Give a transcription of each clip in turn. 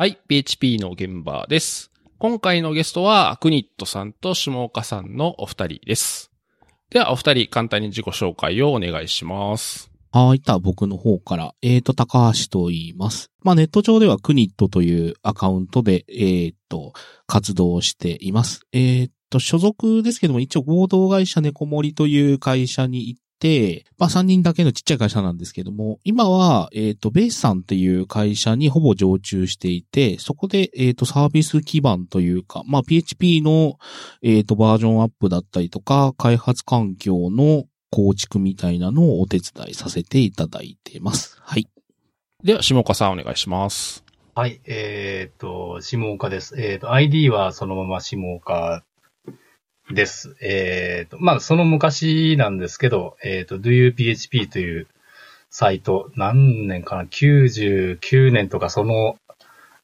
はい、PHP の現場です。今回のゲストは、クニットさんと下岡さんのお二人です。では、お二人、簡単に自己紹介をお願いします。はい、た僕の方から、えーと、高橋と言います。まあ、ネット上ではクニットというアカウントで、えーと、活動しています。えーと、所属ですけども、一応合同会社猫森という会社に行って、まあ、3人だけのちっちゃい会社なんですけども、今は、えーと、ベースさんっていう会社にほぼ常駐していて、そこで、えーと、サービス基盤というか、まあ、PHP の、えーと、バージョンアップだったりとか、開発環境の構築みたいなのをお手伝いさせていただいています。はい。では、下岡さんお願いします。はい、えっ、と、下岡です。えっ、と、ID はそのまま下岡です。えっ、と、まあ、その昔なんですけど、えっ、と、DoYouPHP というサイト、何年かな ?99 年とかその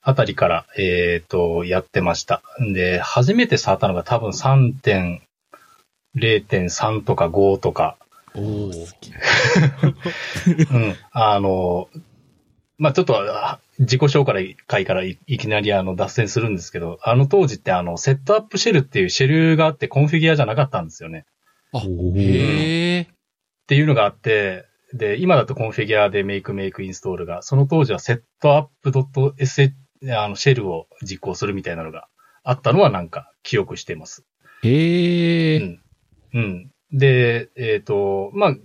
あたりから、えっ、と、やってました。んで、初めて触ったのが多分3.0.3とか5とか、おお。うん。あの、まあ、ちょっと、あ自己紹介からいいきなりあの脱線するんですけど、あの当時ってあの、セットアップシェルっていうシェルがあって configure じゃなかったんですよね。あ、ーへえ。っていうのがあって、で、今だと configure で make make install が、その当時はセットアップ .sh、あの、シェルを実行するみたいなのがあったのはなんか記憶してます。へえ。うん。うん。で、えっ、と、まあ、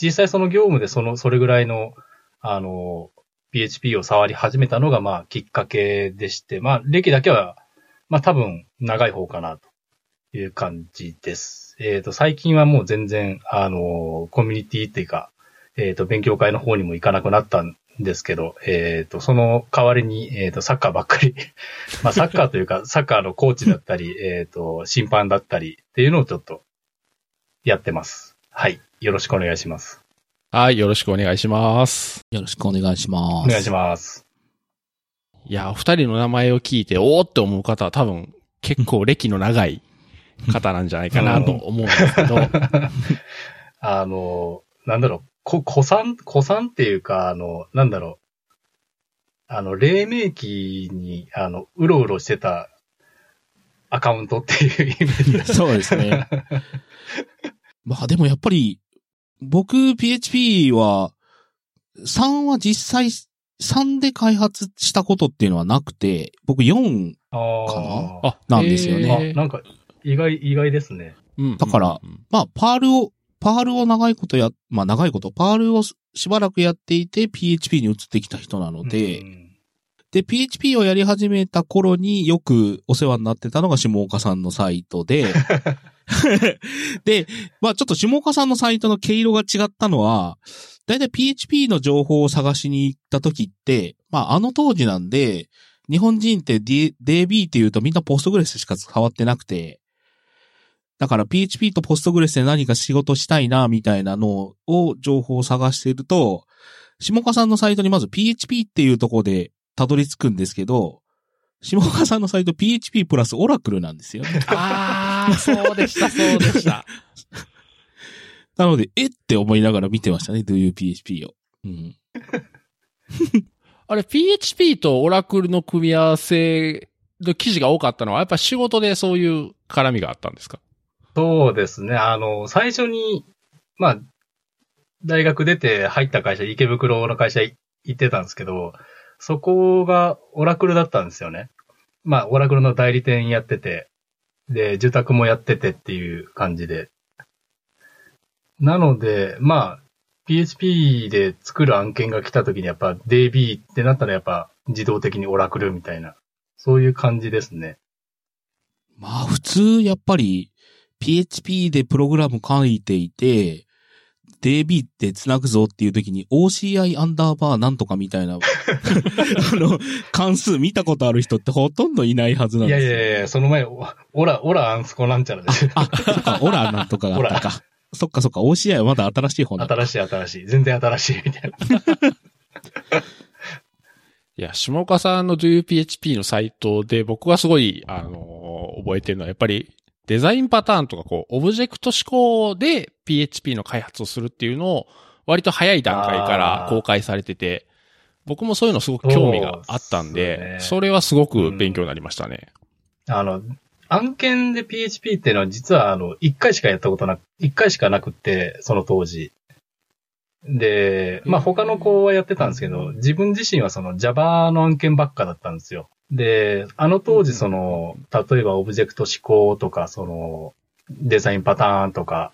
実際その業務でその、それぐらいの、あの、PHP を触り始めたのが、まあ、きっかけでして、まあ、歴だけは、まあ、多分、長い方かな、という感じです。えっ、と、最近はもう全然、あの、コミュニティっていうか、えっ、と、勉強会の方にも行かなくなったんですけど、えっ、と、その代わりに、えっ、と、サッカーばっかり、まあ、サッカーというか、サッカーのコーチだったり、えっ、と、審判だったりっていうのをちょっと、やってます。はい。よろしくお願いします。はい、よろしくお願いします。よろしくお願いします。お願いします。いや、お二人の名前を聞いて、おーって思う方は多分、結構歴の長い方なんじゃないかなと思うんですけど、あの、なんだろう、こ、古参、古参っていうか、あの、なんだろう。あの、黎明期に、あの、うろうろしてたアカウントっていうイメージ。そうですね。まあでもやっぱり、僕 PHP は、3は実際、3で開発したことっていうのはなくて、僕4ああ、なんですよね。なんか、意外、意外ですね。うんだからうんまあ、パールを、パールを長いことや、まあ長いこと、パールをしばらくやっていて PHP に移ってきた人なので、うんで、PHP をやり始めた頃によくお世話になってたのが下岡さんのサイトで、で、まあちょっと下岡さんのサイトの毛色が違ったのは、だいたい PHP の情報を探しに行った時って、まああの当時なんで、日本人って D- DB って言うとみんなポストグレスしか触ってなくて、だから PHP とポストグレスで何か仕事したいな、みたいなのを情報を探していると、下岡さんのサイトにまず PHP っていうとこでたどり着くんですけど、下岡さんのサイト PHP プラスオラクルなんですよ。ああ、そうでした、そうでした。なので、えって思いながら見てましたね、Do You PHP を。うん。あれ、PHP とオラクルの組み合わせの記事が多かったのは、やっぱ仕事でそういう絡みがあったんですか？そうですね。あの、最初に、まあ、大学出て入った会社、池袋の会社行ってたんですけど、そこがオラクルだったんですよね。まあ、オラクルの代理店やってて、で、住宅もやっててっていう感じで。なので、まあ、PHP で作る案件が来た時にやっぱ DB ってなったらやっぱ自動的にオラクルみたいな、そういう感じですね。まあ、普通、やっぱり、PHP でプログラム書いていて、DB って繋ぐぞっていう時に OCI アンダーバーなんとかみたいな、あの、関数見たことある人ってほとんどいないはずなんいやですよ。いやいや、その前、おオラ、オラアンスコなんちゃらです。あ、そっか、オラなんとかがあったか。そっかそっか、OCI はまだ新しい方なんだ。新しい新しい。全然新しいみたいな。いや、下岡さんの DoYouPHP のサイトで僕がすごい、あのー覚えてるのは、やっぱりデザインパターンとか、こう、オブジェクト思考で PHP の開発をするっていうのを、割と早い段階から公開されてて、僕もそういうのすごく興味があったんそうで、っすねそれはすごく勉強になりましたね。あの、案件で PHP っていうのは実はあの、一回しかやったことなく、一回しかなくって、その当時。で、まあ他の子はやってたんですけど、自分自身はその Java の案件ばっかだったんですよ。で、あの当時その、例えばオブジェクト思考とか、その、デザインパターンとか、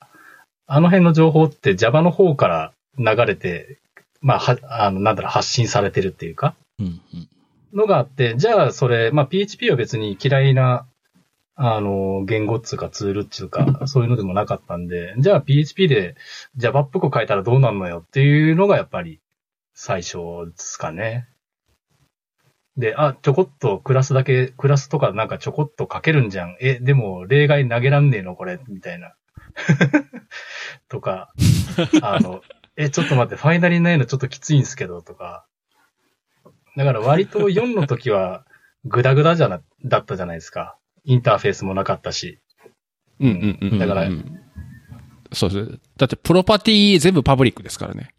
あの辺の情報って Java の方から流れて、まあ、は、あの、なんだろう、発信されてるっていうか、うんうん。のがあって、じゃあそれ、まあ PHP は別に嫌いな、あの、言語っつうかツールっつうか、そういうのでもなかったんで、じゃあ PHP で Java っぽく書いたらどうなんのよっていうのがやっぱり最初ですかね。で、あ、ちょこっとクラスだけ、クラスとかなんかちょこっと書けるんじゃん。え、でも例外投げらんねえのこれ、みたいな。とか、あの、え、ちょっと待って、ファイナリーないのちょっときついんすけど、とか。だから割と4の時は、グダグダじゃな、だったじゃないですか。インターフェースもなかったし。うんうんうんうん。だからうんそうです。だって、プロパティ全部パブリックですからね。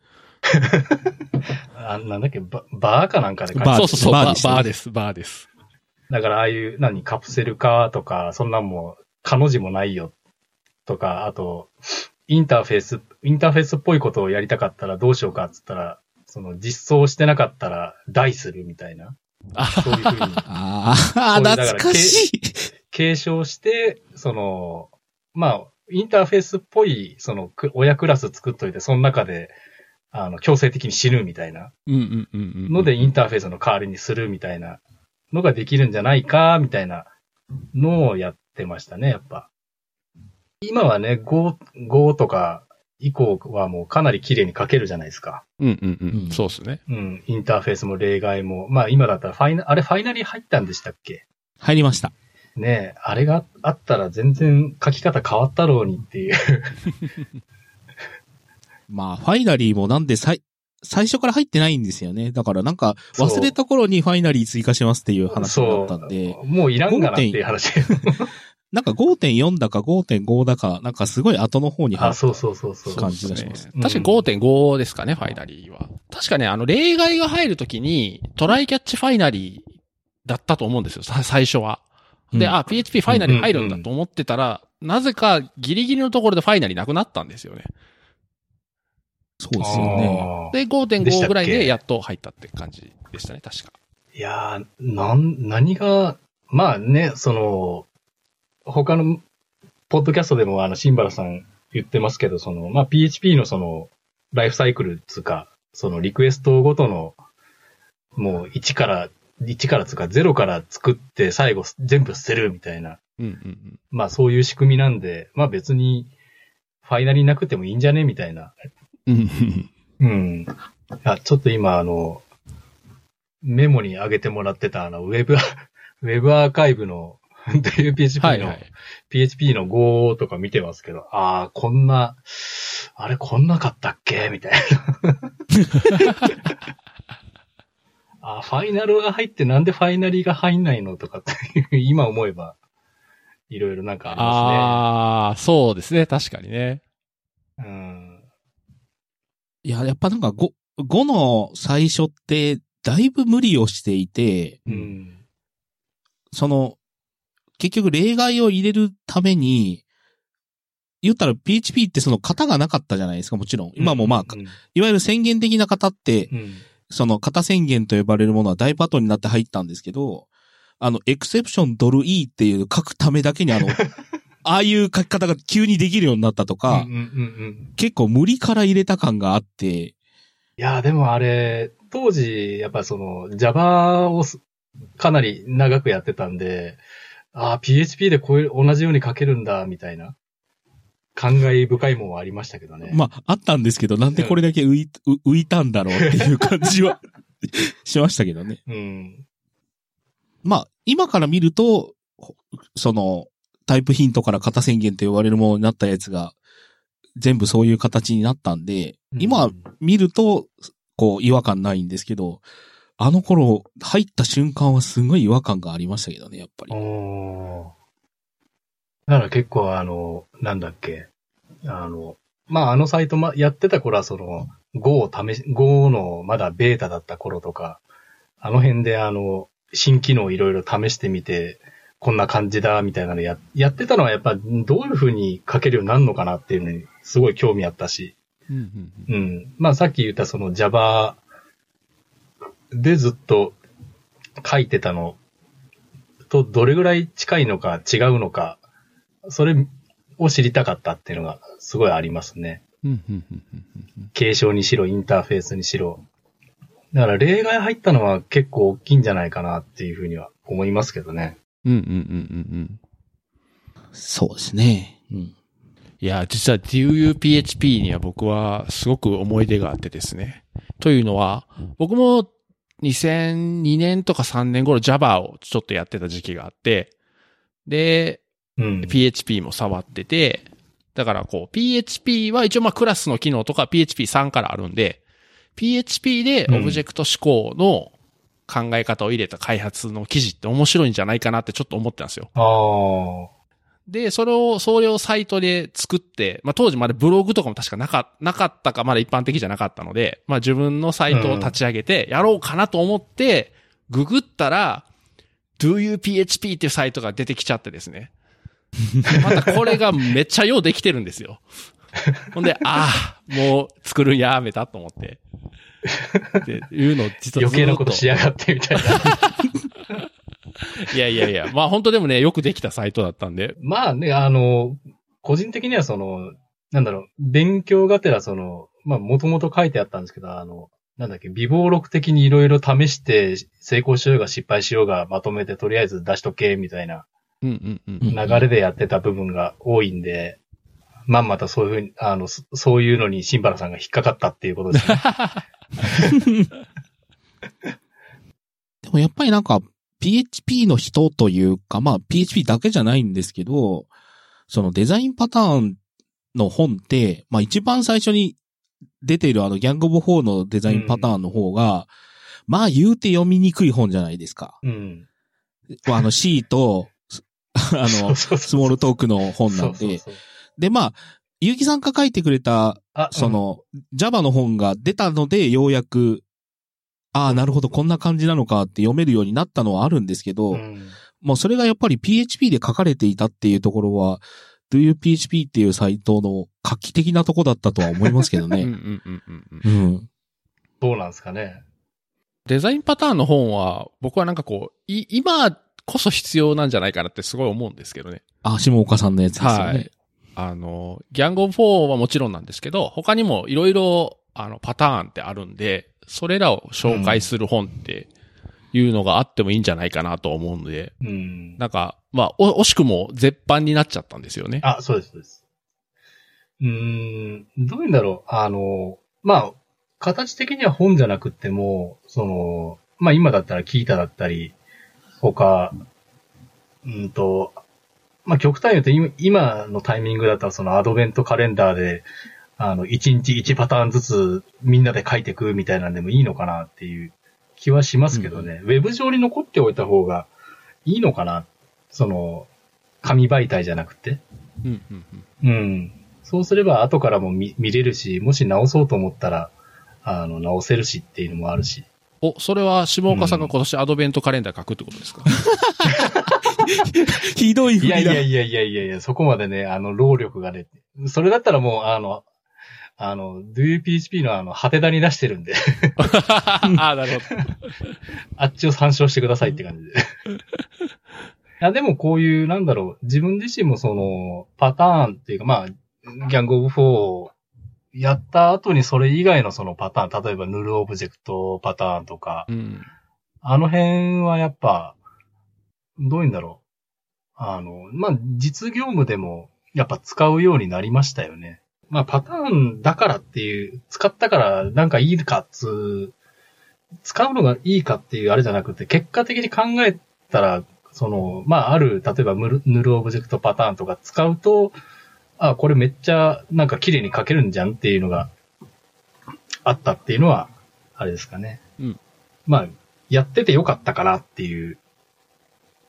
あなんだっけ、ババーかなんかで書いてバーそうそうそう、ババーバーです、バーです。だからああいう、何、カプセル化とか、そんなんも、かの字もないよ。とか、あと、インターフェース、インターフェースっぽいことをやりたかったらどうしようかっつったら、その実装してなかったら、大するみたいな。あそういうふうにああ、懐かしい。継承して、その、まあ、インターフェースっぽい、その、く親クラス作っといて、その中で、あの、強制的に死ぬみたいな。ので、インターフェースの代わりにするみたいなのができるんじゃないか、みたいなのをやってましたね、やっぱ。今はね、5、5とか以降はもうかなり綺麗に書けるじゃないですか。うんうんううんん。そうですね。うん、インターフェースも例外も。まあ今だったらファイナ、あれファイナリー入ったんでしたっけ？入りました。ねえ、あれがあったら全然書き方変わったろうにっていう。まあ、ファイナリーもなんで最、最初から入ってないんですよね。だからなんか、忘れた頃にファイナリー追加しますっていう話になったんで、もういらんがなっていう話。なんか5.4だか5.5だか、なんかすごい後の方に入あ、そうそうそうそう。感じがします。うん確かに5.5ですかね、ファイナリーは。確かね、あの、例外が入るときに、トライキャッチファイナリーだったと思うんですよ、さ最初は。で、うんあ、PHP ファイナリー入るんだと思ってたら、なぜかギリギリのところでファイナリーなくなったんですよね。そうですよね。で、でした5.5っけ？ぐらいでやっと入ったって感じでしたね、確か。いやー、なん、何が、まあね、その、他の、ポッドキャストでもあの、シンバラさん言ってますけど、その、まあ PHP のその、ライフサイクルつうか、そのリクエストごとの、もう1から、1からつうか0から作って最後全部捨てるみたいな、うんうんうん。まあそういう仕組みなんで、まあ別に、ファイナリーなくてもいいんじゃね？みたいなうんうんうん。あ、ちょっと今、あの、メモに上げてもらってた、あの、ウェブ、ウェブアーカイブの、PHP の、はいはい。PHP の5とか見てますけど、ああ、こんな、あれこんなかったっけ？みたいな。あーファイナルが入ってなんでファイナリーが入んないのとかっていう、今思えば、いろいろなんかありまああ、そうですね、確かにね。すね。うん。いや、やっぱなんか5、5の最初って、だいぶ無理をしていて、うん。その、結局例外を入れるために、言ったら PHP ってその型がなかったじゃないですか、もちろん。今もまあ、うん。いわゆる宣言的な型って、うん。その型宣言と呼ばれるものは大パトになって入ったんですけど、あの、エクセプションドル E っていう書くためだけにあの、ああいう書き方が急にできるようになったとか、うんうんうんうん。結構無理から入れた感があって、いや、でもあれ、当時、やっぱその、Java をすかなり長くやってたんで、ああ、PHP でこういう、同じように書けるんだ、みたいな、感慨深いもんはありましたけどね。まあ、あったんですけど、なんでこれだけ浮い浮いたんだろうっていう感じは しましたけどね。うん。まあ、今から見ると、ほその、タイプヒントから型宣言と呼ばれるものになったやつが、全部そういう形になったんで、今見ると、こう、違和感ないんですけど、あの頃、入った瞬間はすごい違和感がありましたけどね、やっぱり。おーだから結構あの、なんだっけ、あの、まああのサイトま、やってた頃はその、Go を試し、Go のまだベータだった頃とか、あの辺であの、新機能いろいろ試してみて、こんな感じだ、みたいなのや、やってたのはやっぱどういう風に書けるようになるのかなっていうのにすごい興味あったし、うんうんうん。まあさっき言ったその Java でずっと書いてたのとどれぐらい近いのか違うのか、それを知りたかったっていうのがすごいありますね。うんうんうんうんうん継承にしろ、インターフェースにしろ。だから例外入ったのは結構大きいんじゃないかなっていうふうには思いますけどね。うんうんうんうんうん。そうですね。うん。いや、実は DUPHP には僕はすごく思い出があってですね。というのは、僕も2002年とか3年頃 Java をちょっとやってた時期があって、で、うん。PHP も触ってて、だからこう PHP は一応まあクラスの機能とか PHP3 からあるんで、PHP でオブジェクト思考の考え方を入れた開発の記事って面白いんじゃないかなってちょっと思ってたんですよ。ああ。で、それを、それをサイトで作って、まあ当時までブログとかも確かなか、なかったか、まだ一般的じゃなかったので、まあ自分のサイトを立ち上げて、やろうかなと思って、ググったら、DoYouPHP っていうサイトが出てきちゃってですね。またこれがめっちゃようできてるんですよ。ほんで、ああ、もう作るんやめたと思って。っていうのを実は余計なことしやがってみたいな。いやいやいや、まあ本当でもね、よくできたサイトだったんで、まあね、あの、個人的にはその、なんだろう、勉強がてらその、まあもともと書いてあったんですけど、あの、なんだっけ、微暴録的にいろいろ試して成功しようが失敗しようがまとめてとりあえず出しとけ、みたいなうんうんうん。流れでやってた部分が多いんで、まんまたそういうふうに、あの、そそういうのに新原さんが引っかかったっていうことですね。でもやっぱりなんか、PHP の人というか、まあ PHP だけじゃないんですけど、そのデザインパターンの本って、まあ一番最初に出ているあのギャングオブ4のデザインパターンの方が、まあ言うて読みにくい本じゃないですか。うん。あの C と、あの、スモールトークの本なんで。そうそうそうで、まあ、ゆうきさんが書いてくれた、あ、その、Java の本が出たので、ようやく、ああ、なるほど、こんな感じなのかって読めるようになったのはあるんですけど、うん、うんもうそれがやっぱり PHP で書かれていたっていうところは、DoYouPHP っていうサイトの画期的なとこだったとは思いますけどね。うんうんうんうんうんうん。どうなんですかね。デザインパターンの本は、僕はなんかこう、い、今こそ必要なんじゃないかなってすごい思うんですけどね。あ、下岡さんのやつですよね。はい。あの、ギャングオブ4はもちろんなんですけど、他にもいろいろ、あの、パターンってあるんで、それらを紹介する本っていうのがあってもいいんじゃないかなと思うんで、うん。なんか、まあ、お惜しくも絶版になっちゃったんですよね。あ、そうです、そうです。うーん、どういうんだろう。あの、まあ、形的には本じゃなくっても、その、まあ今だったらキータだったり、他、うんと、まあ極端に言うと今今のタイミングだったらそのアドベントカレンダーで、あの、1日1パターンずつみんなで書いていくみたいなんでもいいのかなっていう気はしますけどね。ウェブ上に残っておいた方がいいのかなその、紙媒体じゃなくて。うんうんうんうん。そうすれば後からも見見れるし、もし直そうと思ったら、あの、直せるしっていうのもあるし。お、それは下岡さんが今年アドベントカレンダー書くってことですか、ひどいい。やいやいやいやいやいや、そこまでね、あの、労力がね、それだったらもう、あの、あの、DoYouPHP のあの、ハテダに出してるんで、ああ、なるほど。あっちを参照してくださいって感じで。いや、でもこういう、なんだろう、自分自身もその、パターンっていうか、まあ、ギGang of 4をやった後にそれ以外のそのパターン、例えば Null Object パターンとか、うん。あの辺はやっぱ、どういうんだろう。あの、まあ、実業務でもやっぱ使うようになりましたよね。まあ、パターンだからっていう、使ったからなんかいいかっつう、使うのがいいかっていうあれじゃなくて、結果的に考えたら、その、まあ、ある、例えば Null Object パターンとか使うと、あ、これめっちゃなんか綺麗に書けるんじゃんっていうのがあったっていうのは、あれですかね。うん。まあ、やっててよかったかなっていう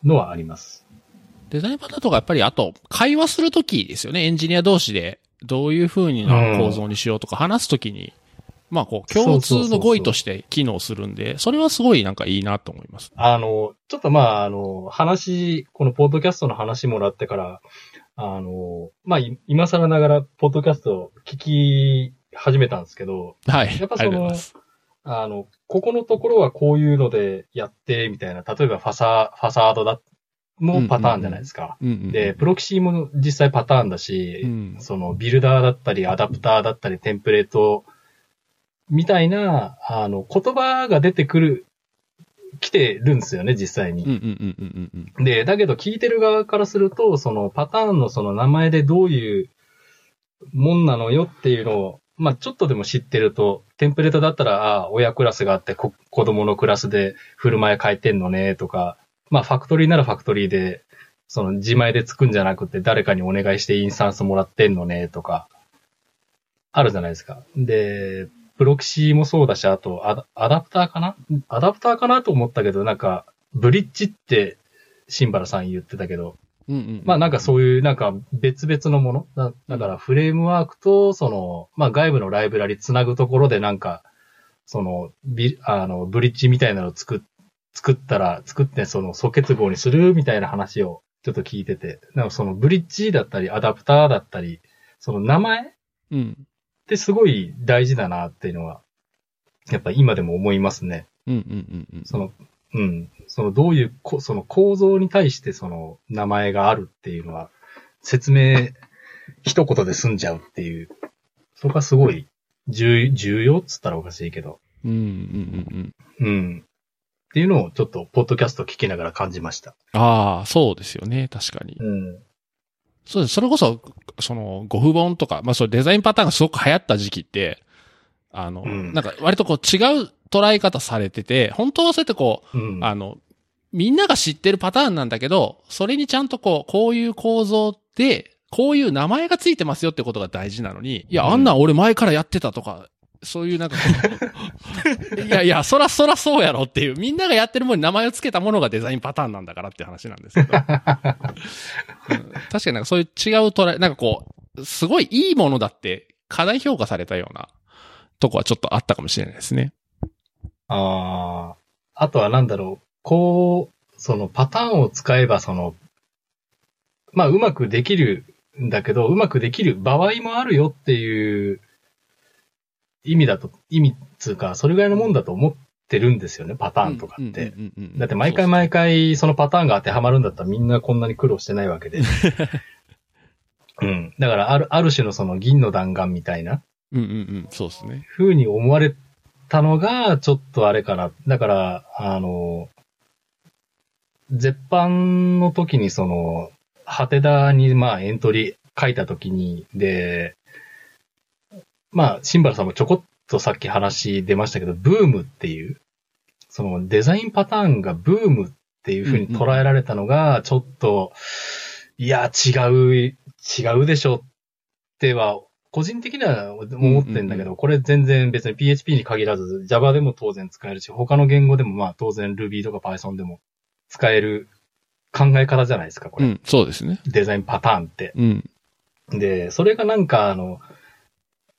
のはあります。デザインパターンとかやっぱりあと、会話するときですよね。エンジニア同士で、どういう風にな構造にしようとか話すときに、まあこう、共通の語彙として機能するんで、それはすごいなんかいいなと思います。あの、ちょっとまあ、あの、話、このポッドキャストの話もらってから、あの、まあ、い今更ながら、ポッドキャストを聞き始めたんですけど、はい。やっぱその。あの、ここのところはこういうのでやって、みたいな、例えばファサ、ファサードだ、もパターンじゃないですか。うんうん、で、プロキシーも実際パターンだし、うんそのビルダーだったり、アダプターだったり、テンプレートみたいな、あの、言葉が出てくる、来てるんですよね、実際に。で、だけど聞いてる側からすると、そのパターンのその名前でどういうもんなのよっていうのを、まあちょっとでも知ってると、テンプレートだったら、ああ、親クラスがあってこ子供のクラスで振る舞い変えてんのね、とか、まあファクトリーならファクトリーで、その自前で作んじゃなくて誰かにお願いしてインスタンスもらってんのね、とか、あるじゃないですか。で、プロキシーもそうだし、あとアダ、アダプターかな？アダプターかなと思ったけど、なんか、ブリッジって、シンバラさん言ってたけど、うんうん、まあなんかそういうなんか別々のもの。だだからフレームワークと、その、まあ外部のライブラリつなぐところでなんか、その、ビあの、ブリッジみたいなのを作っ、作ったら、作ってその疎結合にするみたいな話をちょっと聞いてて、なんかそのブリッジだったりアダプターだったり、その名前うん。ってすごい大事だなっていうのは、やっぱ今でも思いますね。うんうんうんうん。その、うん。そのどういうこ、その構造に対してその名前があるっていうのは、説明、一言で済んじゃうっていう、そこがすごい重重要っつったらおかしいけど、うんうんうんうん。うん。っていうのをちょっと、ポッドキャスト聞きながら感じました。ああ、そうですよね。確かに。うん。そうです。それこそ、その、ゴフ本とか、まあ、そうデザインパターンがすごく流行った時期って、あの、うんなんか割とこう違う捉え方されてて、本当はそうやってこう、うん。あの、みんなが知ってるパターンなんだけど、それにちゃんとこう、こういう構造で、こういう名前がついてますよってことが大事なのに、いや、うんあんなん俺前からやってたとか、そういうなんか いやいや、そらそらそうやろっていう、みんながやってるものに名前をつけたものがデザインパターンなんだからって話なんですけど。う ん確かになんかそういう違う捉え、なんかこう、すごいいいものだって過大評価されたようなとこはちょっとあったかもしれないですね。ああ。あとはなんだろう、こう、そのパターンを使えば、その、まあ、うまくできるんだけど、うまくできる場合もあるよっていう意味だと、意味つうか、それぐらいのもんだと思ってるんですよね、パターンとかって。だって毎回毎回そのパターンが当てはまるんだったらみんなこんなに苦労してないわけで。うん。だからある、ある種のその銀の弾丸みたいなうんうんうん、そうですね。風に思われたのが、ちょっとあれかな。だから、あの、絶版の時にその、ハテダにまあエントリー書いた時に、で、まあ、シンバルさんもちょこっとさっき話出ましたけど、ブームっていう、そのデザインパターンがブームっていう風に捉えられたのが、ちょっと、いや、違う、違うでしょっては、個人的には思ってんだけど、これ全然別に PHP に限らず Java でも当然使えるし、他の言語でもまあ当然 Ruby とか Python でも使える考え方じゃないですか、これ。うん、そうですね。デザインパターンって。うん。で、それがなんかあの、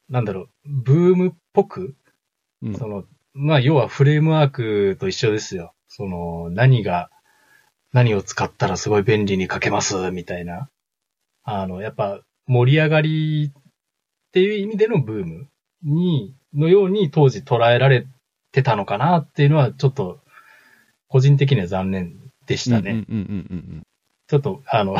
なんだろう、ブームっぽく、うんその、まあ要はフレームワークと一緒ですよ。その、何が、何を使ったらすごい便利に書けます、みたいな。あの、やっぱ盛り上がりっていう意味でのブームに、のように当時捉えられてたのかなっていうのはちょっと、個人的には残念でしたね。ちょっと、あの、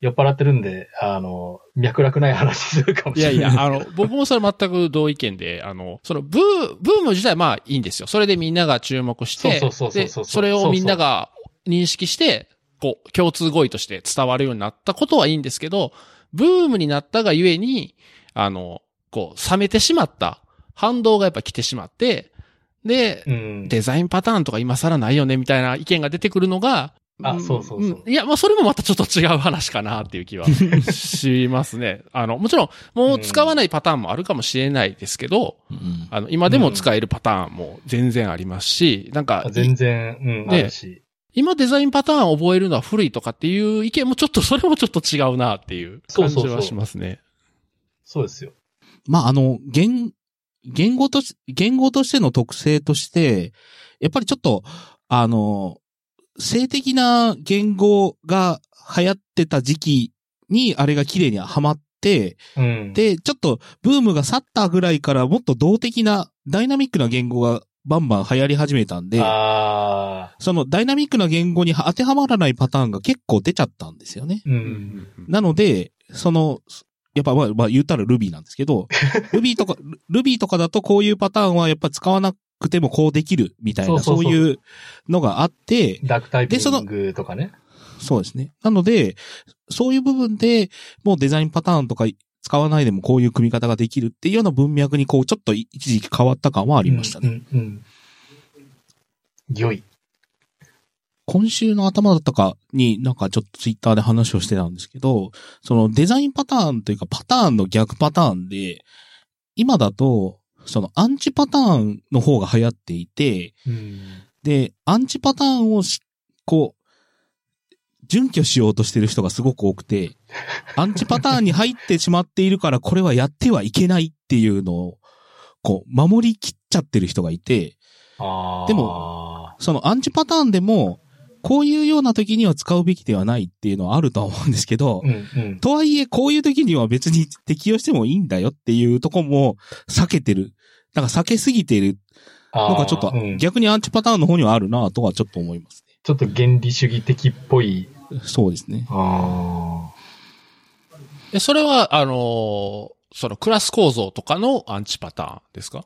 酔っ払ってるんで、あの、脈絡ない話するかもいやしれない。いや、あの、僕もそれ全く同意見で、あの、そのブー、ブーム自体まあいいんですよ。それでみんなが注目して、そうそうそうそうそうでそれをみんなが認識して、こう、共通語彙として伝わるようになったことはいいんですけど、ブームになったがゆえに、あの、こう、冷めてしまった反動がやっぱ来てしまって、で、うん。デザインパターンとか今更ないよねみたいな意見が出てくるのが、あんそうそうそうんいや、まあそれもまたちょっと違う話かなっていう気はしますね。あの、もちろん、もう使わないパターンもあるかもしれないですけど、うんあの、今でも使えるパターンも全然ありますし、なんか、全然、うん、ねあるし。今デザインパターンを覚えるのは古いとかっていう意見もちょっと、それもちょっと違うなっていう感じはしますね。そうですよ。まあ、あの、現、言語とし、言語としての特性として、やっぱりちょっと、あの、性的な言語が流行ってた時期にあれが綺麗にはまって、うん。で、ちょっとブームが去ったぐらいからもっと動的な、ダイナミックな言語がバンバン流行り始めたんで。そのダイナミックな言語に当てはまらないパターンが結構出ちゃったんですよね。なので、その、やっぱまあ、まあ言ったら Ruby なんですけど、Ruby とか、Ruby とかだとこういうパターンはやっぱ使わなくてもこうできるみたいな、そういうのがあって、ダークタイピングとかね。そうですね。なので、そういう部分でもうデザインパターンとか使わないでもこういう組み方ができるっていうような文脈にこうちょっと一時期変わった感はあありましたね。うん。うん。良い。今週の頭だったかになんかちょっとツイッターで話をしてたんですけど、そのデザインパターンというかパターンの逆パターンで、今だと、そのアンチパターンの方が流行っていて、うん。で、アンチパターンをし、こう、準拠しようとしてる人がすごく多くて、アンチパターンに入ってしまっているからこれはやってはいけないっていうのを、こう、守りきっちゃってる人がいて。でも、そのアンチパターンでも、こういうような時には使うべきではないっていうのはあるとは思うんですけど、うんうん。とはいえ、こういう時には別に適用してもいいんだよっていうとこも避けてる。だから避けすぎてるのがちょっと逆にアンチパターンの方にはあるなとはちょっと思いますちょっと原理主義的っぽい。ね。そうですね。あで、それは、あのーそのクラス構造とかのアンチパターンですか？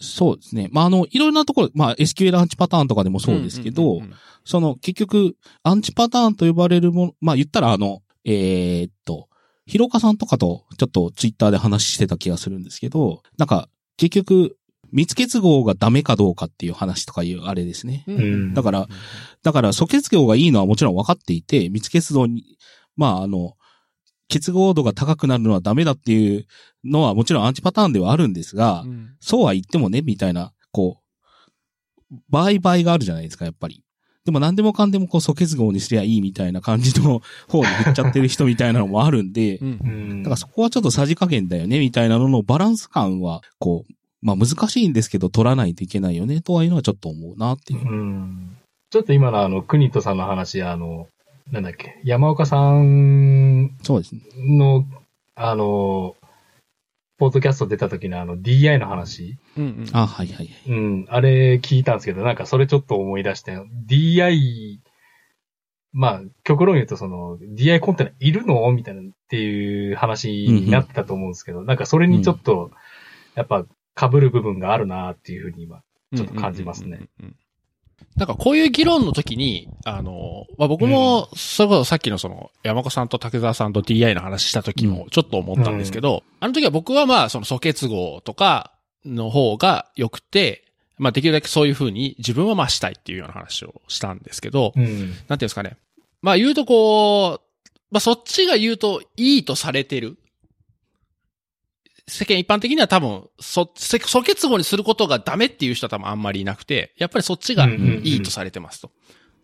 そうですね。まあ、あの、いろんなところ、まあ、SQL アンチパターンとかでもそうですけど、んんんその結局、アンチパターンと呼ばれるもの、まあ言ったらあの、えーっと、ヒロカさんとかとちょっとツイッターで話してた気がするんですけど、なんか結局、密結合がダメかどうかっていう話とかいうあれですね。うんうんだから、だから素結合がいいのはもちろん分かっていて、密結合に、まああの、結合度が高くなるのはダメだっていうのはもちろんアンチパターンではあるんですが、うんそうは言ってもね、みたいな、こう、場合場合があるじゃないですか、やっぱり。でも何でもかんでもこう素結合にすりゃいいみたいな感じの方に振っちゃってる人みたいなのもあるんで、うんーうん。だからそこはちょっとさじ加減だよね、みたいなののバランス感は、こう、まあ難しいんですけど取らないといけないよね、とはいうのはちょっと思うなっていう。うん。ちょっと今のあの、国人さんの話、あの、なんだっけ、山岡さんそうですね。の、あの、ポッドキャスト出た時のあの DI の話、うんうんあ、はいはいはい。うん、あれ聞いたんですけど、なんかそれちょっと思い出して、DI、まあ、極論言うとその、DI コンテナいるの？みたいなっていう話になってたと思うんですけど、なんかそれにちょっと、やっぱ被る部分があるなっていうふうに今、ちょっと感じますね。うんうんうんうん。なんかこういう議論の時に、あの、まあ、僕も、それこそさっきのその、山岡さんと竹澤さんと DI の話した時もちょっと思ったんですけど、あの時は僕はまあ、その素結合とかの方が良くて、まあ、できるだけそういう風に自分はまあしたいっていうような話をしたんですけど、うん。なんていうんですかね。まあ言うとこう、まあそっちが言うといいとされてる。世間一般的には多分、そ、せ素結合にすることがダメっていう人は多分あんまりいなくて、やっぱりそっちがいいとされてますと。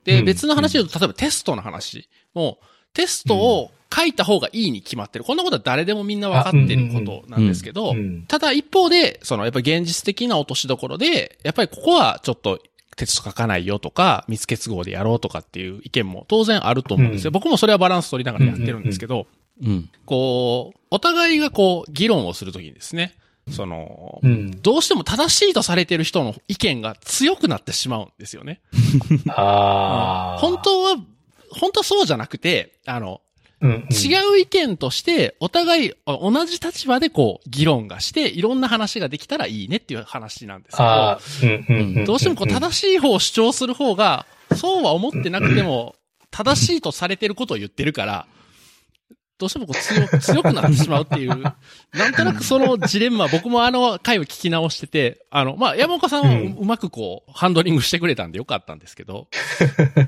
で、うん別の話で言うと、例えばテストの話も、テストを書いた方がいいに決まってる。こんなことは誰でもみんな分かってることなんですけど、うん。ただ一方で、そのやっぱり現実的な落としどころで、やっぱりここはちょっとテスト書かないよとか、密結合でやろうとかっていう意見も当然あると思うんですよ。うん僕もそれはバランス取りながらやってるんですけど、うん。こう、お互いがこう、議論をするときにですね、その、うん。どうしても正しいとされてる人の意見が強くなってしまうんですよね。ああ。本当は、本当はそうじゃなくて、あの、うん、うん。違う意見として、お互いあ同じ立場でこう、議論がして、いろんな話ができたらいいねっていう話なんですけど。どうしてもこう、正しい方を主張する方が、そうは思ってなくても、正しいとされてることを言ってるから、どうしてもこう強く、強くなってしまうっていう、なんとなくそのジレンマ、僕もあの回を聞き直してて、あの、まあ、山岡さんはうまくこう、ハンドリングしてくれたんでよかったんですけど、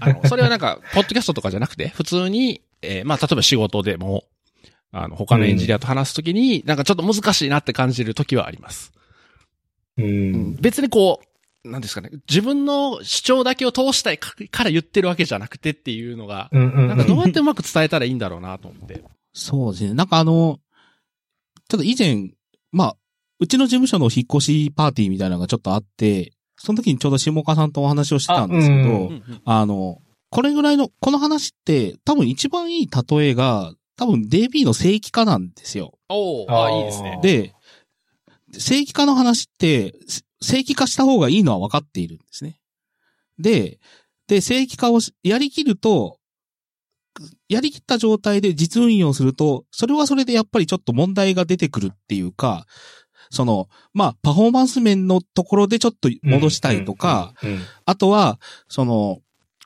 あの、それはなんか、ポッドキャストとかじゃなくて、普通に、えーまあ、例えば仕事でも、あの、他のエンジニアと話すときに、なんかちょっと難しいなって感じるときはあります。ううんん。別にこう、なんですかね、自分の主張だけを通したいかから言ってるわけじゃなくてっていうのが。なんかどうやってうまく伝えたらいいんだろうなと思って。そうですね。なんかあの、ちょっと以前、まあ、うちの事務所の引っ越しパーティーみたいなのがちょっとあって、その時にちょうど下岡さんとお話をしてたんですけど、ああの、これぐらいの、この話って多分一番いい例えが、多分 DB の正規化なんですよ。おー、あーあ、いいですね。で、正規化の話って、せ正規化した方がいいのは分かっているんですね。で、で、正規化をしやりきると、やりきった状態で実運用すると、それはそれでやっぱりちょっと問題が出てくるっていうか、その、まあ、パフォーマンス面のところでちょっと戻したいとか、あとは、その、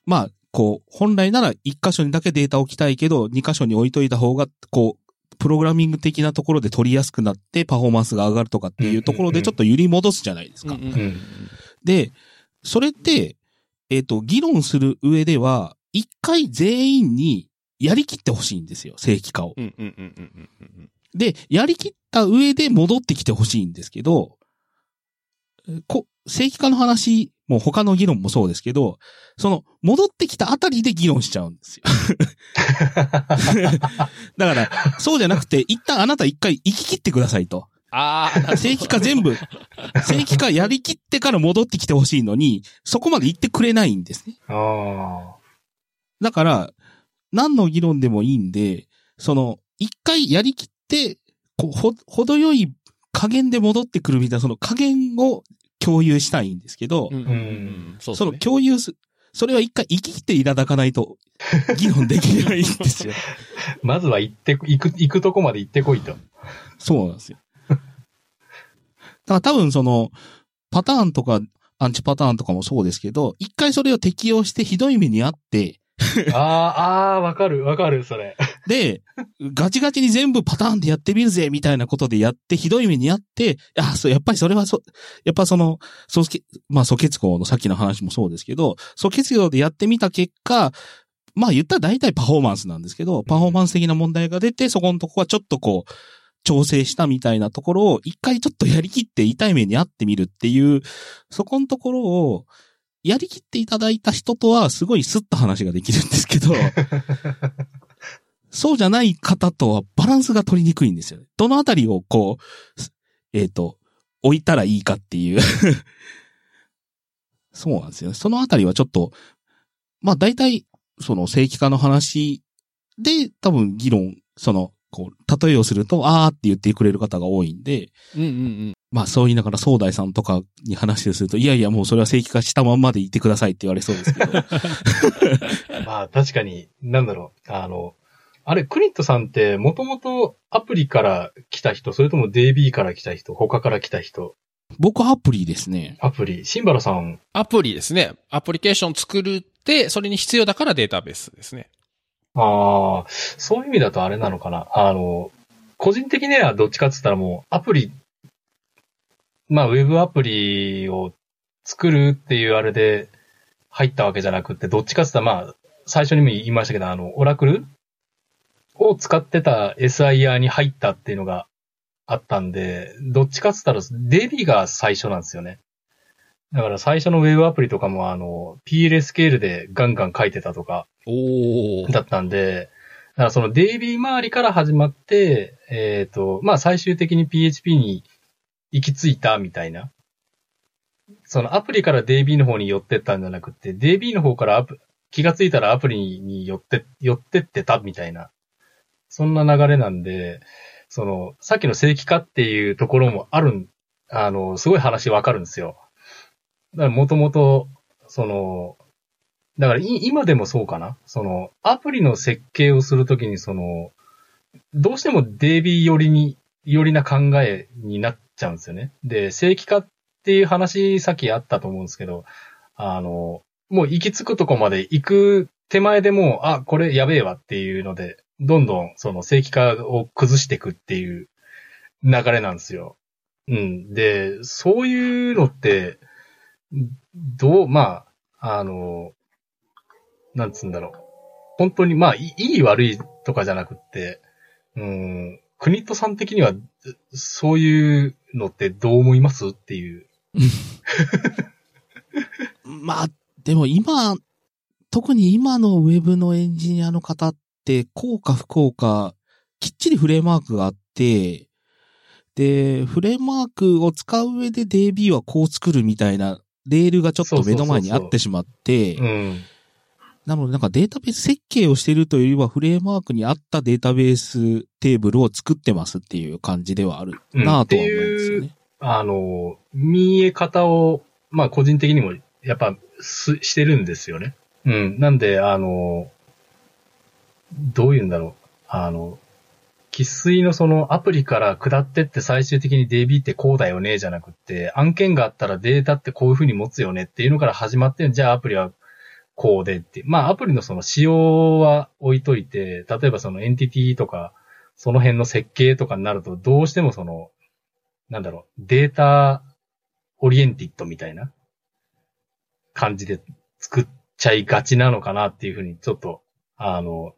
まあ、こう、本来なら一箇所にだけデータを置きたいけど、二箇所に置いといた方が、こう、プログラミング的なところで取りやすくなってパフォーマンスが上がるとかっていうところでちょっと揺り戻すじゃないですか。で、それって、えっ、と、議論する上では、一回全員にやりきってほしいんですよ、正規化を。うんうんうんうんうんうんで、やりきった上で戻ってきてほしいんですけど、えこ、正規化の話、もう他の議論もそうですけど、その、戻ってきたあたりで議論しちゃうんですよ。だから、そうじゃなくて、一旦あなた一回生き切ってくださいと。ああ、正規化全部、正規化やりきってから戻ってきてほしいのに、そこまで言ってくれないんですね。あだから、何の議論でもいいんで、その、一回やりきって、こう、ほ、程よい加減で戻ってくるみたいな、その加減を共有したいんですけど、うんうんうんそうそのね。共有す、それは一回生き切っていただかないと、議論できないんですよ。あ。まずは行って、行く、行くとこまで行ってこいと。そうなんですよ。だから多分その、パターンとか、アンチパターンとかもそうですけど、一回それを適用してひどい目にあって、ああ、ああ、わかる、わかる、それ。で、ガチガチに全部パターンでやってみるぜ、みたいなことでやって、ひどい目にあって、あ、そう、やっぱりそれはそ、やっぱその、素け、まあ、素結合のさっきの話もそうですけど、素結合でやってみた結果、まあ言ったら大体パフォーマンスなんですけど、パフォーマンス的な問題が出て、そこのとこはちょっとこう、調整したみたいなところを、一回ちょっとやりきって痛い目にあってみるっていう、そこのところを、やりきっていただいた人とは、すごいスッと話ができるんですけど、そうじゃない方とはバランスが取りにくいんですよね。どのあたりをこう、すえっ、と、置いたらいいかっていう。そうなんですよね。そのあたりはちょっと、まあ大体、その正規化の話で多分議論、その、こう、例えをすると、あーって言ってくれる方が多いんで、うんうんうん。まあそう言いながら総大さんとかに話をすると、いやいやもうそれは正規化したまんまでいてくださいって言われそうですけど。まあ確かに、なんだろう。あの、あれ、クリントさんって、もともとアプリから来た人、それとも DB から来た人、他から来た人、僕アプリですね。アプリ、シンバラさん、アプリですね。アプリケーション作るって、それに必要だからデータベースですね。ああ、そういう意味だとあれなのかな。あの、個人的にはどっちかって言ったらもう、アプリ、まあ、ウェブアプリを作るっていうあれで入ったわけじゃなくて、どっちかって言ったらまあ、最初にも言いましたけど、あの、オラクルを使ってた SIR に入ったっていうのがあったんで、どっちかって言ったら DB が最初なんですよね。だから最初のウェブアプリとかもあの、PL スケールでガンガン書いてたとか。だったんで、だからその DB 周りから始まって、えっ、と、まあ最終的に PHP に行き着いたみたいな。そのアプリから DB の方に寄ってったんじゃなくて、DB の方からアプ気がついたらアプリに寄って、寄ってってたみたいな。そんな流れなんで、その、さっきの正規化っていうところもある、あの、すごい話わかるんですよ。だからもともと、その、だから今でもそうかなその、アプリの設計をするときにその、どうしても DB 寄りに、寄りな考えになっちゃうんですよね。で、正規化っていう話さっきあったと思うんですけど、あの、もう行き着くとこまで行く手前でもう、あ、これやべえわっていうので、どんどんその正規化を崩していくっていう流れなんですよ。うん。で、そういうのって、どう、まあ、あの、なんつうんだろう。本当に、まあ、いい悪いとかじゃなくって、うん、クニットさん的には、そういうのってどう思います？っていう。まあ、でも今、特に今のウェブのエンジニアの方って、効か不効か、きっちりフレームワークがあって、で、フレームワークを使う上で DB はこう作るみたいな、レールがちょっと目の前にあってしまって、うん。なのでなんかデータベース設計をしているというよりは、フレームワークに合ったデータベーステーブルを作ってますっていう感じではあるうんなぁとは思うんですよね。あの、見え方を、まあ個人的にもやっぱすしてるんですよね。うん。なんで、あの、どう言うんだろう。あの、喫水のそのアプリから下ってって最終的に DB ってこうだよねじゃなくって、案件があったらデータってこういう風に持つよねっていうのから始まって、じゃあアプリはこうでって。まあアプリのその仕様は置いといて、例えばそのエンティティとか、その辺の設計とかになると、どうしてもその、なんだろう、 data oriented みたいな感じで作っちゃいがちなのかなっていうふうに、ちょっと、あの、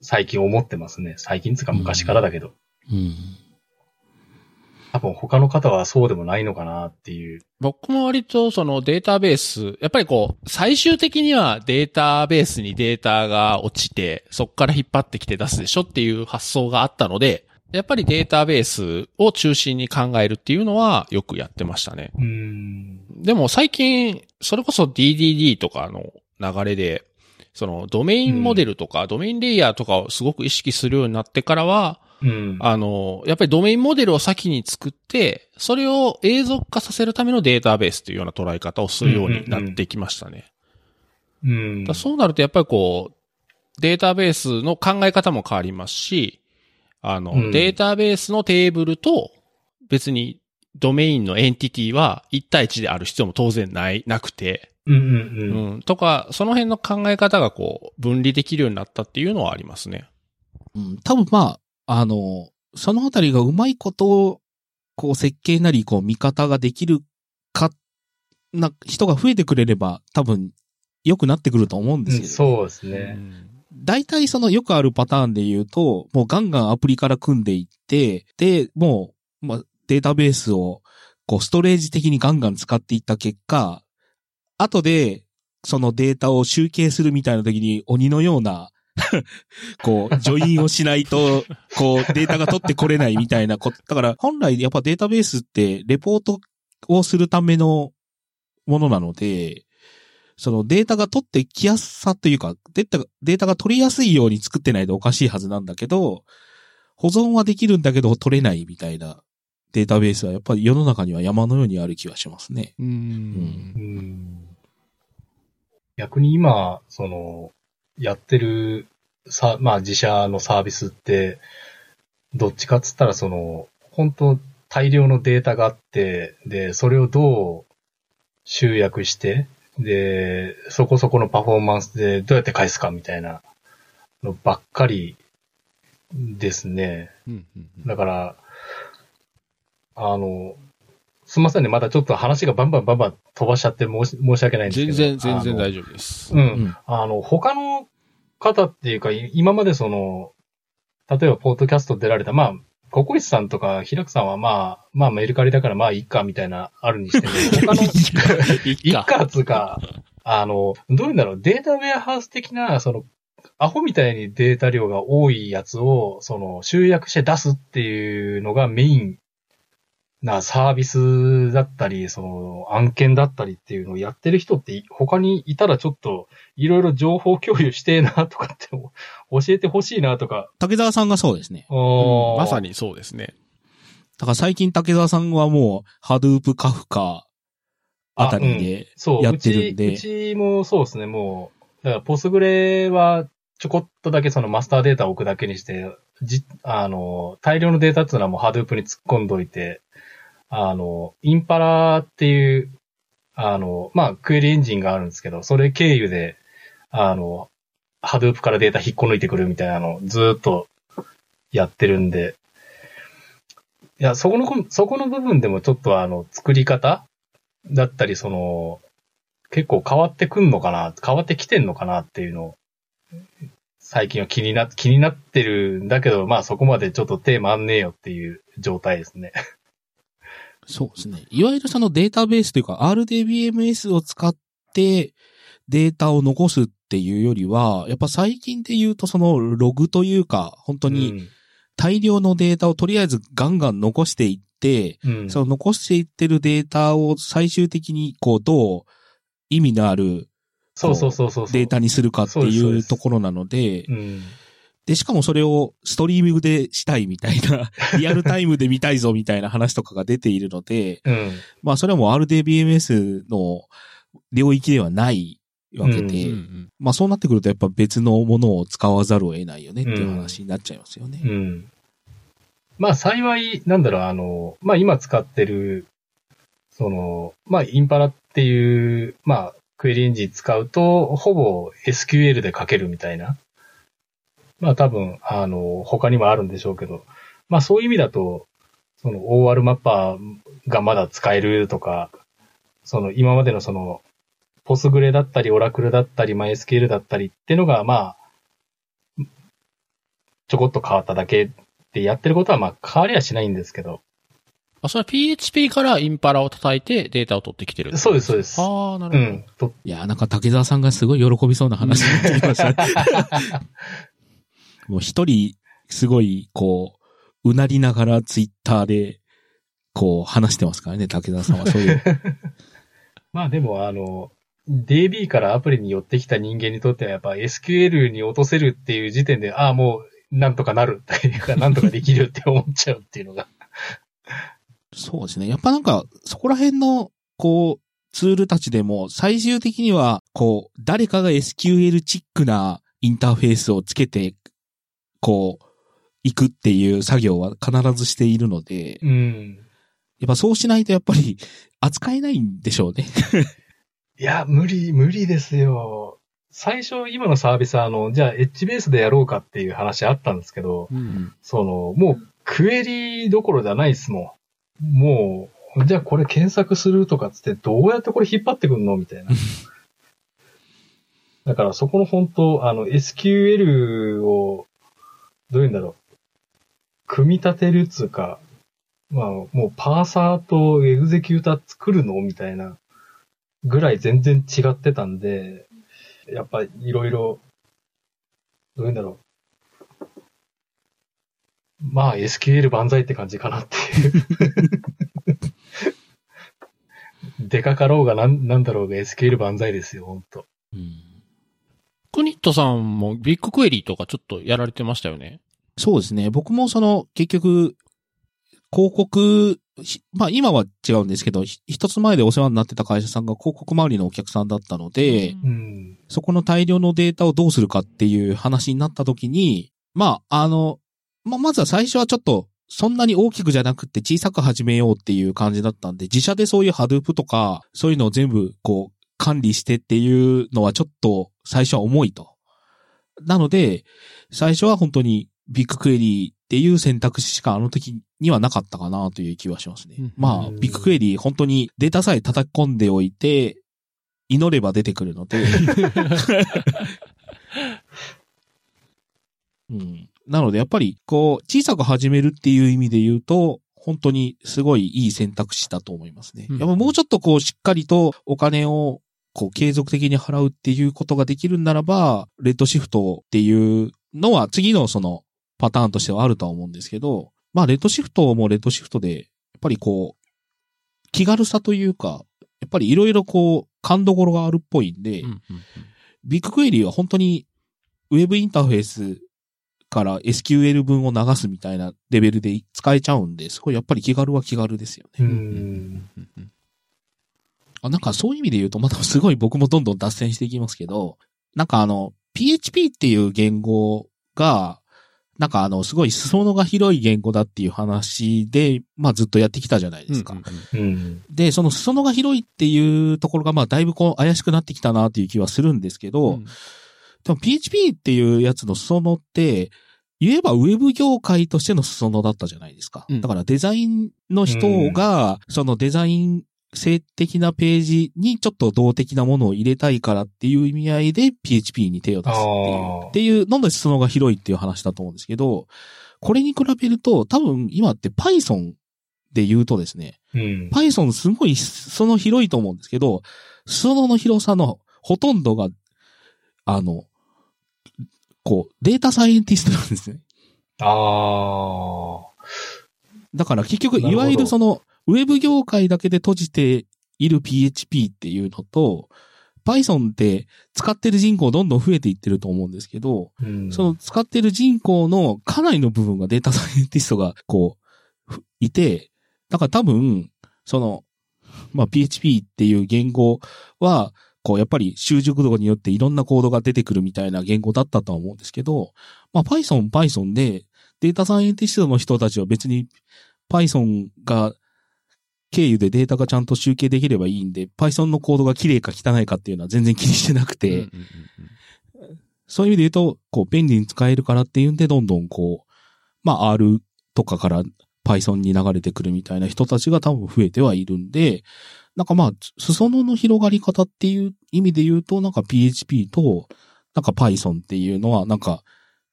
最近思ってますね。最近つうか昔からだけど。うん。多分他の方はそうでもないのかなっていう。僕も割とそのデータベース、やっぱりこう、最終的にはデータベースにデータが落ちて、そこから引っ張ってきて出すでしょっていう発想があったので、やっぱりデータベースを中心に考えるっていうのはよくやってましたね。でも最近、それこそ DDD とかの流れで、そのドメインモデルとか、ドメインレイヤーとかをすごく意識するようになってからは、うん。あの、やっぱりドメインモデルを先に作って、それを永続化させるためのデータベースというような捉え方をするようになってきましたね。うんそうなるとやっぱりこう、データベースの考え方も変わりますし、あの、うんデータベースのテーブルと別にドメインのエンティティは1対1である必要も当然ない、なくて、うんうんううん。ん、とか、その辺の考え方がこう、分離できるようになったっていうのはありますね。うん、多分まあ、あの、そのあたりがうまいことを、こう設計なり、こう見方ができるか、な、人が増えてくれれば、多分、良くなってくると思うんですけど、そうですうね。ん大体そのよくあるパターンで言うと、もうガンガンアプリから組んでいって、で、もう、まあ、データベースを、こう、ストレージ的にガンガン使っていった結果、後で、そのデータを集計するみたいな時に鬼のような、こう、ジョインをしないと、こう、データが取ってこれないみたいなこと。だから、本来やっぱデータベースって、レポートをするためのものなので、そのデータが取ってきやすさというか、データが、データが取りやすいように作ってないとおかしいはずなんだけど、保存はできるんだけど取れないみたいなデータベースはやっぱり世の中には山のようにある気がしますね。うん。うん。逆に今、その、やってる、さ、まあ自社のサービスって、どっちかっつったらその、本当大量のデータがあって、で、それをどう集約して、で、そこそこのパフォーマンスでどうやって返すかみたいなのばっかりですね。うんうんうんだから、あの、すみませんね。まだちょっと話がバンバンバンバン飛ばしちゃって申し申し訳ないんですけ全ど。然、全然あの大丈夫です。う。うんん。あの、他の方っていうか、い今までその、例えば、ポッドキャスト出られた、まあ、ココイチさんとか、ひらくさんはまあ、まあ、メルカリだからまあ、いいか、みたいな、あるにしても、他の、いいっか、つうか、あの、どういうんだろう、データウェアハウス的な、その、アホみたいにデータ量が多いやつを、その、集約して出すっていうのがメインなサービスだったり、その、案件だったりっていうのをやってる人ってい他にいたらちょっと、いろいろ情報共有してえなとかって 教えてほしいなとか。竹澤さんがそうですね。うんまさに。にそうですね。だから最近竹澤さんはもう、ハドゥープカフカあたりで、そう、やうち、ってるんでうちもそうですね、もう、だからポスグレはちょこっとだけそのマスターデータを置くだけにして、じ、あの、大量のデータっていうのはもうハドゥープに突っ込んどいて、あの、インパラっていう、あの、まあ、クエリエンジンがあるんですけど、それ経由で、あの、ハドゥープからデータ引っこ抜いてくるみたいなのをずっとやってるんで、いや、そこの、そこの部分でもちょっとあの、作り方だったり、その、結構変わってくんのかな、変わってきてんのかなっていうのを、最近は気にな、気になってるんだけど、まあそこまでちょっと手回んねえよっていう状態ですね。そうですね。いわゆるそのデータベースというか RDBMS を使ってデータを残すっていうよりは、やっぱ最近で言うとそのログというか、本当に大量のデータをとりあえずガンガン残していって、うん。その残していってるデータを最終的にこうどう意味のあるそうそうそうそう。データにするかっていうところなので、うん。で、しかもそれをストリーミングでしたいみたいな、リアルタイムで見たいぞみたいな話とかが出ているので、うん。まあそれはもう RDBMS の領域ではないわけで、うんうんうんまあそうなってくるとやっぱ別のものを使わざるを得ないよねっていう話になっちゃいますよね。うん。まあ幸い、なんだろう、あの、まあ今使ってる、その、まあインパラっていう、まあクエリエンジン使うと、ほぼ SQL で書けるみたいな。まあ多分、あの、他にもあるんでしょうけど、まあそういう意味だと、その OR マッパーがまだ使えるとか、その今までのその、ポスグレだったり、オラクルだったり、MySQL だったりっていうのが、まあ、ちょこっと変わっただけでやってることはまあ変わりはしないんですけど。あ、それは PHP からインパラを叩いてデータを取ってきてる。そうです、そうです。ああ、なるほど。うん。といや、なんか竹澤さんがすごい喜びそうな話になってきました。もう一人、すごい、こう、うなりながらツイッターで、こう、話してますからね、竹澤さんはそういう。まあでもあの、DB からアプリに寄ってきた人間にとってはやっぱ SQL に落とせるっていう時点で、ああ、もうなんとかなるっていうか、なんとかできるって思っちゃうっていうのが。そうですね。やっぱなんか、そこら辺の、こう、ツールたちでも、最終的には、こう、誰かが SQL チックなインターフェースをつけて、こう、行くっていう作業は必ずしているので、うん。やっぱそうしないとやっぱり 扱えないんでしょうね。いや、無理、無理ですよ。最初、今のサービスは、あの、じゃあ、エッジベースでやろうかっていう話あったんですけど、うんその、もう、クエリどころじゃないですもん。もう、じゃあこれ検索するとかつって、どうやってこれ引っ張ってくんのみたいな。だからそこの本当、あの、SQL を、どういうんだろう。組み立てるっつうか、まあ、もうパーサーとエグゼキューター作るのみたいなぐらい全然違ってたんで、やっぱいろいろ、どういうんだろう。まあ SQL 万歳って感じかなっていう。でかかろうがなんなんだろうが SQL 万歳ですよ、ほんと。クニットさんもビッグクエリーとかちょっとやられてましたよね。そうですね。僕もその、結局、広告、ひまあ今は違うんですけど、ひ一つ前でお世話になってた会社さんが広告周りのお客さんだったので、うん。そこの大量のデータをどうするかっていう話になった時に、まあ、あの、まあ、まずは最初はちょっと、そんなに大きくじゃなくて小さく始めようっていう感じだったんで、自社でそういうハドゥープとか、そういうのを全部、こう、管理してっていうのはちょっと最初は重いと。なので、最初は本当にビッグクエリーっていう選択肢しかあの時にはなかったかなという気はしますね。うんまあ、ビッグクエリー本当にデータさえ叩き込んでおいて、祈れば出てくるので、うん。なので、やっぱり、こう、小さく始めるっていう意味で言うと、本当にすごいいい選択肢だと思いますね。うんやっぱもうちょっとこう、しっかりとお金を、こう、継続的に払うっていうことができるんならば、レッドシフトっていうのは次のそのパターンとしてはあるとは思うんですけど、まあ、レッドシフトもレッドシフトで、やっぱりこう、気軽さというか、やっぱりいろいろこう、勘どころがあるっぽいんで、うんうんビッグクエリーは本当にウェブインターフェースから SQL 文を流すみたいなレベルで使えちゃうんで、すごいやっぱり気軽は気軽ですようね。ん。うんうんあなんかそういう意味で言うと、またすごい僕もどんどん脱線していきますけど、なんかあの、PHP っていう言語が、なんかあの、すごい裾野が広い言語だっていう話で、まあずっとやってきたじゃないですか。うんうんうん。で、その裾野が広いっていうところが、まあだいぶこう怪しくなってきたなっていう気はするんですけど、うんでも PHP っていうやつの裾野って、言えばウェブ業界としての裾野だったじゃないですか。うんだからデザインの人が、そのデザイン性的なページにちょっと動的なものを入れたいからっていう意味合いで PHP に手を出すっていう。っていうので裾野が広いっていう話だと思うんですけど、これに比べると多分今って Python で言うとですね、うん。Python すごい裾野広いと思うんですけど、裾野の広さのほとんどが、あの、こう、データサイエンティストなんですね。ああ。だから結局、いわゆるその、ウェブ業界だけで閉じている PHP っていうのと、Python って使ってる人口どんどん増えていってると思うんですけど、うん、その使ってる人口のかなりの部分がデータサイエンティストがこう、ふいて、だから多分、その、まあ、PHP っていう言語は、こう、やっぱり習熟度によっていろんなコードが出てくるみたいな言語だったとは思うんですけど、まあ、Python、Python で、データサイエンティストの人たちは別に Python が経由でデータがちゃんと集計できればいいんで、Python のコードが綺麗か汚いかっていうのは全然気にしてなくて、そういう意味で言うと、こう、便利に使えるからっていうんで、どんどんこう、まあ、R とかから Python に流れてくるみたいな人たちが多分増えてはいるんで、なんかまあ、裾野の広がり方っていう意味で言うと、なんか PHP と、なんか Python っていうのは、なんか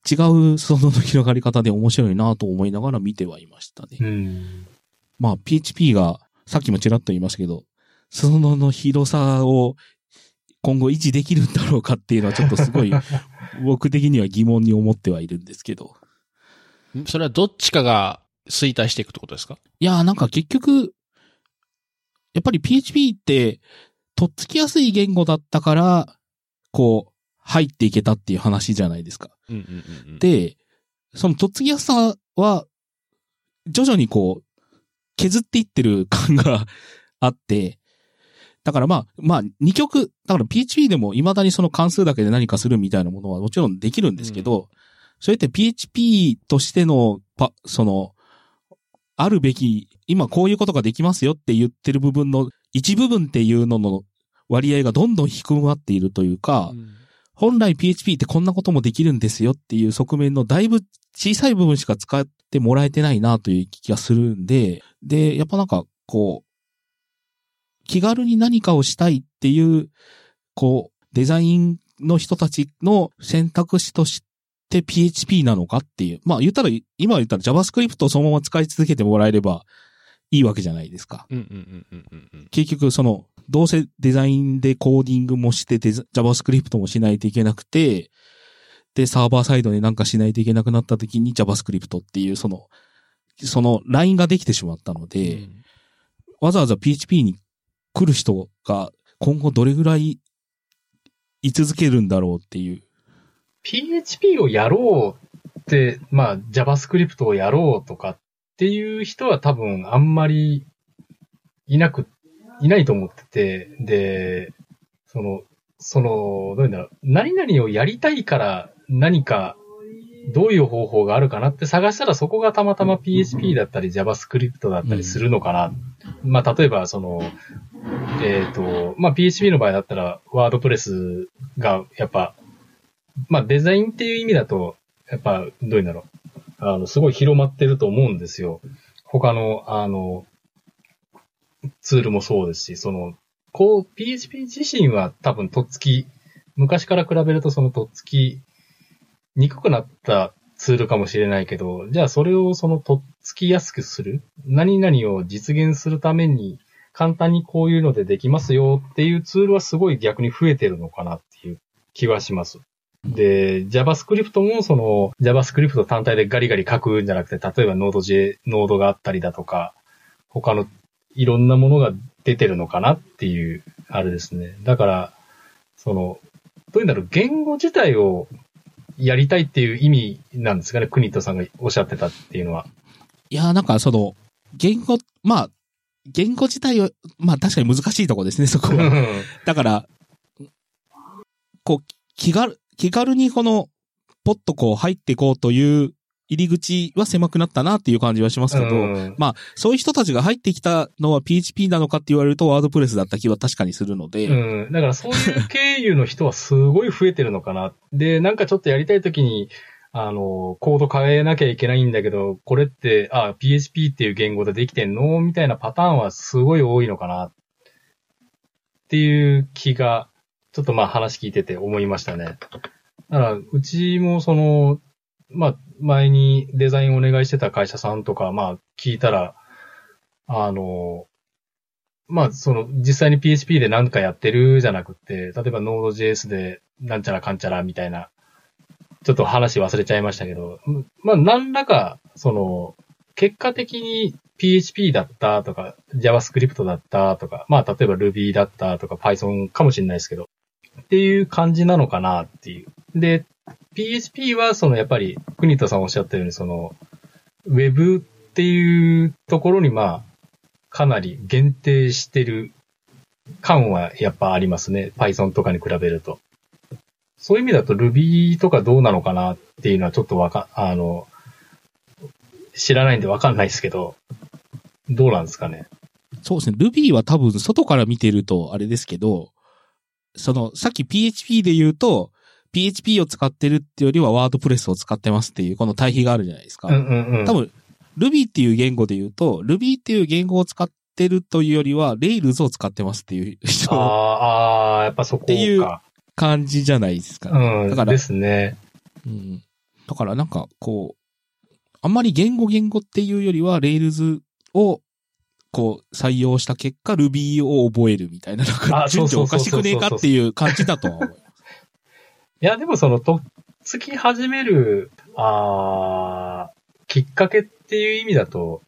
違う裾野の広がり方で面白いなと思いながら見てはいましたね。うん。まあ、PHP が、さっきもちらっと言いましたけど、裾野の広さを今後維持できるんだろうかっていうのはちょっとすごい、僕的には疑問に思ってはいるんですけど。うんそれはどっちかが衰退していくってことですか？いやーなんか結局、やっぱり PHP って、とっつきやすい言語だったから、こう、入っていけたっていう話じゃないですか。うんうんうんうん。で、そのとっつきやすさは、徐々にこう、削っていってる感があって、だからまあ、まあ、二極、だから PHP でも未だにその関数だけで何かするみたいなものはもちろんできるんですけど、それって PHP としての、パ、その、あるべき、今こういうことができますよって言ってる部分の一部分っていうのの割合がどんどん低くなっているというか、うん。本来 PHP ってこんなこともできるんですよっていう側面のだいぶ小さい部分しか使ってもらえてないなという気がするんで、で、やっぱなんかこう、気軽に何かをしたいっていう、こう、デザインの人たちの選択肢として PHP なのかっていう。まあ言ったら、今言ったら JavaScript をそのまま使い続けてもらえればいいわけじゃないですか。結局その、どうせデザインでコーディングもして JavaScript もしないといけなくて、で、サーバーサイドでなんかしないといけなくなった時に JavaScript っていうその、そのラインができてしまったので、うんわざわざ PHP に来る人が今後どれぐらい居続けるんだろうっていう。PHP をやろうって、まあ JavaScript をやろうとかっていう人は多分あんまりいなく、いないと思ってて、で、その、その、どういうんだろう、何々をやりたいから何か、どういう方法があるかなって探したらそこがたまたま PHP だったり JavaScript だったりするのかな。まあ例えばその、えっ、と、まあ PHP の場合だったらワードプレスがやっぱまあデザインっていう意味だと、やっぱ、どういうんだろう。あの、すごい広まってると思うんですよ。他の、あの、ツールもそうですし、その、こう、PHP 自身は多分とっつき、昔から比べるとそのとっつき、にくくなったツールかもしれないけど、じゃあそれをそのとっつきやすくする何々を実現するために、簡単にこういうのでできますよっていうツールはすごい逆に増えてるのかなっていう気はします。で、JavaScript もその JavaScript 単体でガリガリ書くんじゃなくて、例えば Node.js、ノードがあったりだとか、他のいろんなものが出てるのかなっていう、あれですね。だから、その、どういうんだろう、言語自体をやりたいっていう意味なんですかね、クニットさんがおっしゃってたっていうのは。いやーなんかその、言語、まあ、言語自体は、まあ確かに難しいところですね、そこは。だから、こう、気軽、気軽にこの、ポッとこう入っていこうという入り口は狭くなったなっていう感じはしますけど、うんまあ、そういう人たちが入ってきたのは PHP なのかって言われるとワードプレスだった気は確かにするので、うん。だからそういう経由の人はすごい増えてるのかな。で、なんかちょっとやりたいときに、あの、コード変えなきゃいけないんだけど、これって、あ、PHP っていう言語でできてんのみたいなパターンはすごい多いのかな。っていう気が、ちょっとまあ話聞いてて思いましたね。だから、うちもその、まあ、前にデザインお願いしてた会社さんとか、まあ、聞いたら、あの、まあ、その、実際に PHP で何かやってるじゃなくて、例えば Node.js でなんちゃらかんちゃらみたいなちょっと話忘れちゃいましたけど、まあ、何らか、その、結果的に PHP だったとか、JavaScript だったとか、まあ、例えば Ruby だったとか Python かもしれないですけど、っていう感じなのかなっていう。で、PHP はそのやっぱり、国田さんおっしゃったようにその、Web っていうところにまあ、かなり限定してる感はやっぱありますね。Python とかに比べると。そういう意味だと Ruby とかどうなのかなっていうのはちょっとわか、あの、知らないんでわかんないですけど、どうなんですかね。そうですね。Ruby は多分外から見てるとあれですけど、その、さっき PHP で言うと、PHP を使ってるってよりはワードプレスを使ってますっていうこの対比があるじゃないですか。うんうんうん。多分、Ruby っていう言語で言うと、Ruby っていう言語を使ってるというよりは、Rails を使ってますっていう人のあーあー、やっぱそこか。っていう感じじゃないですか。うん。だからですね。うん。だからなんか、こう、あんまり言語言語っていうよりは、Rails を、こう、採用した結果、Ruby を覚えるみたいな、なんか、あそう順序おかしくねえかっていう感じだとは思います。いや、でもその、とっつき始める、あーきっかけっていう意味だと、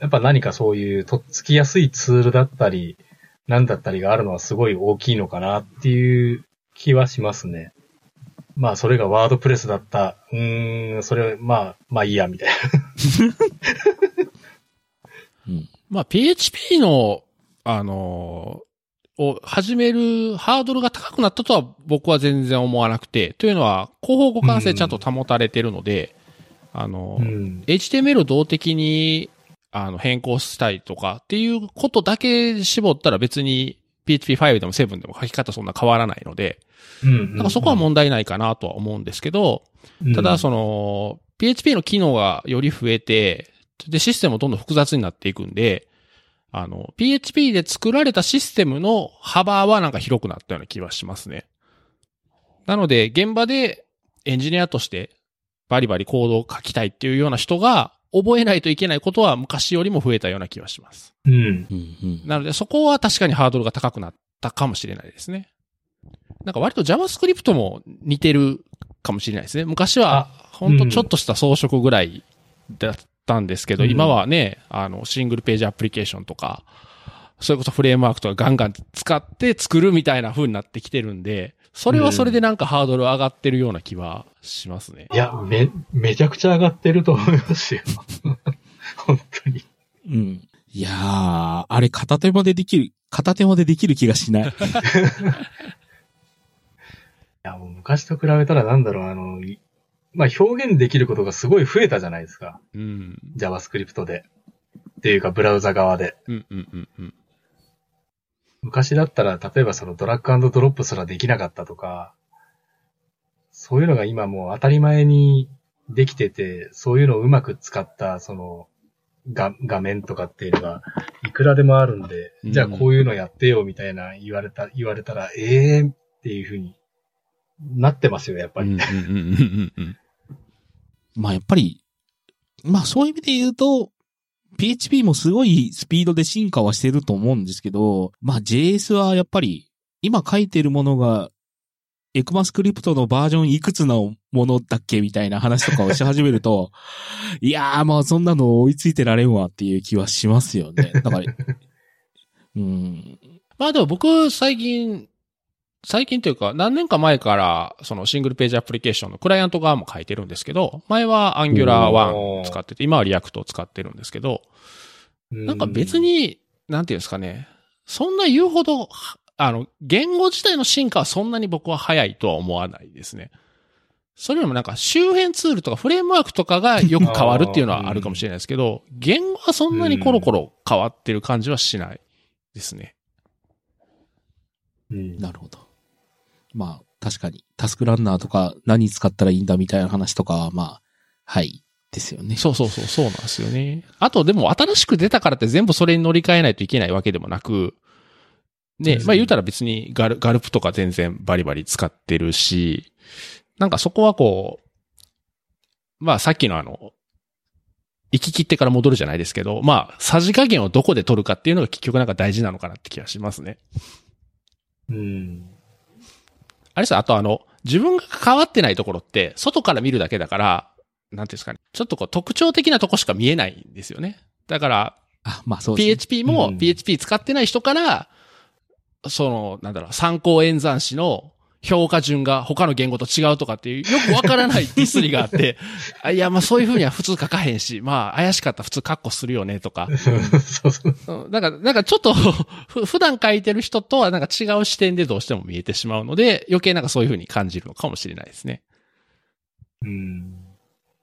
やっぱ何かそういうとっつきやすいツールだったり、なんだったりがあるのはすごい大きいのかなっていう気はしますね。まあ、それがワードプレスだった。うーん、それ、まあ、まあいいや、みたいな。うん。まあ、PHP の、あのを始めるハードルが高くなったとは僕は全然思わなくて、というのは、広報互換性ちゃんと保たれてるので、あのーうん。HTML を動的にあの変更したいとかっていうことだけ絞ったら別に PHP5 でも7でも書き方そんな変わらないので、うん。なんかそこは問題ないかなとは思うんですけど、ただその PHP の機能がより増えて、でシステムもどんどん複雑になっていくんで、あの PHP で作られたシステムの幅はなんか広くなったような気はしますね。なので現場でエンジニアとしてバリバリコードを書きたいっていうような人が覚えないといけないことは昔よりも増えたような気はします。うん。うんうん。なのでそこは確かにハードルが高くなったかもしれないですね。なんか割と JavaScript も似てるかもしれないですね。昔はほんとちょっとした装飾ぐらいだったんですけど、うん今はね、あのシングルページアプリケーションとか、それこそフレームワークとかガンガン使って作るみたいな風になってきてるんで、それはそれでなんかハードル上がってるような気はしますね。いや、め、めちゃくちゃ上がってると思いますよ。本当に。いうん。いやー、あれ片手間でできる、片手間でできる気がしない。や、もう昔と比べたらなんだろう、あの、いまあ、表現できることがすごい増えたじゃないですか。うん。JavaScript で。っていうか、ブラウザ側で。うんうんうんうん。昔だったら、例えばそのドラッグドロップすらできなかったとか、そういうのが今もう当たり前にできてて、そういうのをうまく使った、その、が画面とかっていうのが、いくらでもあるんで、うんじゃあこういうのやってよ、みたいな言われた、言われたら、ええー、っていうふうになってますよ、やっぱり。うんうんうんうんうんまあやっぱり、まあそういう意味で言うと、PHP もすごいスピードで進化はしてると思うんですけど、まあ JS はやっぱり、今書いてるものが、エクマスクリプトのバージョンいくつのものだっけみたいな話とかをし始めると、いやーまあそんなの追いついてられんわっていう気はしますよね。だから、うん、まあでも僕、最近、最近というか、何年か前から、そのシングルページアプリケーションのクライアント側も書いてるんですけど、前は Angular 1使ってて、今は React を使ってるんですけど、なんか別に、なんていうんですかね、そんな言うほど、はあの、言語自体の進化はそんなに僕は早いとは思わないですね。それよりもなんか周辺ツールとかフレームワークとかがよく変わるっていうのはあるかもしれないですけど、言語はそんなにコロコロ変わってる感じはしないですね。うん、なるほど。まあ確かに、タスクランナーとか何使ったらいいんだみたいな話とかは、まあ、はい、ですよね。そうそうそう、そうなんですよね。あとでも新しく出たからって全部それに乗り換えないといけないわけでもなく、ね、うんまあ言うたら別にガルガルプとか全然バリバリ使ってるし、なんかそこはこう、まあさっきのあの、行き切ってから戻るじゃないですけど、まあ、さじ加減をどこで取るかっていうのが結局なんか大事なのかなって気がしますね。うん。あれさ、あとあの、自分が関わってないところって、外から見るだけだから、なんていうんですかね。ちょっとこう特徴的なとこしか見えないんですよね。だから、あ、まあそうですね。PHP もうん PHP 使ってない人から、その、なんだろう、参考演算子の評価順が他の言語と違うとかっていう、よくわからないディスりがあって、あいや、まあそういうふうには普通書かへんし、まあ怪しかったら普通カッコするよねとか。そうそう。うんなんか、なんかちょっとふ、普段書いてる人とはなんか違う視点でどうしても見えてしまうので、余計なんかそういうふうに感じるのかもしれないですね。うん。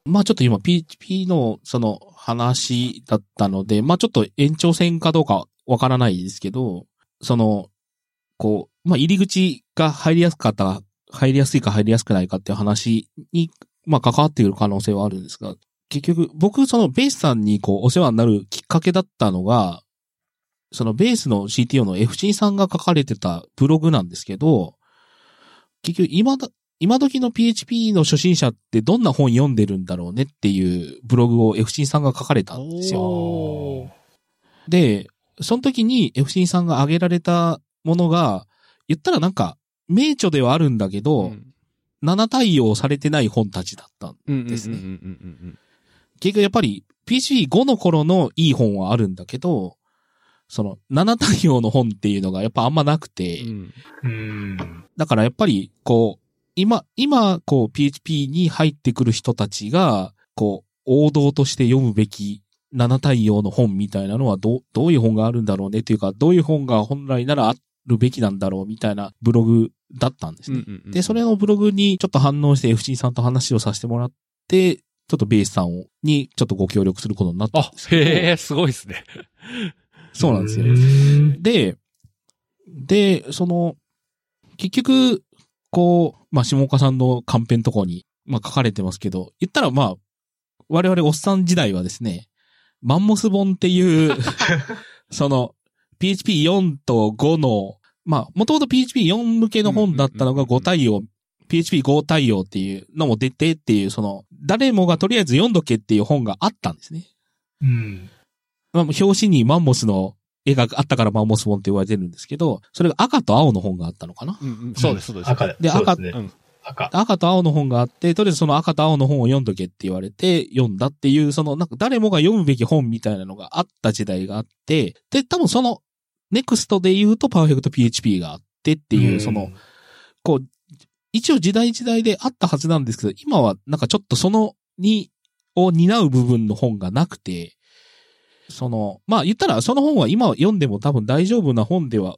まあちょっと今 PHP のその話だったので、まあちょっと延長線かどうかわからないですけど、その、こう、まあ入り口が入りやすかった、入りやすいか入りやすくないかっていう話に、まあ関わっている可能性はあるんですが、結局僕そのベースさんにこうお世話になるきっかけだったのが、そのベースの CTO の FC さんが書かれてたブログなんですけど、結局今だ、今時の PHP の初心者ってどんな本読んでるんだろうねっていうブログを FC さんが書かれたんですよ。おで、その時に FC さんが挙げられたものが、言ったらなんか、名著ではあるんだけど、うん7対応されてない本たちだった。うんですね結局やっぱり PHP5 の頃のいい本はあるんだけど、その7対応の本っていうのがやっぱあんまなくて、うんうん。だからやっぱり、こう、今、今、こう、PHP に入ってくる人たちが、こう、王道として読むべき7対応の本みたいなのはどう、どういう本があるんだろうねっていうか、どういう本が本来ならあるべきなんだろうみたいなブログだったんですね。うんうんで、それのブログにちょっと反応して FC さんと話をさせてもらって、ちょっとベースさんをにちょっとご協力することになったんあです、けど。へえ、すごいですね。そうなんですよ。ね。で、で、その、結局、こう、まあ、下岡さんのカンペのところに、まあ、書かれてますけど、言ったら、まあ、我々おっさん時代はですね、マンモス本っていう、その、PHP4 と5の、まあ、もともと PHP4 向けの本だったのがうんうんうんうん5対応、PHP5 対応っていうのも出てっていう、その、誰もがとりあえず読んどけっていう本があったんですね。うん。まあ、表紙にマンモスの絵があったからマンモス本って言われてるんですけど、それが赤と青の本があったのかなうんうんそうです、そうです。赤で。でそうですね赤うん赤。赤と青の本があって、とりあえずその赤と青の本を読んどけって言われて、読んだっていう、そのなんか誰もが読むべき本みたいなのがあった時代があって、で、多分その、ネクストで言うとパーフェクト PHP があってっていう、その、こう、一応時代時代であったはずなんですけど、今はなんかちょっとその、に、を担う部分の本がなくて、その、まあ言ったらその本は今読んでも多分大丈夫な本では、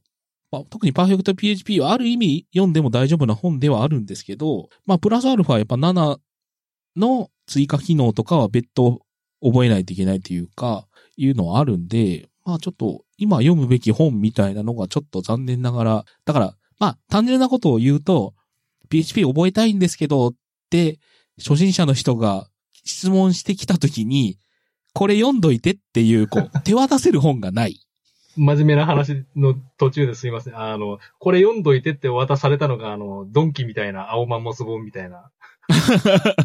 まあ、特にパーフェクト PHP はある意味読んでも大丈夫な本ではあるんですけど、まあプラスアルファやっぱ7の追加機能とかは別途覚えないといけないというか、いうのはあるんで、まあちょっと今読むべき本みたいなのがちょっと残念ながら、だから、まあ単純なことを言うと、PHP 覚えたいんですけどって、初心者の人が質問してきたときに、これ読んどいてっていう、こう、手渡せる本がない。真面目な話の途中ですいません。あの、これ読んどいてって渡されたのが、あの、ドンキみたいな青マンモス本みたいな。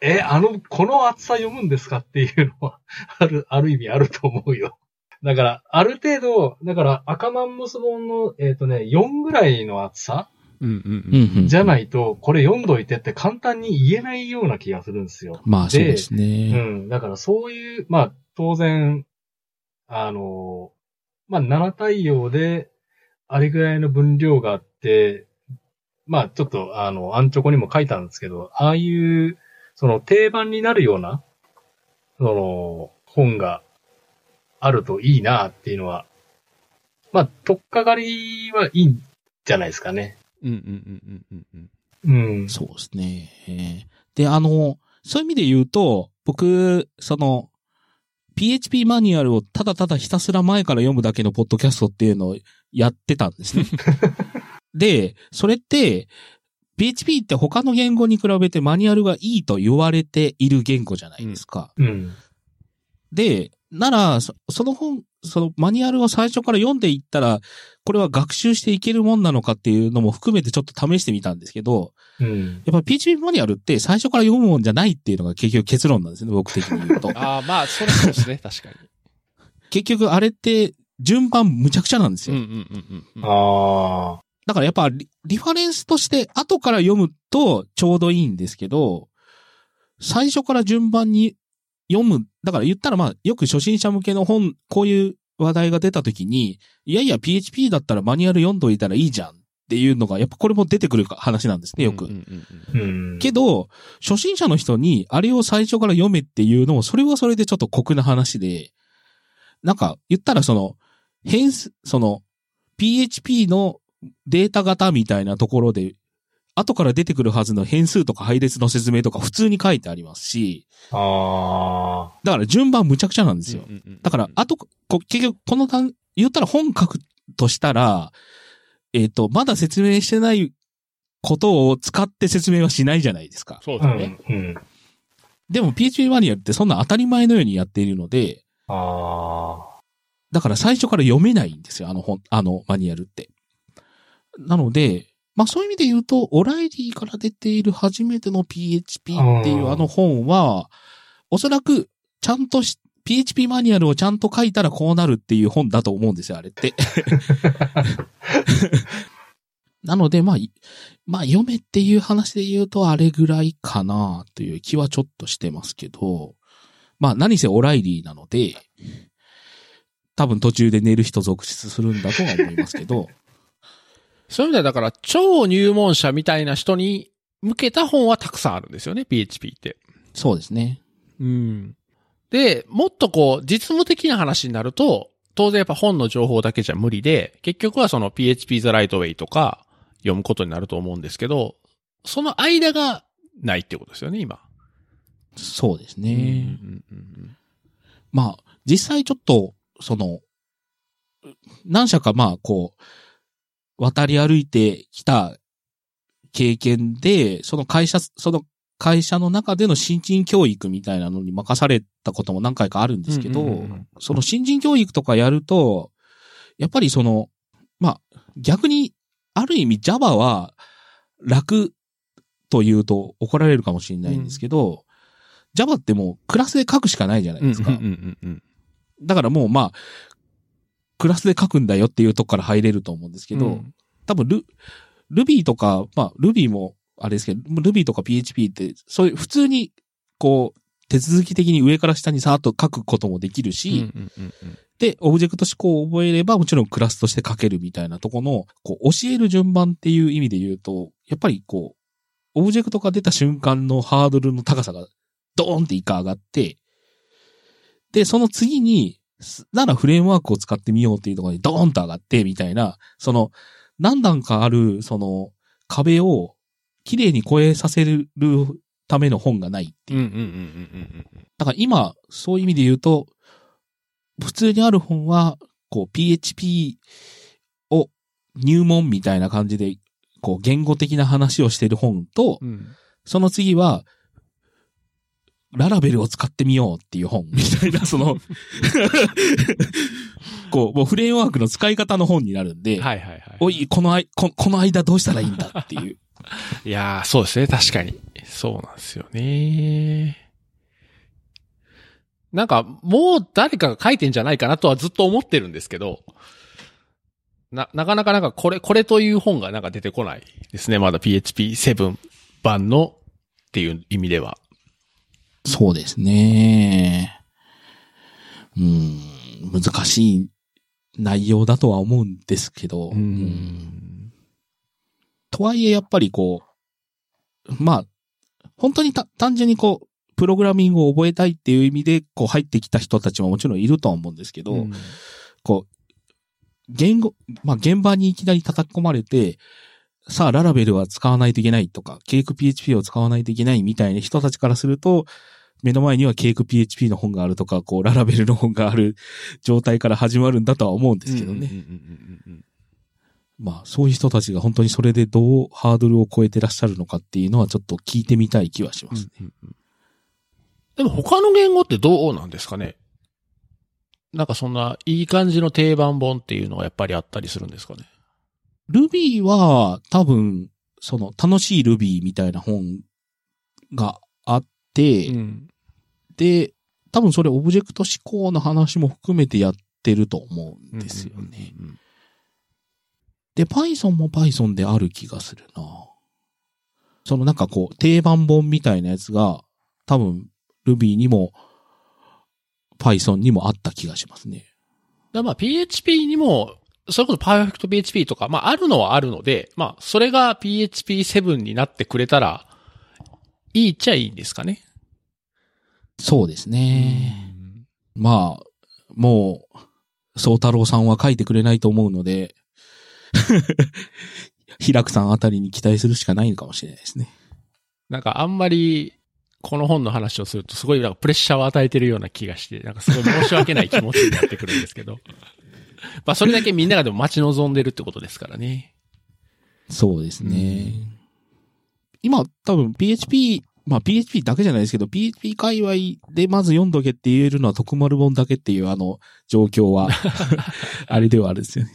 え、あの、この厚さ読むんですかっていうのは、ある、ある意味あると思うよ。だから、ある程度、だから赤マンモス本の、えっ、とね、4ぐらいの厚さうんうんううんん。じゃないと、これ読んどいてって簡単に言えないような気がするんですよ。まあそうですうね。ん。だからそういう、まあ、当然、あの、まあ、7対応で、あれぐらいの分量があって、まあ、ちょっと、あの、アンチョコにも書いたんですけど、ああいう、その定番になるような、その、本があるといいなっていうのは、まあ、とっかかりはいいんじゃないですかね。うんうんうんうんうんうん。うん。そうですね。えーで、あの、そういう意味で言うと、僕、その、PHP マニュアルをただただひたすら前から読むだけのポッドキャストっていうのをやってたんですね。で、それって、PHP って他の言語に比べてマニュアルがいいと言われている言語じゃないですか。うん。で、なら、そその本、そのマニュアルを最初から読んでいったら、これは学習していけるもんなのかっていうのも含めてちょっと試してみたんですけど、うん。やっぱ PHP マニュアルって最初から読むもんじゃないっていうのが結局結論なんですね、僕的に言うと。ああ、まあ、それそうですね、確かに。結局あれって順番むちゃくちゃなんですよ。うんうんうんうんうん。ああ。だからやっぱリリファレンスとして後から読むとちょうどいいんですけど、最初から順番に読む、だから言ったらまあよく初心者向けの本、こういう話題が出た時に、いやいや PHP だったらマニュアル読んどいたらいいじゃんっていうのが、やっぱこれも出てくる話なんですね、よく。けど、初心者の人にあれを最初から読めっていうのも、それはそれでちょっと酷な話で、なんか言ったらその、変数、その、PHP のデータ型みたいなところで、後から出てくるはずの変数とか配列の説明とか普通に書いてありますし、あだから順番むちゃくちゃなんですよ。うんうんうんだから、あと、こ結局、この段、言ったら本書くとしたら、えっ、と、まだ説明してないことを使って説明はしないじゃないですか。そうあ。ですね。うん。うん。でも PHP マニュアルってそんな当たり前のようにやっているので、あだから最初から読めないんですよ、あの本、あのマニュアルって。なので、まあそういう意味で言うと、オライリーから出ている初めての PHP っていううんあの本は、おそらくちゃんとし、PHP マニュアルをちゃんと書いたらこうなるっていう本だと思うんですよ、あれって。なので、まあ、いまあ読めっていう話で言うとあれぐらいかなという気はちょっとしてますけど、まあ何せオライリーなので、多分途中で寝る人続出するんだとは思いますけど、そういう意味ではだから、超入門者みたいな人に向けた本はたくさんあるんですよね、PHP って。そうですね。うん。で、もっとこう、実務的な話になると、当然やっぱ本の情報だけじゃ無理で、結局はその PHP The Right Way とか読むことになると思うんですけど、その間がないってことですよね、今。そうですね。うんうんうんまあ、実際ちょっと、その、何社かまあ、こう、渡り歩いてきた経験で、その会社、その会社の中での新人教育みたいなのに任されたことも何回かあるんですけど、その新人教育とかやると、やっぱりその、まあ、逆に、ある意味 Java は楽と言うと怒られるかもしれないんですけど、Java ってもうクラスで書くしかないじゃないですか。だからもうまあ、クラスで書くんだよっていうとこから入れると思うんですけど、うん。多分ル、Ruby とか、まあ Ruby もあれですけど、Ruby とか PHP って、そういう普通に、こう、手続き的に上から下にさーっと書くこともできるし、うんうんうんうん。で、オブジェクト思考を覚えればもちろんクラスとして書けるみたいなとこの、こう、教える順番っていう意味で言うと、やっぱりこう、オブジェクトが出た瞬間のハードルの高さがドーンって一回上がって、で、その次に、すならフレームワークを使ってみようっていうところにドーンと上がって、みたいな、その、何段かある、その、壁を綺麗に越えさせるための本がないっていう。だから今、そういう意味で言うと、普通にある本は、こう、PHP を入門みたいな感じで、こう、言語的な話をしてる本と、うんうん。その次は、ララベルを使ってみようっていう本みたいな、その、こう、もうフレームワークの使い方の本になるんで、はいはいはい。おい、このあいこ、この間どうしたらいいんだっていう。いやー、そうですね、確かに。そうなんですよね。なんか、もう誰かが書いてんじゃないかなとはずっと思ってるんですけど、な、なかなかなんかこれ、これという本がなんか出てこないですね。まだ PHP7 版のっていう意味では。そうですね。うん、難しい内容だとは思うんですけど、うん。とはいえやっぱりこう、まあ、本当にた単純にこう、プログラミングを覚えたいっていう意味で、こう入ってきた人たちももちろんいるとは思うんですけど、うん。こう、言語、まあ、現場にいきなり叩き込まれて、さあ、ララベルは使わないといけないとか、ケーク PHP を使わないといけないみたいな人たちからすると、目の前にはケーク PHP の本があるとか、こう、ララベルの本がある状態から始まるんだとは思うんですけどね。まあ、そういう人たちが本当にそれでどうハードルを超えてらっしゃるのかっていうのはちょっと聞いてみたい気はします。うんうんうんでも他の言語ってどうなんですかね？なんかそんないい感じの定番本っていうのはやっぱりあったりするんですかね？Ruby は多分、その楽しい Ruby みたいな本があって、うん。で、多分それオブジェクト思考の話も含めてやってると思うんですよね。で、Python も Python である気がするな。そのなんかこう、定番本みたいなやつが、多分、Ruby にも、Python にもあった気がしますね。だまあ PHP にも、それこそ Perfect PHP とか、まああるのはあるので、まあそれが PHP7 になってくれたら、いいっちゃいいんですかね。そうですね。まあ、もう、宗太郎さんは書いてくれないと思うので、平くさんあたりに期待するしかないのかもしれないですね。なんかあんまり、この本の話をするとすごいなんかプレッシャーを与えてるような気がして、なんかすごい申し訳ない気持ちになってくるんですけど。まあそれだけみんながでも待ち望んでるってことですからね。そうですね。今、多分 PHP、まあ PHP だけじゃないですけど、PHP 界隈でまず読んどけって言えるのは徳丸本だけっていうあの状況は、あれではあるんですよね。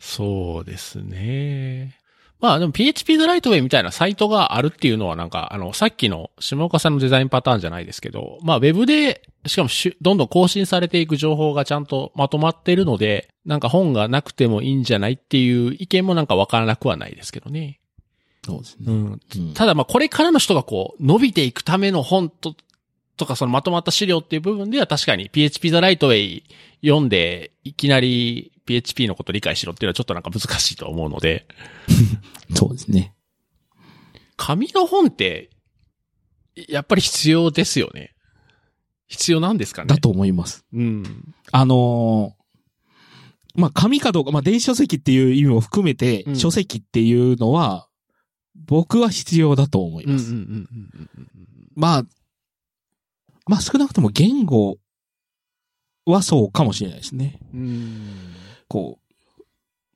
そうですね。まあでも PHP ザライトウェイみたいなサイトがあるっていうのはなんか、あの、さっきの下岡さんのデザインパターンじゃないですけど、まあウェブで、しかもしゅどんどん更新されていく情報がちゃんとまとまっているので、なんか本がなくてもいいんじゃないっていう意見もなんかわからなくはないですけどね。そうですね。うん。うんただまあこれからの人がこう、伸びていくための本と、とかそのまとまった資料っていう部分では確かに PHP ザライトウェイ読んで、いきなり PHP のこと理解しろっていうのはちょっとなんか難しいと思うので、そうですね。紙の本って、やっぱり必要ですよね。必要なんですかね。だと思います。うん。あのーまあ、紙かどうか、まあ、電子書籍っていう意味も含めて、うん書籍っていうのは、僕は必要だと思います。うんうんまあ、まあ、少なくとも言語はそうかもしれないですね。うん。うん。こ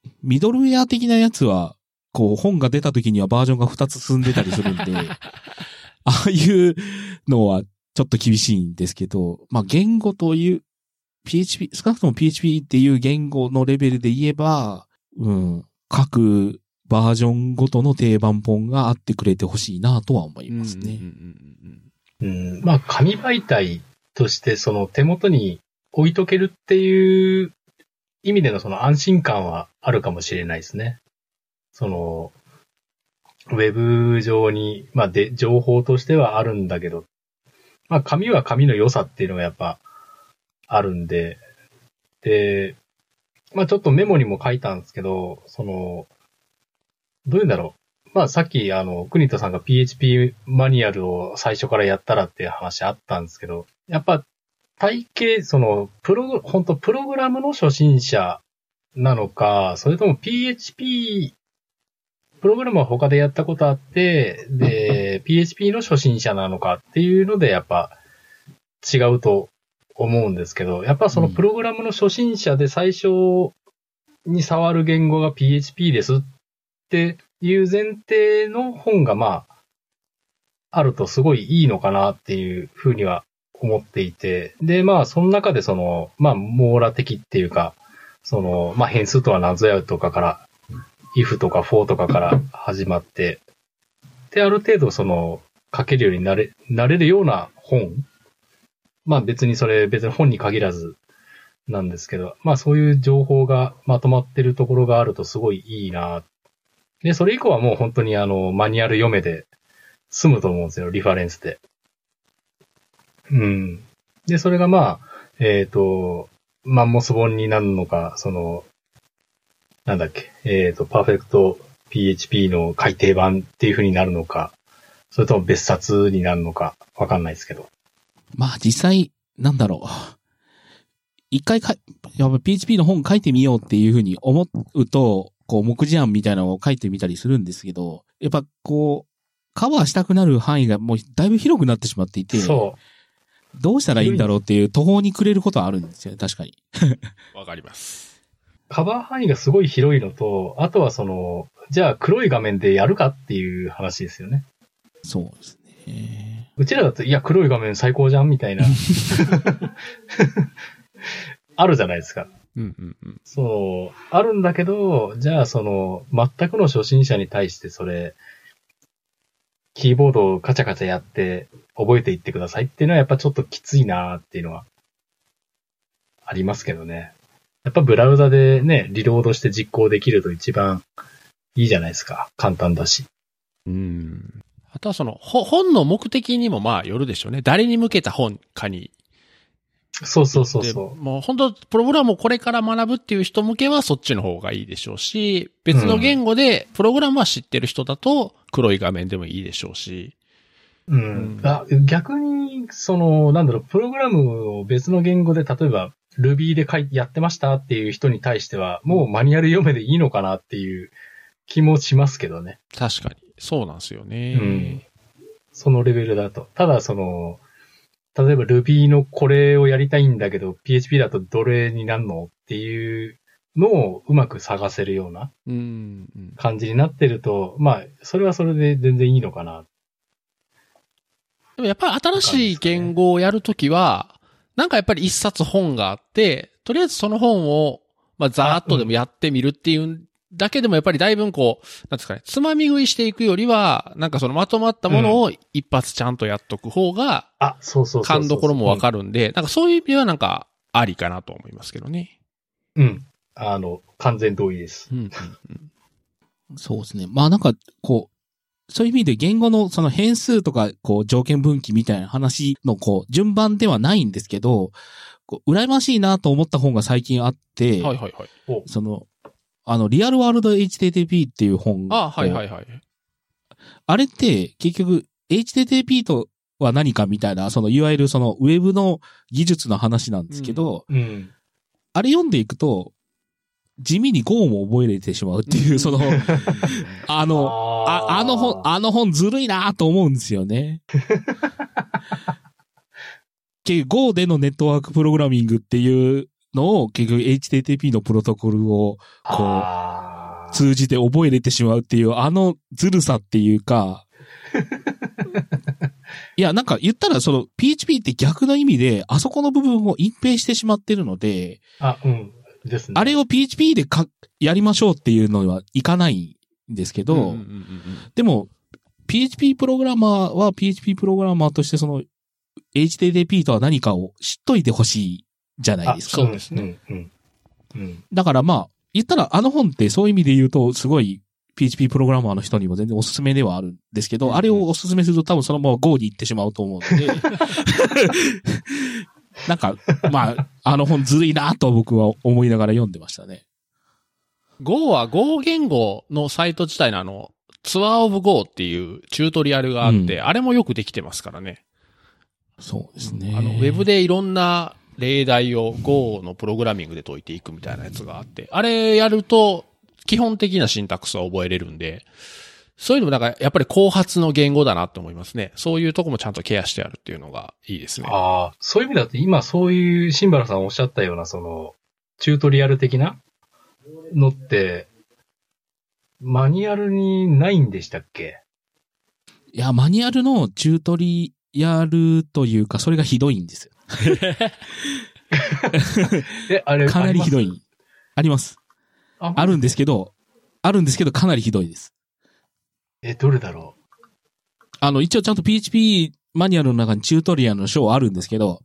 う、ミドルウェア的なやつは、こう、本が出た時にはバージョンが2つ進んでたりするんで、ああいうのはちょっと厳しいんですけど、まあ、言語という、PHP、少なくとも PHP っていう言語のレベルで言えば、うん、各バージョンごとの定番本があってくれてほしいなとは思いますね。うんまあ、紙媒体として、その手元に置いとけるっていう意味でのその安心感はあるかもしれないですね。その、ウェブ上に、まあ、で、情報としてはあるんだけど、まあ、紙は紙の良さっていうのがやっぱあるんで、で、まあ、ちょっとメモにも書いたんですけど、その、どういうんだろう。まあさっきあの、国田さんが PHP マニュアルを最初からやったらっていう話あったんですけど、やっぱ体系、その、プログ、本当プログラムの初心者なのか、それとも PHP、プログラムは他でやったことあって、で、PHP の初心者なのかっていうのでやっぱ違うと思うんですけど、やっぱそのプログラムの初心者で最初に触る言語が PHP ですっっていう前提の本がまあ、あるとすごいいいのかなっていうふうには思っていて、で、まあ、その中でその、まあ、網羅的っていうか、その、まあ、変数とは何ぞやとかから、if とか for とかから始まって、で、ある程度その、書けるようになれ、なれるような本まあ別にそれ別に本に限らずなんですけど、まあそういう情報がまとまってるところがあるとすごいいいな。で、それ以降はもう本当にあの、マニュアル読めで済むと思うんですよ、リファレンスで。うん。で、それがまあ、えっ、と、マンモス本になるのか、その、なんだっけ、えっ、と、パーフェクト PHP の改訂版っていう風になるのか、それとも別冊になるのか、わかんないですけど。まあ実際、なんだろう。一回か、やっぱ PHP の本書いてみようっていうふうに思うと、こう、目次案みたいなのを書いてみたりするんですけど、やっぱこう、カバーしたくなる範囲がもうだいぶ広くなってしまっていて、そう。どうしたらいいんだろうっていう途方に暮れることはあるんですよね、確かに。わかります。カバー範囲がすごい広いのと、あとはその、じゃあ黒い画面でやるかっていう話ですよね。そうですね。うちらだと、いや、黒い画面最高じゃんみたいな。あるじゃないですか。うんうんうん。そう、あるんだけど、じゃあその、全くの初心者に対してそれ、キーボードをカチャカチャやって覚えていってくださいっていうのはやっぱちょっときついなーっていうのは、ありますけどね。やっぱブラウザでね、リロードして実行できると一番いいじゃないですか。簡単だし。うん。あとはその、ほ本の目的にもまあよるでしょうね。誰に向けた本かに。そうそうそうでそう。もう本当プログラムをこれから学ぶっていう人向けはそっちの方がいいでしょうし、別の言語でプログラムは知ってる人だと黒い画面でもいいでしょうし。うん。うんあ逆に、その、なんだろう、プログラムを別の言語で、例えば Ruby で書いやってましたっていう人に対しては、もうマニュアル読めでいいのかなっていう気もしますけどね。確かに。そうなんですよね。うんそのレベルだと。ただ、その、例えば Ruby のこれをやりたいんだけど、PHP だとどれになるのっていうのをうまく探せるような感じになってると、まあ、それはそれで全然いいのかな。でもやっぱり新しい言語をやるときは、なんかやっぱり一冊本があって、とりあえずその本を、まあ、ざーっとでもやってみるっていうだけでもやっぱりだいぶこう、なんですかね、つまみ食いしていくよりは、なんかそのまとまったものを一発ちゃんとやっとく方が、あ、そうそうそうそう。勘どころもわかるんで、なんかそういう意味ではなんか、ありかなと思いますけどね。うん。あの、完全同意です。うんうんそうですね。まあなんか、こう、そういう意味で言語のその変数とか、こう、条件分岐みたいな話の、こう、順番ではないんですけど、こう、羨ましいなと思った本が最近あって、はいはいはい。その、あの、リアルワールド HTTP っていう本。あはいはいはい。あれって、結局、HTTP とは何かみたいな、その、いわゆるその、ウェブの技術の話なんですけど、うん。あれ読んでいくと、地味に Go も覚えれてしまうっていう、その、あの、あ、あの本、あの本ずるいなと思うんですよね。結局 Go でのネットワークプログラミングっていうのを結局 HTTP のプロトコルをこう通じて覚えれてしまうっていうあのずるさっていうか、いや、なんか言ったらその PHP って逆の意味であそこの部分を隠蔽してしまってるので、あ、うん。ですね。あれを PHP でか、やりましょうっていうのはいかないんですけど、うんうんうんうんでも、PHP プログラマーは PHP プログラマーとしてその HTTP とは何かを知っといてほしいじゃないあですか。そうですね。うん。うん。うん。だからまあ、言ったらあの本ってそういう意味で言うとすごい PHP プログラマーの人にも全然おすすめではあるんですけど、うんうんあれをおすすめすると多分そのまま Go に行ってしまうと思うので、なんか、まあ、あの本ずるいなと僕は思いながら読んでましたね。Go は Go 言語のサイト自体のあの、ツアーオブ Go っていうチュートリアルがあって、うんあれもよくできてますからね。そうですね。あの、ウェブでいろんな例題を Go のプログラミングで解いていくみたいなやつがあって、あれやると基本的なシンタックスは覚えれるんで、そういうのもなんかやっぱり後発の言語だなと思いますね。そういうとこもちゃんとケアしてあるっていうのがいいですね。ああ、そういう意味だと今そういうシンバラさんおっしゃったようなその、チュートリアル的な？のって、マニュアルにないんでしたっけ？いや、マニュアルのチュートリアルというか、それがひどいんですよ。え、あれ、かなりひどい。い。あります。ああるんですけど、あるんですけど、かなりひどいです。え、どれだろあの、一応ちゃんと PHP マニュアルの中にチュートリアルの章あるんですけど、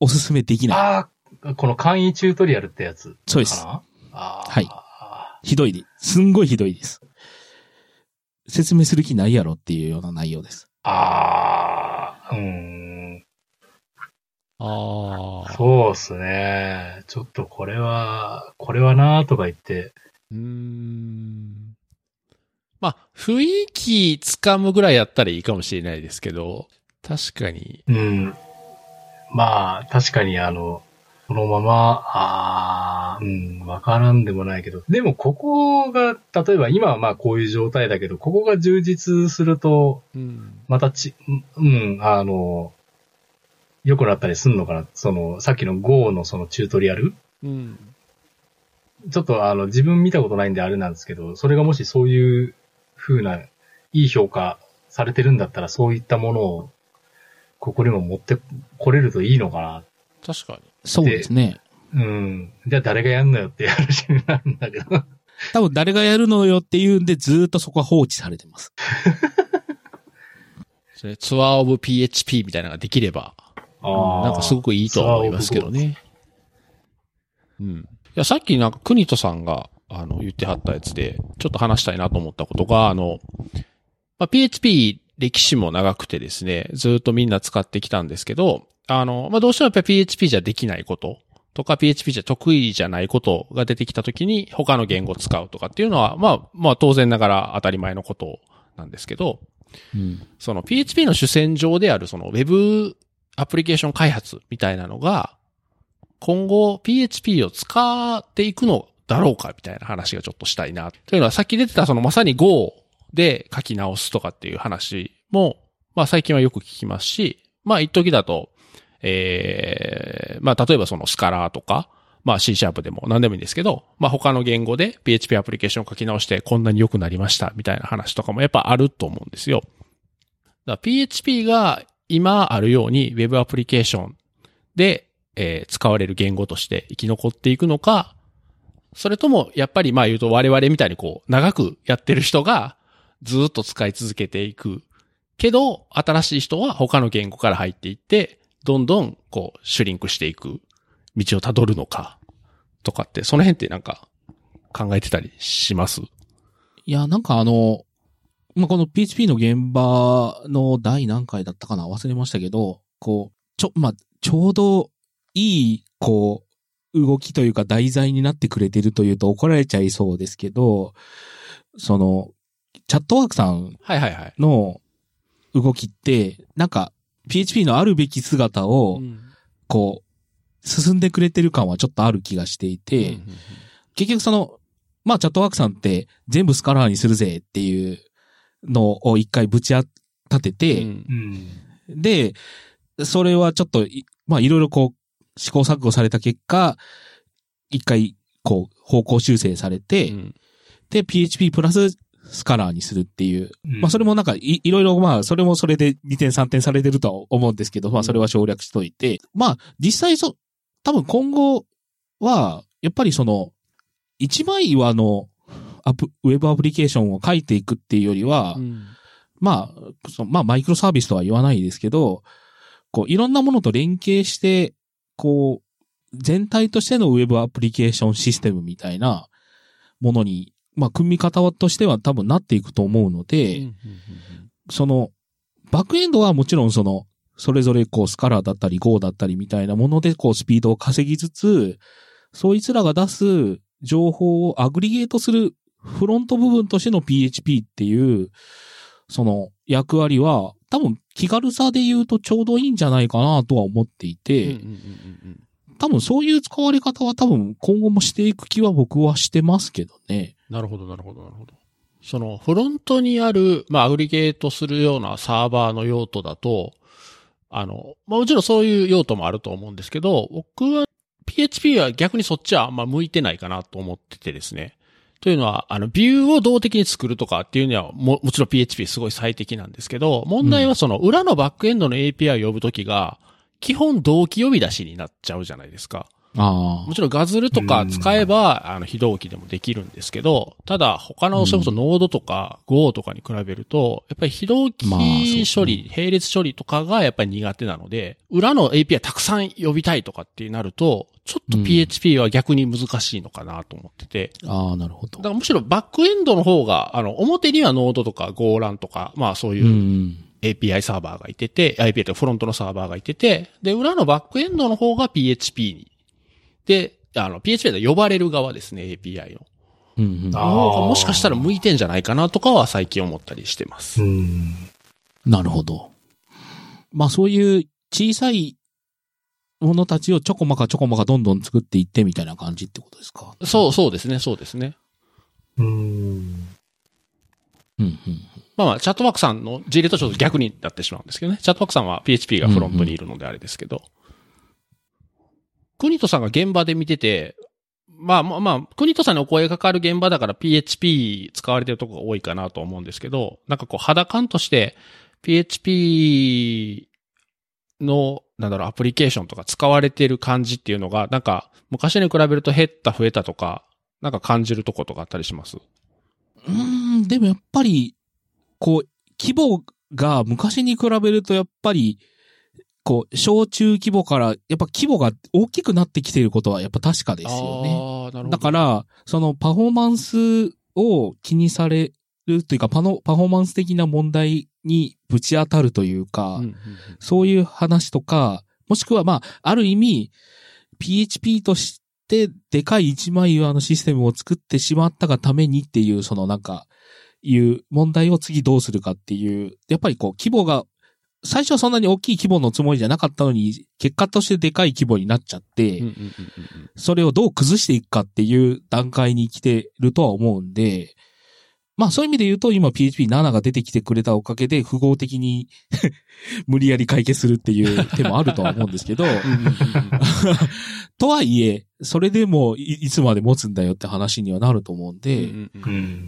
おすすめできうない。ああ、この簡易チュートリアルってやつそうです。あーはいひどいです。すんごいひどいです。説明する気ないやろっていうような内容です。ああ、うーん。ああ。そうっすね。ちょっとこれは、これはなーとか言って、うーん。まあ、雰囲気つかむぐらいやったらいいかもしれないですけど、確かに。うん。まあ、確かにあの、このまま、ああ、うん、わからんでもないけど。でも、ここが、例えば今はまあこういう状態だけど、ここが充実すると、うん。またち、うん、あの、良くなったりすんのかな？その、さっきの Go のそのチュートリアル？うん。ちょっとあの、自分見たことないんであれなんですけど、それがもしそういう風な、いい評価されてるんだったら、そういったものを、ここにも持ってこれるといいのかな？確かに。そうですね。うん。じゃあ誰がやんのよって話になるんだけど。多分誰がやるのよっていうんで、ずーっとそこは放置されてます。それツアーオブ PHP みたいなのができれば、なんかすごくいいとは思いますけどね。うん。や、さっきなんか、国人さんが、あの、言ってはったやつで、ちょっと話したいなと思ったことが、あの、まあ、PHP 歴史も長くてですね、ずっとみんな使ってきたんですけど、あの、まあ、どうしてもやっぱり PHP じゃできないこととか PHP じゃ得意じゃないことが出てきたときに他の言語を使うとかっていうのは、まあ、まあ当然ながら当たり前のことなんですけど、うん。その PHP の主戦場であるその Web アプリケーション開発みたいなのが、今後 PHP を使っていくのだろうかみたいな話がちょっとしたいな。というのはさっき出てたそのまさに Go で書き直すとかっていう話も、まあ最近はよく聞きますし、まあ一時だと、ええまあ例えばそのスカラーとか、まあ C シャープでも何でもいいんですけど、まあ他の言語で PHP アプリケーションを書き直してこんなに良くなりましたみたいな話とかもやっぱあると思うんですよ。PHP が今あるように Web アプリケーションで、えー使われる言語として生き残っていくのか、それともやっぱりまあ言うと我々みたいにこう長くやってる人がずっと使い続けていく。けど、新しい人は他の言語から入っていって、どんどんこうシュリンクしていく道をたどるのか、とかって、その辺ってなんか考えてたりします？いや、なんかあの、まあ、この PHP の現場の第何回だったかな？忘れましたけど、こう、ちょ、まあ、ちょうどいい、こう、動きというか題材になってくれてるというと怒られちゃいそうですけど、その、チャットワークさんはいはいはい。の動きって、なんか PHP のあるべき姿をう、ん。こう、進んでくれてる感はちょっとある気がしていて、うん。結局その、まあ、チャットワークさんって全部スカラーにするぜっていうのを一回ぶち当てうて、んうん。で、それはちょっとい、まあ、いろいろこう、試行錯誤された結果、一回、こう、方向修正されて、うんで、PHP プラススカラーにするっていう。うんまあ、それもなんかい、いろいろ、まあ、それもそれで2点3点されてるとは思うんですけど、まあ、それは省略しといて、まあ、実際そ、多分今後は、やっぱりその、一枚岩のアプ、ウェブアプリケーションを書いていくっていうよりは、うん。まあ、そのまあ、マイクロサービスとは言わないですけど、こう、いろんなものと連携して、こう、全体としてのウェブアプリケーションシステムみたいなものに、まあ、組み方としては多分なっていくと思うので、その、バックエンドはもちろんその、それぞれこう、スカラーだったり、Go だったりみたいなもので、こう、スピードを稼ぎつつ、そいつらが出す情報をアグリゲートするフロント部分としての PHP っていう、その役割は、多分気軽さで言うとちょうどいいんじゃないかなとは思っていて、多分そういう使われ方は多分今後もしていく気は僕はしてますけどね。なるほど、なるほど、なるほど。その、フロントにある、まあ、アグリゲートするようなサーバーの用途だと、あの、まあ、もちろんそういう用途もあると思うんですけど、僕は PHP は逆にそっちはあんま向いてないかなと思っててですね。というのは、あの、ビューを動的に作るとかっていうにはも、もちろん PHP すごい最適なんですけど、問題はその裏のバックエンドの API を呼ぶときが、基本動機呼び出しになっちゃうじゃないですか。あもちろんガズルとか使えば、あの、非同期でもできるんですけど、ただ他の、それこそノードとか Go とかに比べると、やっぱり非同期処理、並列処理とかがやっぱり苦手なので、裏の API たくさん呼びたいとかってなると、ちょっとうん PHP は逆に難しいのかなと思ってて、あ、ああ、なるほどだか。らむしろバックエンドの方が、あの、表にはノードとか Go ランとか、まあそうう。いうん API サーバーがいてて、API とフロントのサーバーがいてて、で、裏のバックエンドの方が PHP に。で、あの、PHP で呼ばれる側ですね、API の。うんうん。もしかしたら向いてんじゃないかなとかは最近思ったりしてます。うん。なるほど。まあそういう小さいものたちをちょこまかちょこまかどんどん作っていってみたいな感じってことですか？そう、そうですね、そうですね。うん。うんうん。まあまあ、チャットワークさんの事例とちょっと逆になってしまうんですけどね。チャットワークさんは PHP がフロントにいるのであれですけど。クニトさんが現場で見てて、まあまあまあ、クニトさんにお声がかかる現場だから PHP 使われてるとこが多いかなと思うんですけど、なんかこう肌感として PHP の、なんだろう、アプリケーションとか使われてる感じっていうのが、なんか昔に比べると減った増えたとか、なんか感じるとことかあったりします？うん、でもやっぱり、こう、規模が昔に比べるとやっぱり、こう、小中規模から、やっぱ規模が大きくなってきていることはやっぱ確かですよね。ああ、なるほど。だから、そのパフォーマンスを気にされるというか、パの、パフォーマンス的な問題にぶち当たるというか、うんうんうんそういう話とか、もしくはまあ、ある意味、PHP としてでかい一枚岩のシステムを作ってしまったがためにっていう、そのなんか、いう問題を次どうするかっていう、やっぱりこう、規模が、最初はそんなに大きい規模のつもりじゃなかったのに、結果としてでかい規模になっちゃって、それをどう崩していくかっていう段階に来てるとは思うんで、まあそういう意味で言うと今 PHP7 が出てきてくれたおかげで符号的に 無理やり解決するっていう手もあるとは思うんですけど、とはいえ、それでもいいつまで持つんだよって話にはなると思うんで、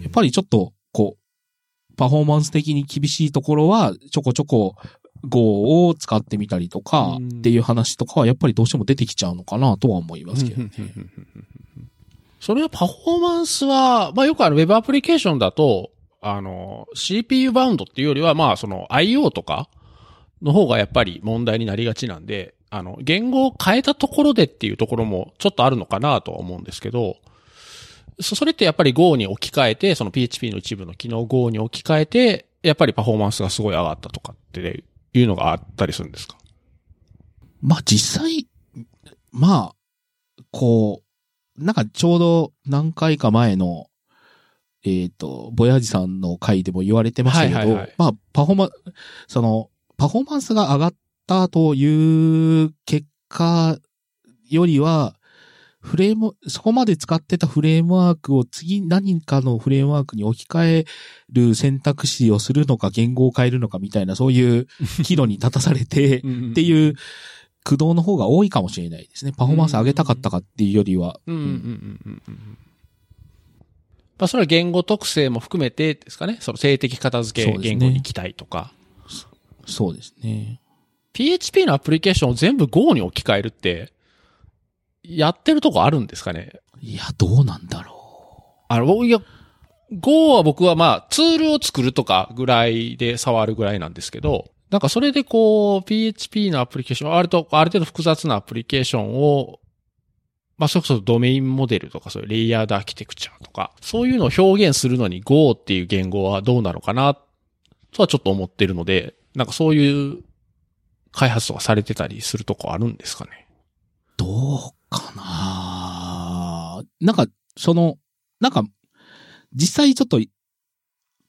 やっぱりちょっと、こう、パフォーマンス的に厳しいところは、ちょこちょこ Go を使ってみたりとか、うんっていう話とかはやっぱりどうしても出てきちゃうのかなとは思いますけどね。それはパフォーマンスは、まあよくある Web アプリケーションだと、あの、CPU バウンドっていうよりは、まあその IO とかの方がやっぱり問題になりがちなんで、あの、言語を変えたところでっていうところもちょっとあるのかなとは思うんですけど、そそれってやっぱり Go に置き換えて、その PHP の一部の機能 Go に置き換えて、やっぱりパフォーマンスがすごい上がったとかっていうのがあったりするんですか？まあ実際、まあ、こう、なんかちょうど何回か前の、えっ、と、ボヤジさんの回でも言われてましたけど、はいはいはい。まあ、パフォーマン、その、パフォーマンスが上がったという結果よりは、フレーム、そこまで使ってたフレームワークを次何かのフレームワークに置き換える選択肢をするのか言語を変えるのかみたいなそういう 岐路に立たされて、っっていう駆動の方が多いかもしれないですね。パフォーマンス上げたかったかっていうよりは。うんうんうんうん。まあ、それは言語特性も含めてですかね。その性的片付け言語に期待とか。そうですね。PHP のアプリケーションを全部 Go に置き換えるって、やってるとこあるんですかね？いや、どうなんだろあの、僕いや、Go は僕はまあ、ツールを作るとかぐらいで触るぐらいなんですけど、なんかそれでこう、PHP のアプリケーション、あると、ある程度複雑なアプリケーションを、まあ、それこそドメインモデルとか、そういうレイヤードアーキテクチャとか、そういうのを表現するのに Go っていう言語はどうなのかな、とはちょっと思ってるので、なんかそういう開発とかされてたりするとこあるんですかね？う。どうかな。なんか、その、なんか、実際ちょっと、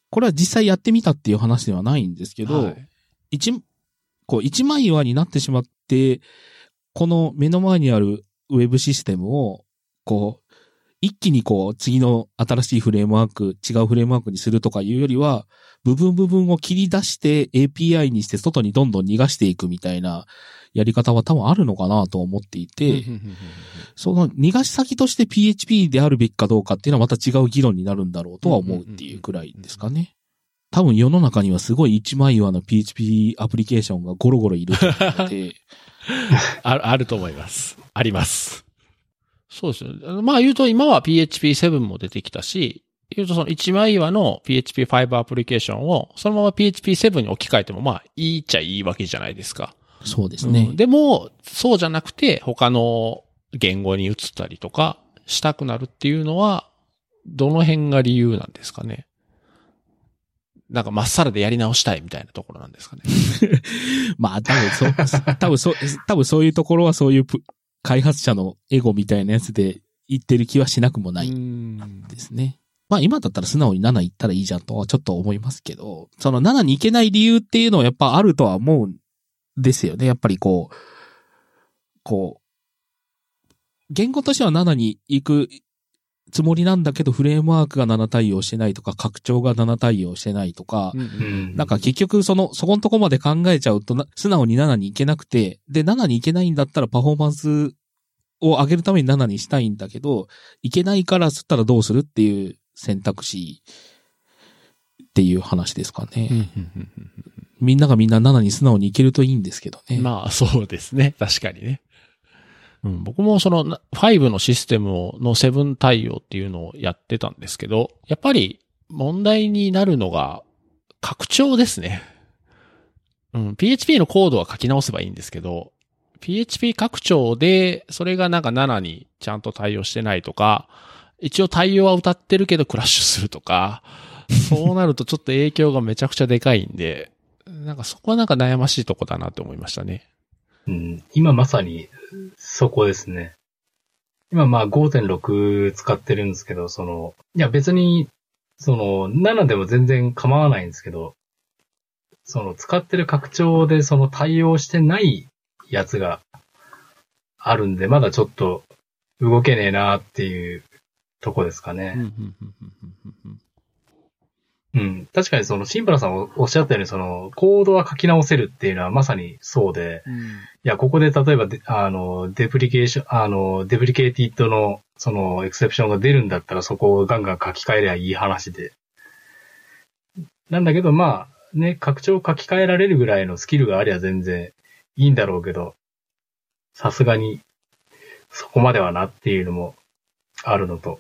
これは実際やってみたっていう話ではないんですけど、はい。一、こう、一枚岩になってしまって、この目の前にあるウェブシステムを、こう、一気にこう、次の新しいフレームワーク、違うフレームワークにするとかいうよりは、部分部分を切り出して API にして外にどんどん逃がしていくみたいなやり方は多分あるのかなと思っていて、その逃がし先として PHP であるべきかどうかっていうのはまた違う議論になるんだろうとは思うっていうくらいですかね。多分世の中にはすごい一枚岩の PHP アプリケーションがゴロゴロいるって、ある、あると思います。あります。そうですよ。まあ言うと今は PHP7 も出てきたし、言うとその一枚岩の PHP5 アプリケーションをそのまま PHP7 に置き換えてもまあいいっちゃいいわけじゃないですか。そうですね。うんでも、そうじゃなくて他の言語に移ったりとかしたくなるっていうのは、どの辺が理由なんですかね？なんかまっさらでやり直したいみたいなところなんですかね？まあ多分そう、多分そう、多分そういうところはそういうプ開発者のエゴみたいなやつで言ってる気はしなくもないうんですね。まあ今だったら素直に7行ったらいいじゃんとはちょっと思いますけど、その7に行けない理由っていうのはやっぱあるとは思うんですよね。やっぱりこう、こう、言語としては7に行くつもりなんだけど、フレームワークが7対応してないとか、拡張が7対応してないとか、うんうんなんか結局その、そこのとこまで考えちゃうとな、素直に7に行けなくて、で、7に行けないんだったらパフォーマンスを上げるために7にしたいんだけど、行けないからつったらどうするっていう選択肢っていう話ですかね。うんうんうんうんみんながみんな7に素直に行けるといいんですけどね。まあ、そうですね。確かにね。うん、僕もその5のシステムをの7対応っていうのをやってたんですけど、やっぱり問題になるのが拡張ですね。うん、PHP のコードは書き直せばいいんですけど、PHP 拡張で、それがなんか7にちゃんと対応してないとか、一応対応は歌ってるけどクラッシュするとか、そうなるとちょっと影響がめちゃくちゃでかいんで、なんかそこはなんか悩ましいとこだなって思いましたね。うん、今まさにそこですね。今まあ5.6使ってるんですけど、その、いや別に、その7でも全然構わないんですけど、その使ってる拡張でその対応してないやつがあるんで、まだちょっと動けねえなっていうとこですかね。うんうんうんうんうん。確かにそのシンプラさんおっしゃったように、そのコードは書き直せるっていうのはまさにそうで、うんいや、ここで例えばで、あの、デプリケーション、あの、デプリケーティッドの、その、エクセプションが出るんだったら、そこをガンガン書き換えりゃいい話で。なんだけど、まあ、ね、拡張を書き換えられるぐらいのスキルがありゃ全然いいんだろうけど、さすがに、そこまではなっていうのもあるのと。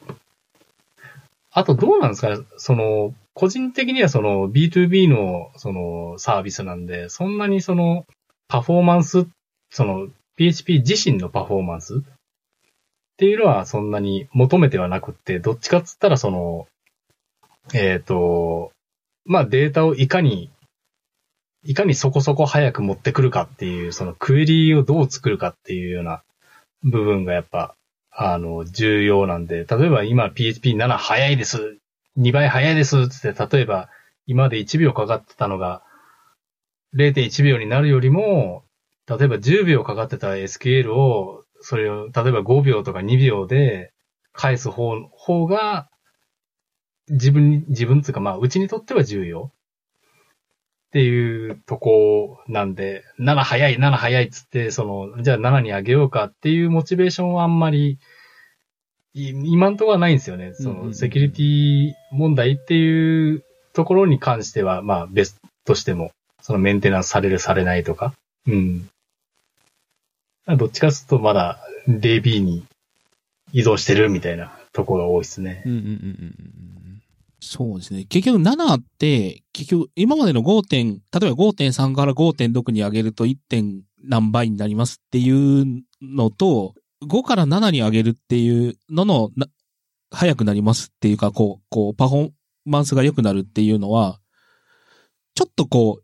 あと、どうなんですかねその、個人的にはその B2B のそのサービスなんで、そんなにそのパフォーマンス、その PHP 自身のパフォーマンスっていうのはそんなに求めてはなくって、どっちかっつったらその、えっ、と、まあデータをいかに、いかにそこそこ早く持ってくるかっていう、そのクエリをどう作るかっていうような部分がやっぱ、あの、重要なんで、例えば今 PHP7 早いです。2倍早いですっつって、例えば今まで1秒かかってたのが0.1秒になるよりも、例えば10秒かかってた SQL を、それを、例えば5秒とか2秒で返す方、方が、自分、自分っつうかまあ、うちにとっては重要。っていうとこなんで、7早い、7早いっつって、その、じゃあ7にあげようかっていうモチベーションはあんまり、今んとこはないんですよね。その、セキュリティ問題っていうところに関しては、まあ、別としても、そのメンテナンスされる、されないとか。うん。どっちかというと、まだ DB に依存してるみたいなところが多いですね。うんうんうんうんうんそうですね。結局7って、結局今までの5点、例えば5.3から5.6に上げると 1. 点何倍になりますっていうのと、5から7に上げるっていうののな、早くなりますっていうか、こう、こう、パフォーマンスが良くなるっていうのは、ちょっとこう、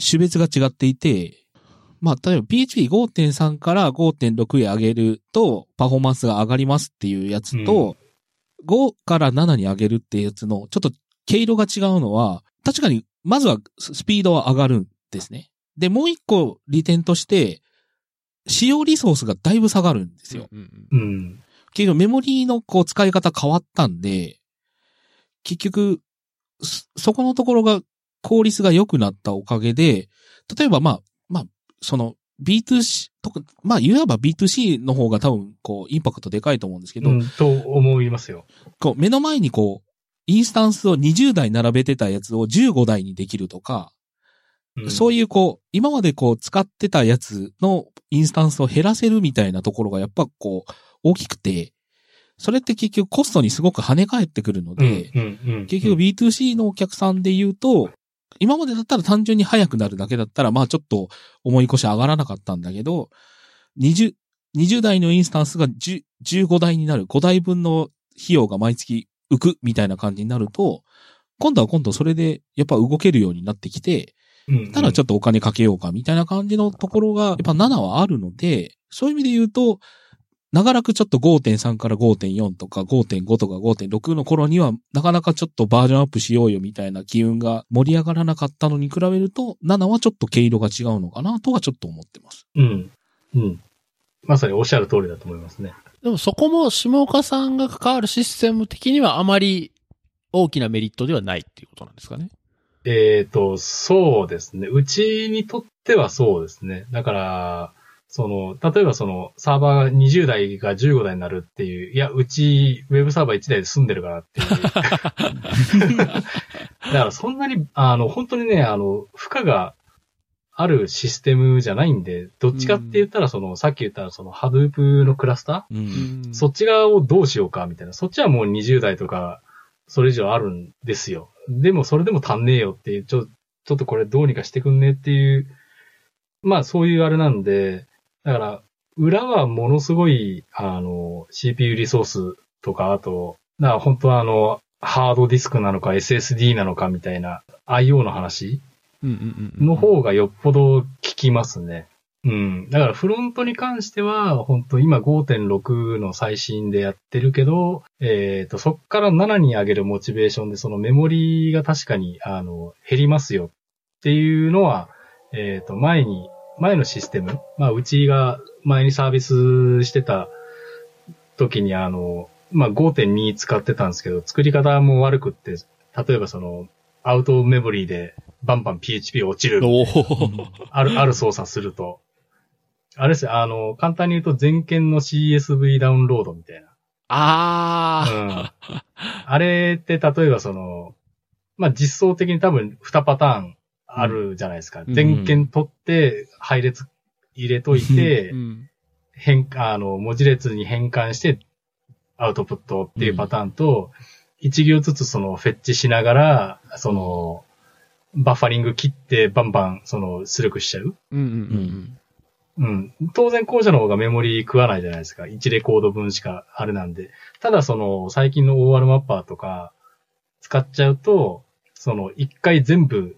種別が違っていて、まあ、例えば PHP5.3 から5.6へ上げると、パフォーマンスが上がりますっていうやつと、5から7に上げるっていうやつの、ちょっと毛色が違うのは、確かに、まずはスピードは上がるんですね。で、もう一個利点として、使用リソースがだいぶ下がるんですよ。うんうん。結局メモリーのこう使い方変わったんで、結局、そそこのところが効率が良くなったおかげで、例えばまあ、まあ、その B2C、とかまあ言えば B2C の方が多分こうインパクトでかいと思うんですけど、うん、と思いますよ。こう目の前にこう、インスタンスを20台並べてたやつを15台にできるとか、うん、そういうこう、今までこう使ってたやつのインスタンスを減らせるみたいなところがやっぱこう、大きくて、それって結局コストにすごく跳ね返ってくるのうん、で。結局 B2C のお客さんで言うと、今までだったら単純に速くなるだけだったら、まあちょっと重い腰上がらなかったんだけど、20、20台のインスタンスが10 15台になる、5台分の費用が毎月浮くみたいな感じになると、今度は今度それでやっぱ動けるようになってきて、うん、ただちょっとお金かけようかみたいな感じのところが、やっぱ7はあるので、そういう意味で言うと、長らくちょっと5.3から5.4とか5.5とか5.6の頃には、なかなかちょっとバージョンアップしようよみたいな機運が盛り上がらなかったのに比べると、7はちょっと毛色が違うのかなとはちょっと思ってます。うん。うん。まさにおっしゃる通りだと思いますね。でもそこも下岡さんが関わるシステム的にはあまり大きなメリットではないっていうことなんですかね。えっ、と、そうですね。うちにとってはそうですね。だから、その、例えばその、サーバー20台が15台になるっていう、いや、うち、ウェブサーバー1台で済んでるからっていう。だからそんなに、あの、本当にね、あの、負荷があるシステムじゃないんで、どっちかって言ったら、その、さっき言ったその、ハドゥープのクラスタう。ー、そっち側をどうしようかみたいな。そっちはもう20台とか、それ以上あるんですよ。でも、それでも足んねえよっていう、ちょ、ちょっとこれどうにかしてくんねっていう、まあそういうあれなんで、だから、裏はものすごい、あの、CPU リソースとか、あと、だから本当はあの、ハードディスクなのか SSD なのかみたいな IO の話。の方がよっぽど効きますね。うん。だからフロントに関しては、本当今5.6の最新でやってるけど、えっ、と、そっから7に上げるモチベーションで、そのメモリが確かに、あの、減りますよっていうのは、えっ、と、前に、前のシステム、まあ、うちが前にサービスしてた時に、あの、まあ、5.2使ってたんですけど、作り方も悪くって、例えばその、アウトメモリーでバンバン PHP 落ちる。ある、ある操作すると。あれですよ、あの、簡単に言うと全件の CSV ダウンロードみたいな。あうん。あれって例えばその、まあ、実装的に多分2パターンあるじゃないですか。うん全件取って配列入れといてあ。う、ん。変、あの、文字列に変換してアウトプットっていうパターンと、一行ずつそのフェッチしながら、その、バッファリング切ってバンバンその出力しちゃう。うんうんうん。当然後者の方がメモリ食わないじゃないですか。1レコード分しかあれなんで。ただその最近の OR マッパーとか使っちゃうと、その一回全部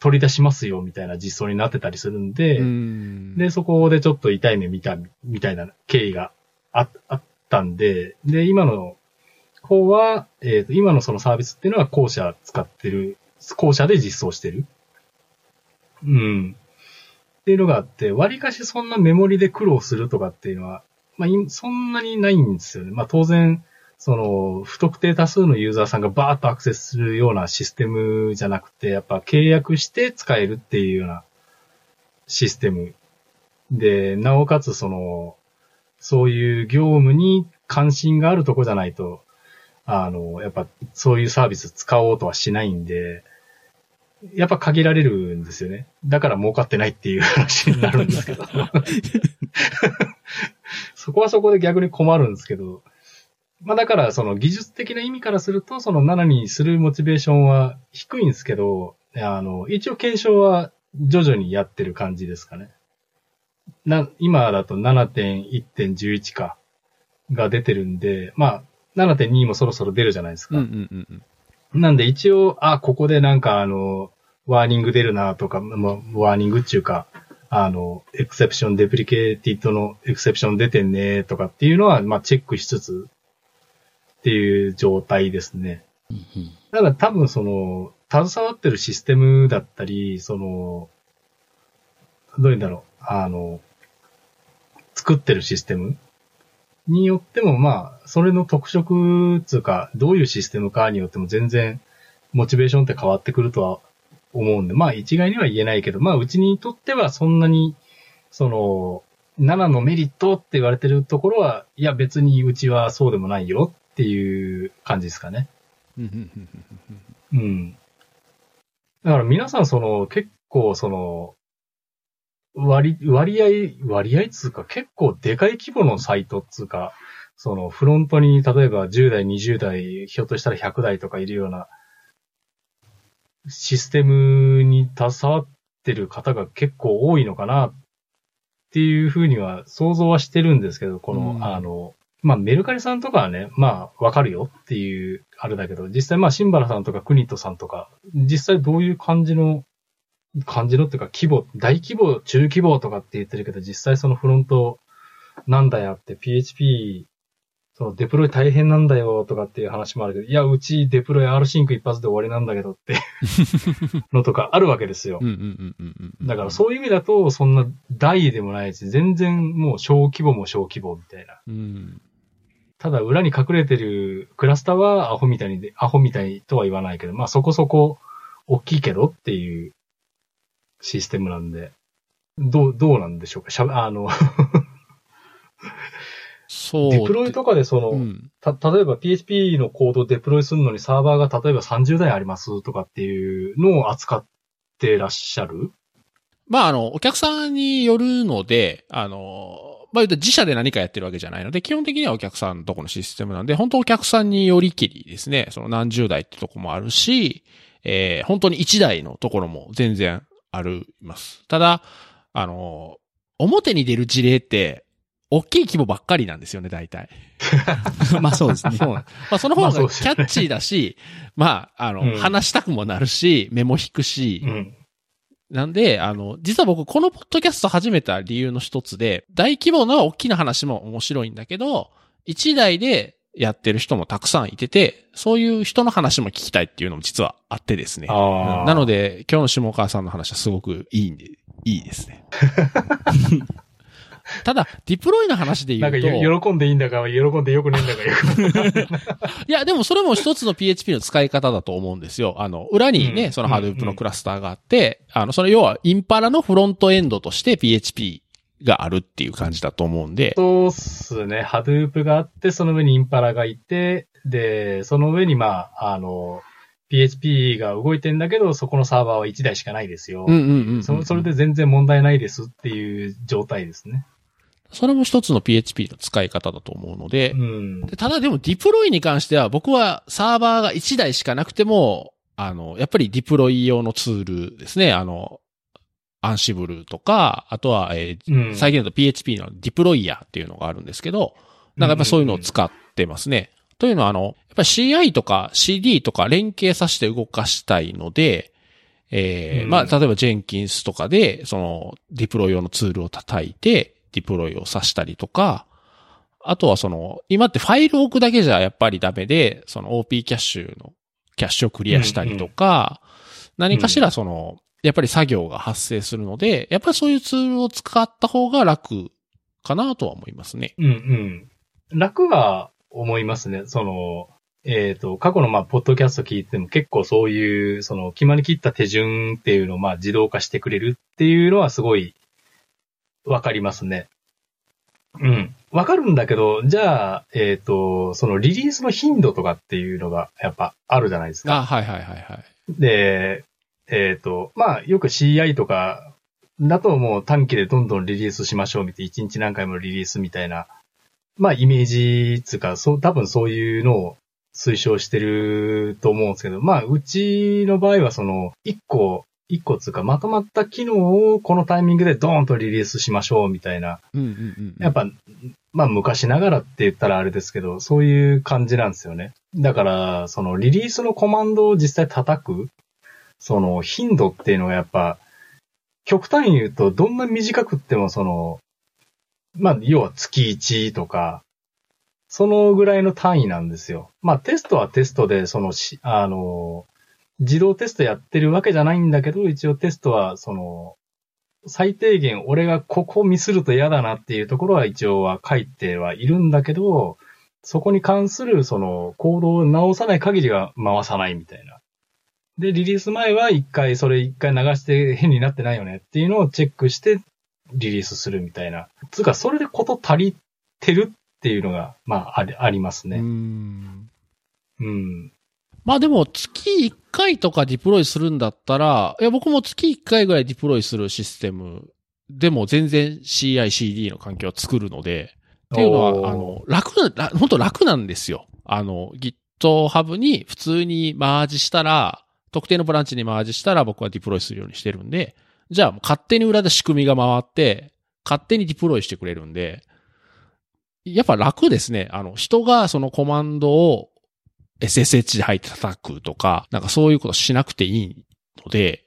取り出しますよみたいな実装になってたりするんで、うん。うん。で、そこでちょっと痛い目見たみたいな経緯がああったんで、で、今の方は、えっ、と、今のそのサービスっていうのは後者使ってる、後者で実装してる。うん。っていうのがあって、割かしそんなメモリで苦労するとかっていうのは、まあ、そんなにないんですよね。まあ、当然、その、不特定多数のユーザーさんがバーッとアクセスするようなシステムじゃなくて、やっぱ契約して使えるっていうようなシステムで、なおかつその、そういう業務に関心があるとこじゃないと、あの、やっぱそういうサービス使おうとはしないんで、やっぱ限られるんですよね。だから儲かってないっていう話になるんですけど。そこはそこで逆に困るんですけど、まあだからその技術的な意味からすると、その7にするモチベーションは低いんですけど、あの、一応検証は徐々にやってる感じですかね。な、今だと7.1.11か、が出てるんで、まあ、7.2もそろそろ出るじゃないですか。うんうんうんうん。なんで一応、あ、ここでなんかあの、ワーニング出るなとか、まあ、ワーニングっていうか、あの、 exception、deprecated の exception 出てんねとかっていうのは、まあ、チェックしつつっていう状態ですね。だから多分その、携わってるシステムだったり、その、どういうんだろう、あの、作ってるシステムによっても、まあ、それの特色つうか、どういうシステムかによっても全然、モチベーションって変わってくるとは思うんで、まあ一概には言えないけど、まあうちにとってはそんなに、その、7のメリットって言われてるところは、いや別にうちはそうでもないよっていう感じですかね。うんうんうんうんうん。だから皆さんその、結構その、割、割合、割合つうか結構でかい規模のサイトつうか、そのフロントに例えば10代、20代、ひょっとしたら100代とかいるようなシステムに携わってる方が結構多いのかなっていうふうには想像はしてるんですけど、この、うん。あの、まあ、メルカリさんとかはね、まあ、わかるよっていう、あれだけど、実際まあ、シンバラさんとかクニットさんとか、実際どういう感じの、感じのっていうか、規模、大規模、中規模とかって言ってるけど、実際そのフロント、なんだよって PHP、そのデプロイ大変なんだよとかっていう話もあるけど、いや、うちデプロイ R シンク一発で終わりなんだけどって、のとかあるわけですよ。だからそういう意味だと、そんな大でもないし、全然もう小規模も小規模みたいな。うん。ただ裏に隠れてるクラスターはアホみたいにで、アホみたいとは言わないけど、まあそこそこ大きいけどっていうシステムなんで、どう、どうなんでしょうか？しゃあの、そう。デプロイとかでその、うん。た、例えば PHP のコードをデプロイするのにサーバーが例えば30台ありますとかっていうのを扱ってらっしゃる？まあ、あの、お客さんによるので、あの、まあ自社で何かやってるわけじゃないので、基本的にはお客さんのとこのシステムなんで、本当お客さんによりきりですね、その何十台ってとこもあるし、えー、本当に1台のところも全然あります。ただ、あの、表に出る事例って、大きい規模ばっかりなんですよね、大体。まあそうですね。そまあその方がキャッチーだし、まあ、あの、うん話したくもなるし、メモ引くし、うん。なんで、あの、実は僕、このポッドキャスト始めた理由の一つで、大規模な大きな話も面白いんだけど、一台でやってる人もたくさんいてて、そういう人の話も聞きたいっていうのも実はあってですね。なので、今日の下川さんの話はすごくいいんで、いいですね。ただ、ディプロイの話で言なんか喜んでいいんだか、喜んでよくねえんだかよく。いや、でもそれも一つの PHP の使い方だと思うんですよ。あの、裏にね、うんその Hadoop のクラスターがあって、あの、それ要はインパラのフロントエンドとして PHP があるっていう感じだと思うんで、そうっすね。ハドゥープがあって、その上にインパラがいて、で、その上にまあ、あの、PHP が動いてんだけど、そこのサーバーは1台しかないですよ。うんうんうんうん。そそれで全然問題ないですっていう状態ですね。それも一つの PHP の使い方だと思うのでう、ん。でただでもディプロイに関しては僕はサーバーが1台しかなくても、あの、やっぱりディプロイ用のツールですね。あの、アンシブルとか、あとは、えーうん。最近だと PHP のディプロイヤーっていうのがあるんですけど、なんかやっぱそういうのを使ってますね。というのは、あの、やっぱり CI とか CD とか連携させて動かしたいので、えーうん。まあ、例えば Jenkins とかで、その、ディプロイ用のツールを叩いて、ディプロイをさしたりとか、あとはその、今ってファイルを置くだけじゃやっぱりダメで、その OP キャッシュのキャッシュをクリアしたりとか、何かしらその、やっぱり作業が発生するので、やっぱりそういうツールを使った方が楽かなとは思いますね。うんうん。楽は思いますね。その、えっ、と、過去のまあ、ポッドキャスト聞いても結構そういう、その、決まりきった手順っていうのをまあ、自動化してくれるっていうのはすごい、わかりますね。うん。わかるんだけど、じゃあ、えっ、と、そのリリースの頻度とかっていうのがやっぱあるじゃないですか。あ、はいはいはいはい。で、えっ、と、まあ、よく CI とか、だともう短期でどんどんリリースしましょうみたいな、1日何回もリリースみたいな、まあ、イメージつうか、そう、多分そういうのを推奨してると思うんですけど、まあ、うちの場合はその、1個、1個つうか、まとまった機能をこのタイミングでドーンとリリースしましょうみたいな、うんうんうん。やっぱ、まあ昔ながらって言ったらあれですけど、そういう感じなんですよね。だから、そのリリースのコマンドを実際叩く、その頻度っていうのがやっぱ、極端に言うと、どんな短くってもその、まあ要は月1とか、そのぐらいの単位なんですよ。まあテストはテストで、そのし、あの、自動テストやってるわけじゃないんだけど、一応テストは、その、最低限俺がここミスると嫌だなっていうところは一応は書いてはいるんだけど、そこに関するそのコードを直さない限りは回さないみたいな。で、リリース前は一回それ一回流して変になってないよねっていうのをチェックしてリリースするみたいな。つうか、それでこと足りてるっていうのが、まあ、ありありますうね。ん。うん。まあでも月1回とかディプロイするんだったら、いや僕も月1回ぐらいディプロイするシステムでも全然 CI、CD の環境を作るので、っていうのは、あの、楽な、ら本当楽なんですよ。あの、GitHub に普通にマージしたら、特定のブランチにマージしたら僕はディプロイするようにしてるんで、じゃあ勝手に裏で仕組みが回って、勝手にディプロイしてくれるんで、やっぱ楽ですね。あの、人がそのコマンドを SSH で入って叩くとか、なんかそういうことしなくていいので、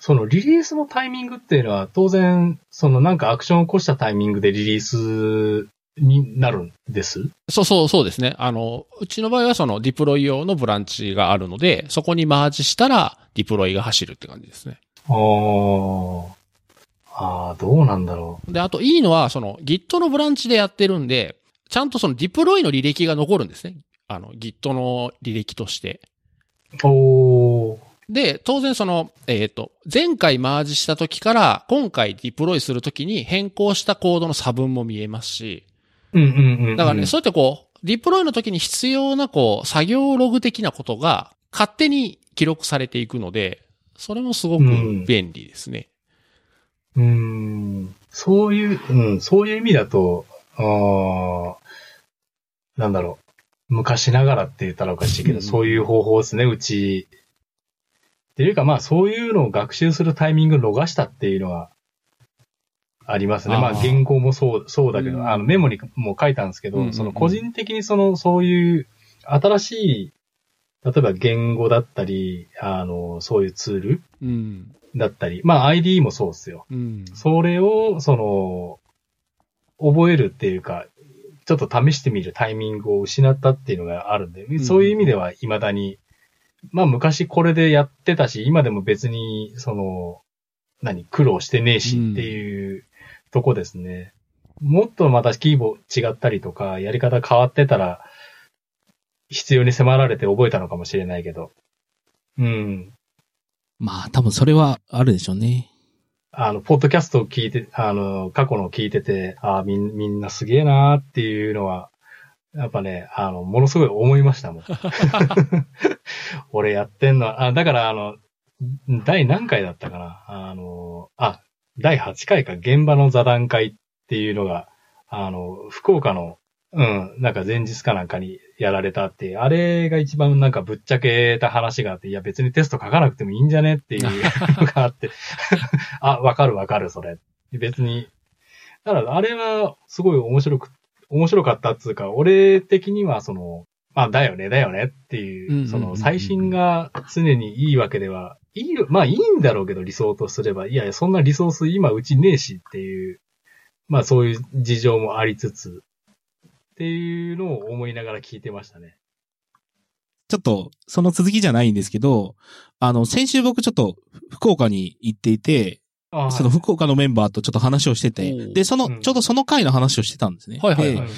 そのリリースのタイミングっていうのは当然、そのなんかアクションを起こしたタイミングでリリースになるんです？そうそうそうですね。あの、うちの場合はそのディプロイ用のブランチがあるので、そこにマージしたらディプロイが走るって感じですね。ああ。どうなんだろで、あといいのは、その Git のブランチでやってるんで、ちゃんとそのディプロイの履歴が残るんですね。あの、Git の履歴として。う。おー。で、当然その、えっ、と、前回マージした時から、今回ディプロイする時に変更したコードの差分も見えますし、うんうんうんうん。だからね、そうやってこう、ディプロイの時に必要なこう、作業ログ的なことが勝手に記録されていくので、それもすごく便利ですね。うーん、そういう、うん、そういう意味だと、あーなんだろう。昔ながらって言ったらおかしいけど、うんそういう方法ですね、うち。っていうか、まあ、そういうのを学習するタイミングを逃したっていうのは、ありますね。まあ、あー言語もそう、そうだけど、うんあの、メモにも書いたんですけど、うんうんうんその、個人的にその、そういう、新しい、例えば言語だったり、あの、そういうツールうん。だったり、まあ、ID もそうですよ。うん。それを、その、覚えるっていうか、ちょっと試してみるタイミングを失ったっていうのがあるんで、んそういう意味では未だに、まあ昔これでやってたし、今でも別に、その、何、苦労してねえしっていうとこですね。もっとまたキーボ違ったりとか、やり方変わってたら、必要に迫られて覚えたのかもしれないけど。うん。まあ、多分それはあるでしょうね。あの、ポッドキャストを聞いて、あの、過去のを聞いてて、あみんみんなすげえなーっていうのは、やっぱね、あの、ものすごい思いましたもん。俺やってんの、あ、だからあの、第何回だったかなあの、あ、第8回か、現場の座談会っていうのが、あの、福岡の、うん、なんか前日かなんかにやられたってあれが一番なんかぶっちゃけた話があって、いや別にテスト書かなくてもいいんじゃねっていう のがあって、あ、わかるわかる、それ。別に。だから、あれは、すごい面白く、面白かったっつうか、俺的には、その、まあ、だよね、だよねっていう、その、最新が常にいいわけでは、いい、まあ、いいんだろうけど、理想とすれば、いやいや、そんなリソース今うちねえしっていう、まあ、そういう事情もありつつ、っていうのを思いながら聞いてましたね。ちょっと、その続きじゃないんですけど、あの、先週僕ちょっと福岡に行っていて、あその福岡のメンバーとちょっと話をしててで、その、うん。ちょうどその回の話をしてたんですね。はいはいはいで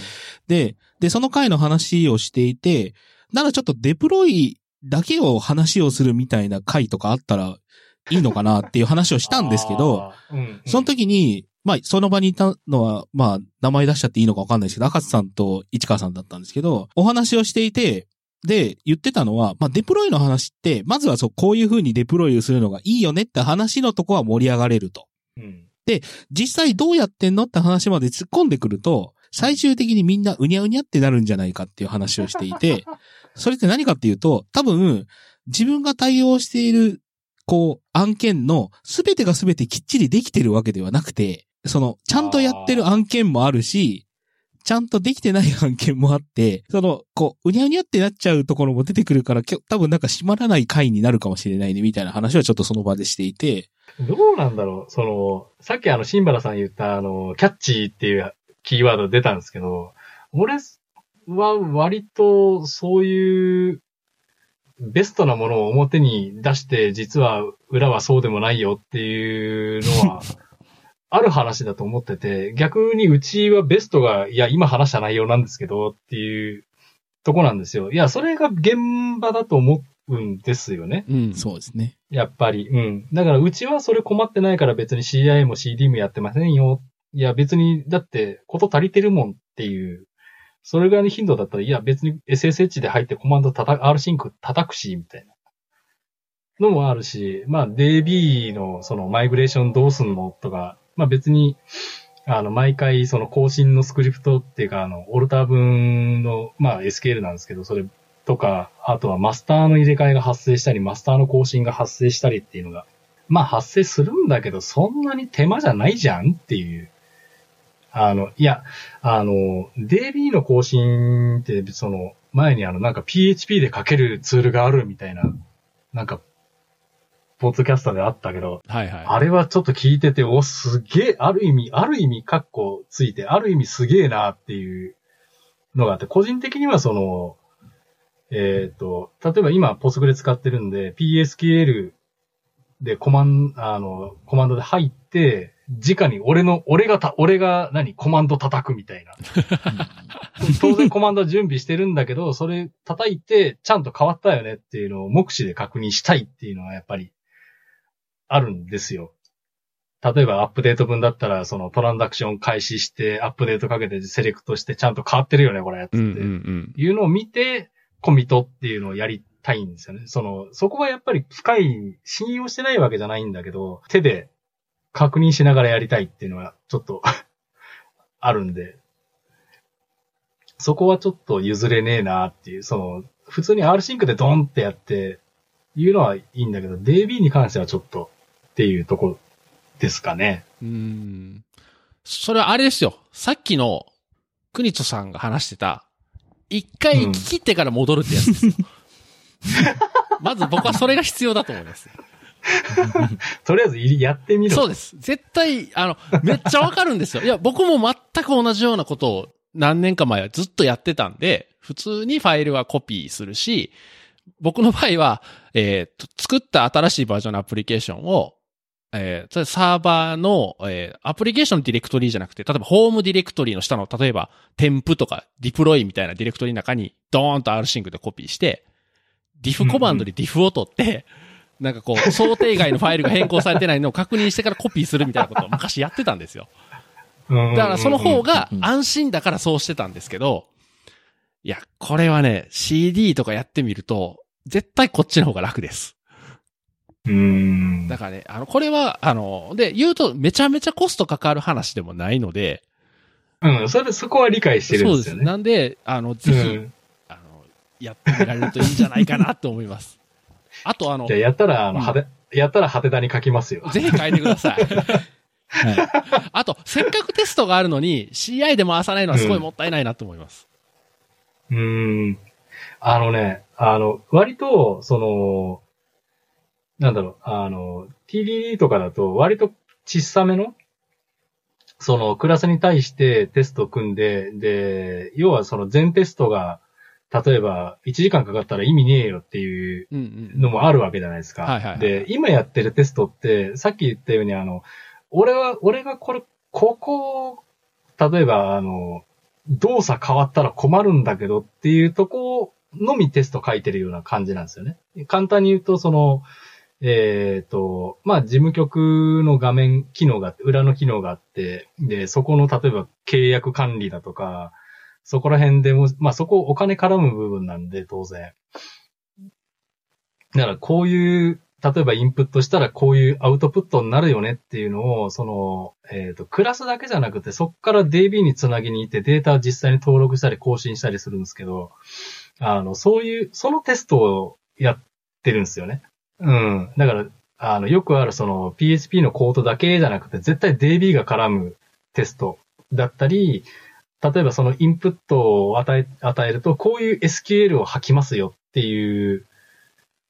で、で、その回の話をしていて、ならちょっとデプロイだけを話をするみたいな回とかあったらいいのかなっていう話をしたんですけど、、あーうんその時に、まあ、その場にいたのは、まあ、名前出しちゃっていいのかわかんないですけど、赤津さんと市川さんだったんですけど、お話をしていて、で、言ってたのは、まあ、デプロイの話って、まずはそう、こういう風にデプロイをするのがいいよねって話のとこは盛り上がれると。うん実際どうやってんのって話まで突っ込んでくると、最終的にみんなうにゃうにゃってなるんじゃないかっていう話をしていて、それって何かっていうと、多分、自分が対応している、こう、案件のすべてがすべてきっちりできてるわけではなくて、その、ちゃんとやってる案件もあるし、ちゃんとできてない 案件もあって、その、こう、うにゃうにゃってなっちゃうところも出てくるから、多分なんか閉まらない回になるかもしれないね、みたいな話はちょっとその場でしていて、どうなんだろうその、さっきあの、シンバラさん言ったあの、キャッチーっていうキーワード出たんですけど、俺は割とそういうベストなものを表に出して、実は裏はそうでもないよっていうのは、ある話だと思ってて、逆にうちはベストが、いや、今話した内容なんですけどっていうとこなんですよ。いや、それが現場だと思うんですよね。うん。そうですね。やっぱり。うん。だから、うちはそれ困ってないから別に CIA も CD もやってませんよ。いや、別に、だって、こと足りてるもんっていう。それぐらいの頻度だったら、いや、別に SSH で入ってコマンド叩く、R シンク叩くし、みたいな。のもあるし、まあ、DB のそのマイグレーションどうすんのとか、まあ別に、あの、毎回その更新のスクリプトっていうか、あの、オルター分の、まあ SQL なんですけど、それとか、あとはマスターの入れ替えが発生したり、マスターの更新が発生したりっていうのが、まあ発生するんだけど、そんなに手間じゃないじゃんっていう。あの、いや、あの、DB の更新って、その、前にあの、なんか PHP で書けるツールがあるみたいな、なんか、ポッドキャストであったけど、はいはい。あれはちょっと聞いてて、お、すげえ、ある意味、ある意味、カッコついて、ある意味すげえなっていうのがあって、個人的にはその、えっ、と、例えば今、ポスグレ使ってるんで、PSQL でコマン、あの、コマンドで入って、直に俺の、俺がた、俺が何、コマンド叩くみたいな。当然コマンド準備してるんだけど、それ叩いて、ちゃんと変わったよねっていうのを目視で確認したいっていうのはやっぱり、あるんですよ。例えばアップデート分だったら、そのトランザクション開始して、アップデートかけてセレクトして、ちゃんと変わってるよね、これ。つって。いうのを見て、コミットっていうのをやりたいんですよね。その、そこはやっぱり深い、信用してないわけじゃないんだけど、手で確認しながらやりたいっていうのはちょっと あるんで、そこはちょっと譲れねえなっていう、その、普通に R シンクでドンってやって、いうのはいいんだけど、DB に関してはちょっとっていうとこですかね。うーん。それはあれですよ。さっきの、クニチョさんが話してた、一回聞き切ってから戻るってやつですよ。まず僕はそれが必要だと思います。とりあえずいやってみろ。そうです。絶対、あの、めっちゃわかるんですよ。いや、僕も全く同じようなことを何年か前はずっとやってたんで、普通にファイルはコピーするし、僕の場合は、えーと作った新しいバージョンのアプリケーションを、えーサーバーの、えーアプリケーションのディレクトリじゃなくて、例えばホームディレクトリの下の、例えば、添付とかディプロイみたいなディレクトリの中に、ドーンと rsync でコピーして、ディフコマンドでディフを取って、なんかこう、想定外のファイルが変更されてないのを確認してからコピーするみたいなことを昔やってたんですよ。うん。だからその方が、安心だからそうしてたんですけど、いや、これはね、CD とかやってみると、絶対こっちの方が楽です。うん。だからね、あの、これは、あの、で、言うとめちゃめちゃコストかかる話でもないので、うん、それ、そこは理解してるんですよね。なんで、あの、ぜひ、うんあの、やってみられるといいんじゃないかなと思います。あと、あのじゃ、あやったら、あの、うん派手、やったら派手だに書きますよ。ぜひ変えてください。はい。あと、せっかくテストがあるのに、CI で回さないのはすごいもったいないなと思います。うーん。あのね、あの、割と、その、なんだろう、あの、TDD とかだと、割と小さめの、その、クラスに対してテストを組んで、で、要はその全テストが、例えば、1時間かかったら意味ねえよっていう。のもあるわけじゃないですか。で、今やってるテストって、さっき言ったように、あの、俺は、俺がこれ、ここ、例えば、あの、動作変わったら困るんだけどっていうとこのみテスト書いてるような感じなんですよね。簡単に言うと、その、えっ、と、まあ、事務局の画面機能が裏の機能があって、で、そこの、例えば契約管理だとか、そこら辺でも、まあ、そこお金絡む部分なんで、当然。だからこういう、例えばインプットしたらこういうアウトプットになるよねっていうのを、その、えっ、と、クラスだけじゃなくて、そこから DB につなぎに行ってデータ実際に登録したり更新したりするんですけど、あの、そういう、そのテストをやってるんですよね。うん。だから、あの、よくあるその PHP のコードだけじゃなくて、絶対 DB が絡むテストだったり、例えばそのインプットを与え、与えると、こういう SQL を吐きますよっていう、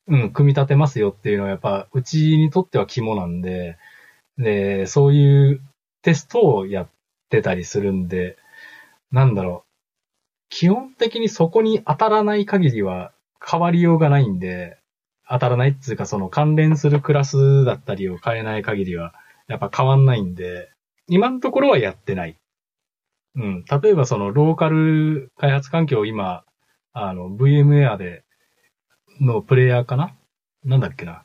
うん、組み立てますよっていうのはやっぱ、うちにとっては肝なんで、で、そういうテストをやってたりするんで、なんだろう。基本的にそこに当たらない限りは変わりようがないんで、当たらないっていうかその関連するクラスだったりを変えない限りは、やっぱ変わんないんで、今のところはやってない。うん。例えばそのローカル開発環境を今、あの、VMware で、のプレイヤーかな？なんだっけな？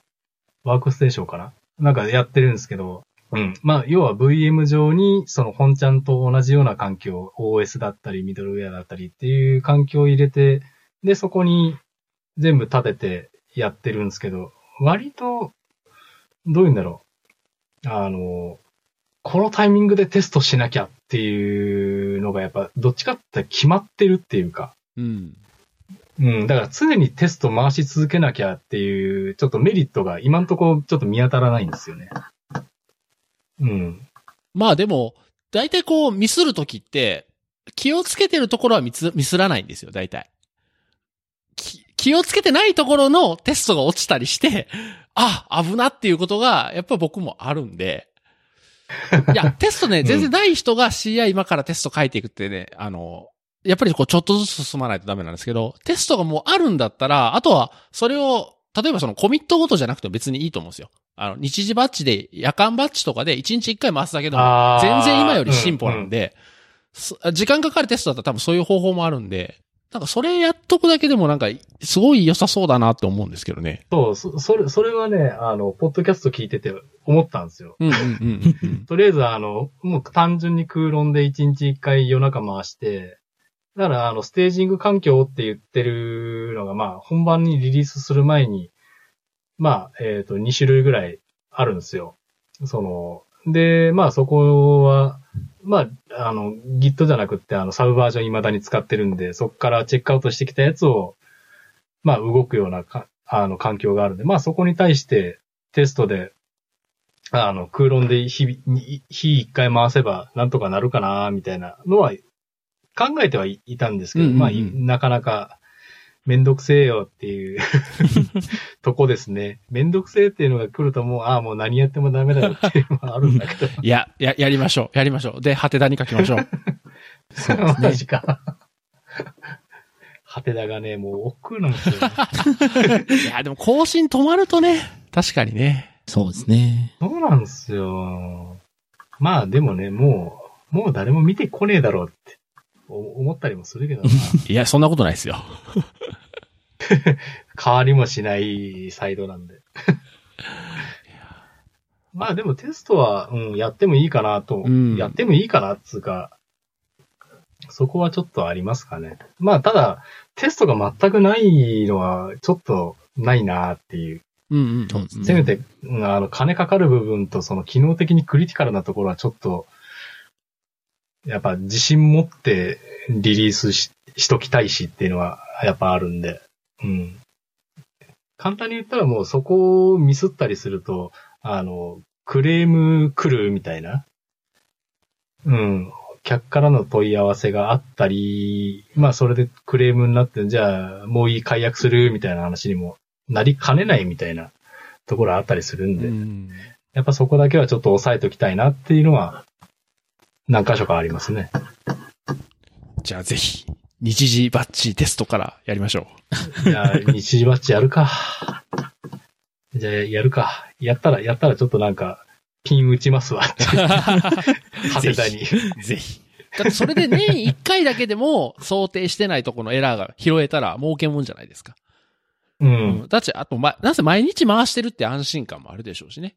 ワークステーションかな？なんかやってるんですけど、うん。まあ、要は VM 上に、その本ちゃんと同じような環境、OS だったり、ミドルウェアだったりっていう環境を入れて、で、そこに全部立ててやってるんですけど、割と、どういうんだろう？あの、このタイミングでテストしなきゃていうのがやっぱ、どっちかって決まってるっていうか、うん。うん、だから常にテスト回し続けなきゃっていう、ちょっとメリットが今んとこちょっと見当たらないんですよね。うん。まあでも、大体こうミスるときって、気をつけてるところはミスミスらないんですよ、大体。き気をつけてないところのテストが落ちたりして、あ、危なっていうことが、やっぱ僕もあるんで。いや、テストね、全然ない人が CI 今からテスト書いていくってね、あの、やっぱりこうちょっとずつ進まないとダメなんですけど、テストがもうあるんだったら、あとはそれを、例えばそのコミットごとじゃなくても別にいいと思うんですよ。あの、日時バッチで、夜間バッチとかで1日1回回すだけでも、全然今より進歩なん。で、そ時間かかるテストだったら多分そういう方法もあるんで、なんかそれやっとくだけでもなんか、すごい良さそうだなって思うんですけどね。そう、そそれ、それはね、あの、ポッドキャスト聞いてて思ったんですよ。うんうんうんうん とりあえず、あの、もう単純に空論で1日1回夜中回して、だから、あの、ステージング環境って言ってるのが、まあ、本番にリリースする前に、まあ、えっ、と、2種類ぐらいあるんですよ。その、で、まあそこは、まあ、あの、Git じゃなくって、あの、サブバージョン未だに使ってるんで、そこからチェックアウトしてきたやつを、まあ動くようなか、あの、環境があるんで、まあそこに対してテストで、あの、空論で日日一回回せばなんとかなるかな、みたいなのは考えてはいいたんですけど、うんうんうん。まあい、なかなかめんどくせえよっていう とこですね。めんどくせえっていうのが来るともう、ああ、もう何やってもダメだよっていうのは あるんだけど。いや、や、やりましょう。やりましょう。で、ハテダに書きましょう。そうですねマジか。ハテダがね、もう億劫なんですよ、ね。いや、でも更新止まるとね、確かにね。そうですね。そうなんですよ。まあでもね、もう、もう誰も見てこねえだろうってお思ったりもするけどな。いや、そんなことないですよ。変わりもしないサイドなんで。まあでもテストは、うん、やってもいいかなと、うんやってもいいかなっつうか、そこはちょっとありますかね。まあただ、テストが全くないのはちょっとないなっていう。うんせめて、うんあの、金かかる部分とその機能的にクリティカルなところはちょっと、やっぱ自信持ってリリースししときたいしっていうのはやっぱあるんで。うん。簡単に言ったらもうそこをミスったりすると、あの、クレーム来るみたいな。うん。客からの問い合わせがあったり、まあそれでクレームになって、じゃあもういい解約するみたいな話にもなりかねないみたいなところあったりするんで、うんやっぱそこだけはちょっと押さえておきたいなっていうのは、何箇所かありますね。じゃあぜひ、日時バッジテストからやりましょじゃあ、日時バッチやるか。じゃあ、やるか。やったら、やったらちょっとなんか、ピン打ちますわ。ハテダに。う。ぜひ。だってそれで年1回だけでも想定してないところのエラーが拾えたら儲けもんじゃないですか。う。うんだって、あと、ま、なぜ毎日回してるって安心感もあるでしょうしね。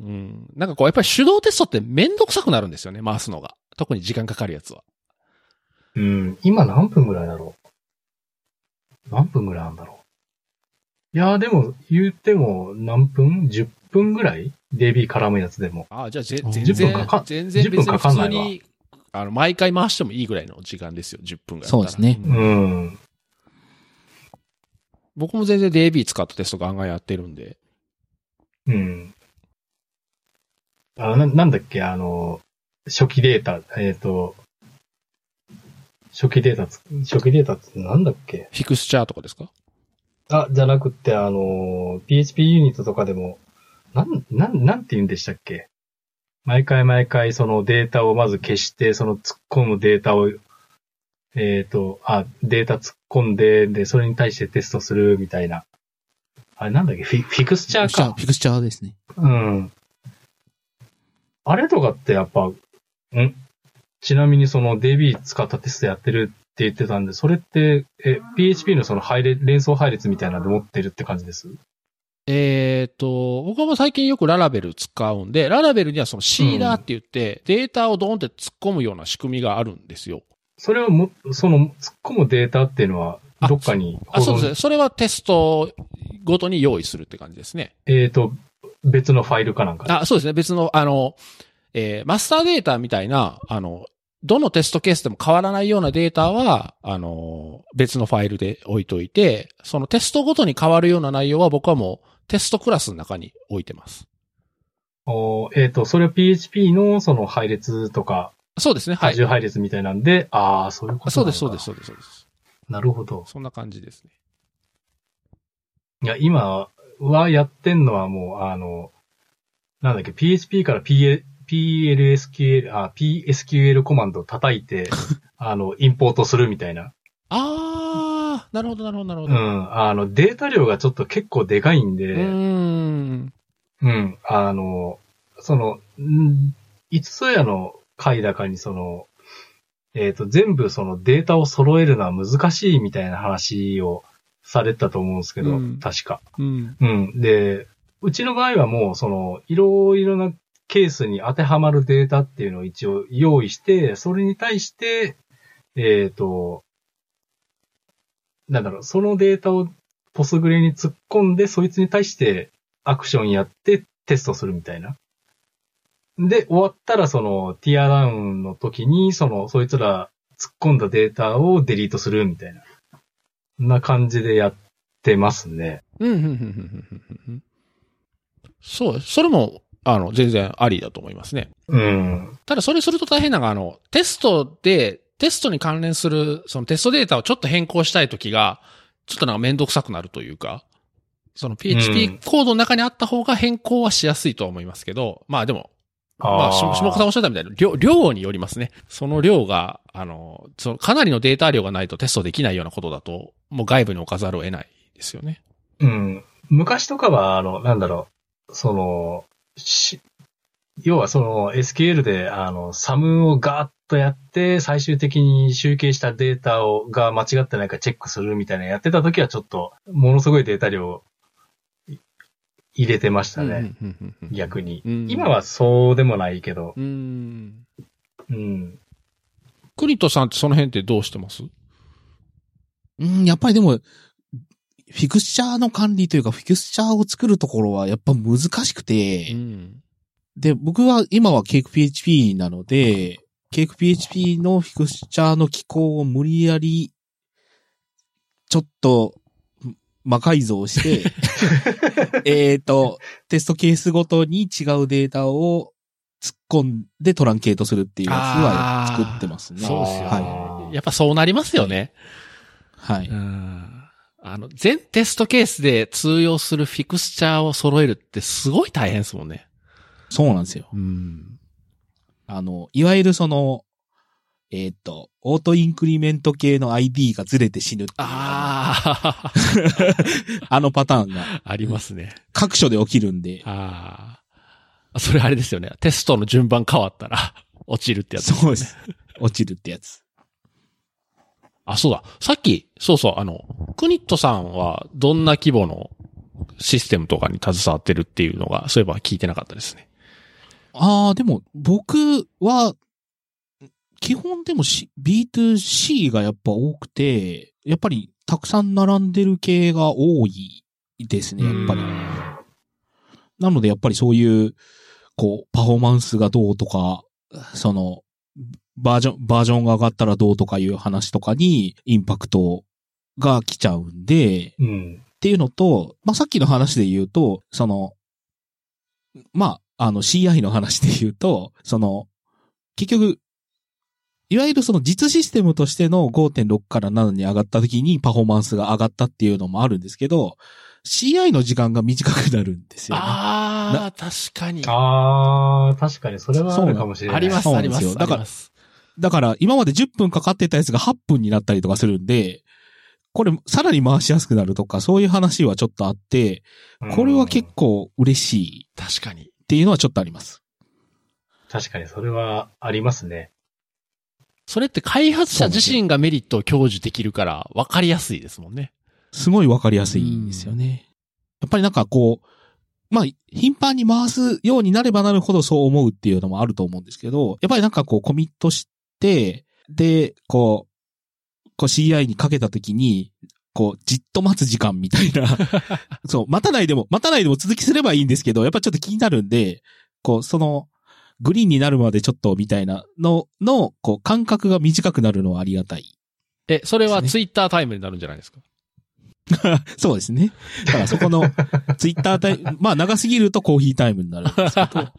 うん。なんかこう、やっぱり手動テストってめんどくさくなるんですよね、回すのが。特に時間かかるやつは。うん。今何分ぐらいだろう？何分ぐらいなんだろう？いやーでも、言っても何分 ?10 分ぐらい ?DB 絡むやつでも。ああ、じゃあ全10分然かか、全然別10分かにかんないわ普通に、あの、毎回回してもいいぐらいの時間ですよ、10分ぐらい。そうですねんうん。僕も全然 DB 使ったテストガンガンやってるんで。うん。あな、なんだっけ、あの、初期データ、えっ、と、初期データつ、初期データってなんだっけ？フィクスチャーとかですか？あ、じゃなくって、あの、PHP ユニットとかでも、なん、なん、なんて言うんでしたっけ？毎回毎回そのデータをまず消して、その突っ込むデータを、えっ、と、あ、データ突っ込んで、で、それに対してテストするみたいな。あれなんだっけ？フィフィクスチャーかフ。ィクスチャーですね。うん。あれとかってやっぱ、ん？ちなみにその DB 使ったテストやってるって言ってたんで、それって、え、PHP のその配列、連想配列みたいなので持ってるって感じです？えっ、と、僕はもう最近よくララベル使うんで、ララベルにはそのシーダーって言って、データをドーンって突っ込むような仕組みがあるんですよ。それはも、その突っ込むデータっていうのは、あどっかにあ、そうですね。ね。それはテストごとに用意するって感じですね。えっ、と、別のファイルかなんかで。あ、そうですね。別の、あの、えーマスターデータみたいな、あの、どのテストケースでも変わらないようなデータは、あの、別のファイルで置いといて、そのテストごとに変わるような内容は僕はもうテストクラスの中に置いてます。おえっ、と、それは PHP のその配列とか、そうですね。はい。多重配列みたいなんで、ああ、そういうことそうです、そうです、。そうです、そうです。なるほど。そんな感じですね。いや、今はやってんのはもう、あの、なんだっけ、PHP から PL PLSQL、あ、PSQL コマンドを叩いて、あの、インポートするみたいな。あー、なるほど、なるほど、なるほうど。ん。あの、データ量がちょっと結構でかいんで、うーん。うん。あの、その、んいつぞやの回高にその、えっ、と、全部そのデータを揃えるのは難しいみたいな話をされてたと思うんですけど、うん確か。うん。うん。で、うちの場合はもう、その、いろいろなケースに当てはまるデータっていうのを一応用意して、それに対して、えっ、と、なんだろう、そのデータをポスグレに突っ込んで、そいつに対してアクションやってテストするみたいな。で、終わったらその、ティアダウンの時に、その、そいつら突っ込んだデータをデリートするみたいな、な感じでやってますね。うん、うん、うん、うんうんうん。そう、それも、あの、全然ありだと思いますね。うん。ただそれすると大変なのが、あの、テストで、テストに関連する、そのテストデータをちょっと変更したいときが、ちょっとなんかめんどくさくなるというか、そのうん PHP コードの中にあった方が変更はしやすいとは思いますけど、まあでも、まあ、し下岡さんおっしゃったみたいな、量、量によりますね。その量が、あの、そのかなりのデータ量がないとテストできないようなことだと、もう外部に置かざるを得ないですよね。うん。昔とかは、あの、なんだろう、その、し、要はその SQL で、あの、サムをガーッとやって、最終的に集計したデータを、が間違ってないかチェックするみたいなのやってた時はちょっと、ものすごいデータ量、い入れてましたね。逆に。うん今はそうでもないけど、うん。うん。クリトさんってその辺ってどうしてます？うん、やっぱりでも、フィクスチャーの管理というか、フィクスチャーを作るところはやっぱ難しくて、ん。で、僕は今は CakePHP なので、CakePHP のフィクスチャーの機構を無理やり、ちょっと、魔改造して、えっと、テストケースごとに違うデータを突っ込んでトランケートするっていうやつは作ってますね。そうですよね。はやっぱそうなりますよね。はい。うん。あの、全テストケースで通用するフィクスチャーを揃えるってすごい大変ですもんね。そうなんですよ。うん。あの、いわゆるその、えっ、と、オートインクリメント系の ID がずれて死ぬっていうああ、あのパターンがありますね。各所で起きるんで。ああ。それあれですよね。テストの順番変わったら 落ちるってやつね。そうです。落ちるってやつ。あ、そうだ。さっき、そうそう、あの、クニットさんはどんな規模のシステムとかに携わってるっていうのが、そういえば聞いてなかったですね。ああ、でも僕は、基本でも、C、B2C がやっぱ多くて、やっぱりたくさん並んでる系が多いですね、やっぱり。なのでやっぱりそういう、こう、パフォーマンスがどうとか、その、バージョン、バージョンが上がったらどうとかいう話とかにインパクトが来ちゃうんで、うん。っていうのと、まあ、さっきの話で言うと、その、まあ、あの CI の話で言うと、その、結局、いわゆるその実システムとしての5.6から7に上がった時にパフォーマンスが上がったっていうのもあるんですけど、CI の時間が短くなるんですよね。ああ、確かに。あー、確かにそれはあるかもしれない。あります、あります。ですよだからありますだから今まで10分かかってたやつが8分になったりとかするんで、これさらに回しやすくなるとか、そういう話はちょっとあって、これは結構嬉しい確かに。っていうのはちょっとあります。確かにそれはありますね。それって開発者自身がメリットを享受できるから分かりやすいですもんね。すごいわかりやすいんですよね。やっぱりなんかこう、まあ、頻繁に回すようになればなるほどそう思うっていうのもあると思うんですけど、やっぱりなんかこうコミットして、で、こう、こう CI にかけたときに、こう、じっと待つ時間みたいな。そう、待たないでも、待たないでも続きすればいいんですけど、やっぱちょっと気になるんで、こう、その、グリーンになるまでちょっとみたいなの、の、こう、間隔が短くなるのはありがたい。え、それはツイッタータイムになるんじゃないですか？そうですね。だからそこの、ツイッタータイム、まあ長すぎるとコーヒータイムになるんですけど。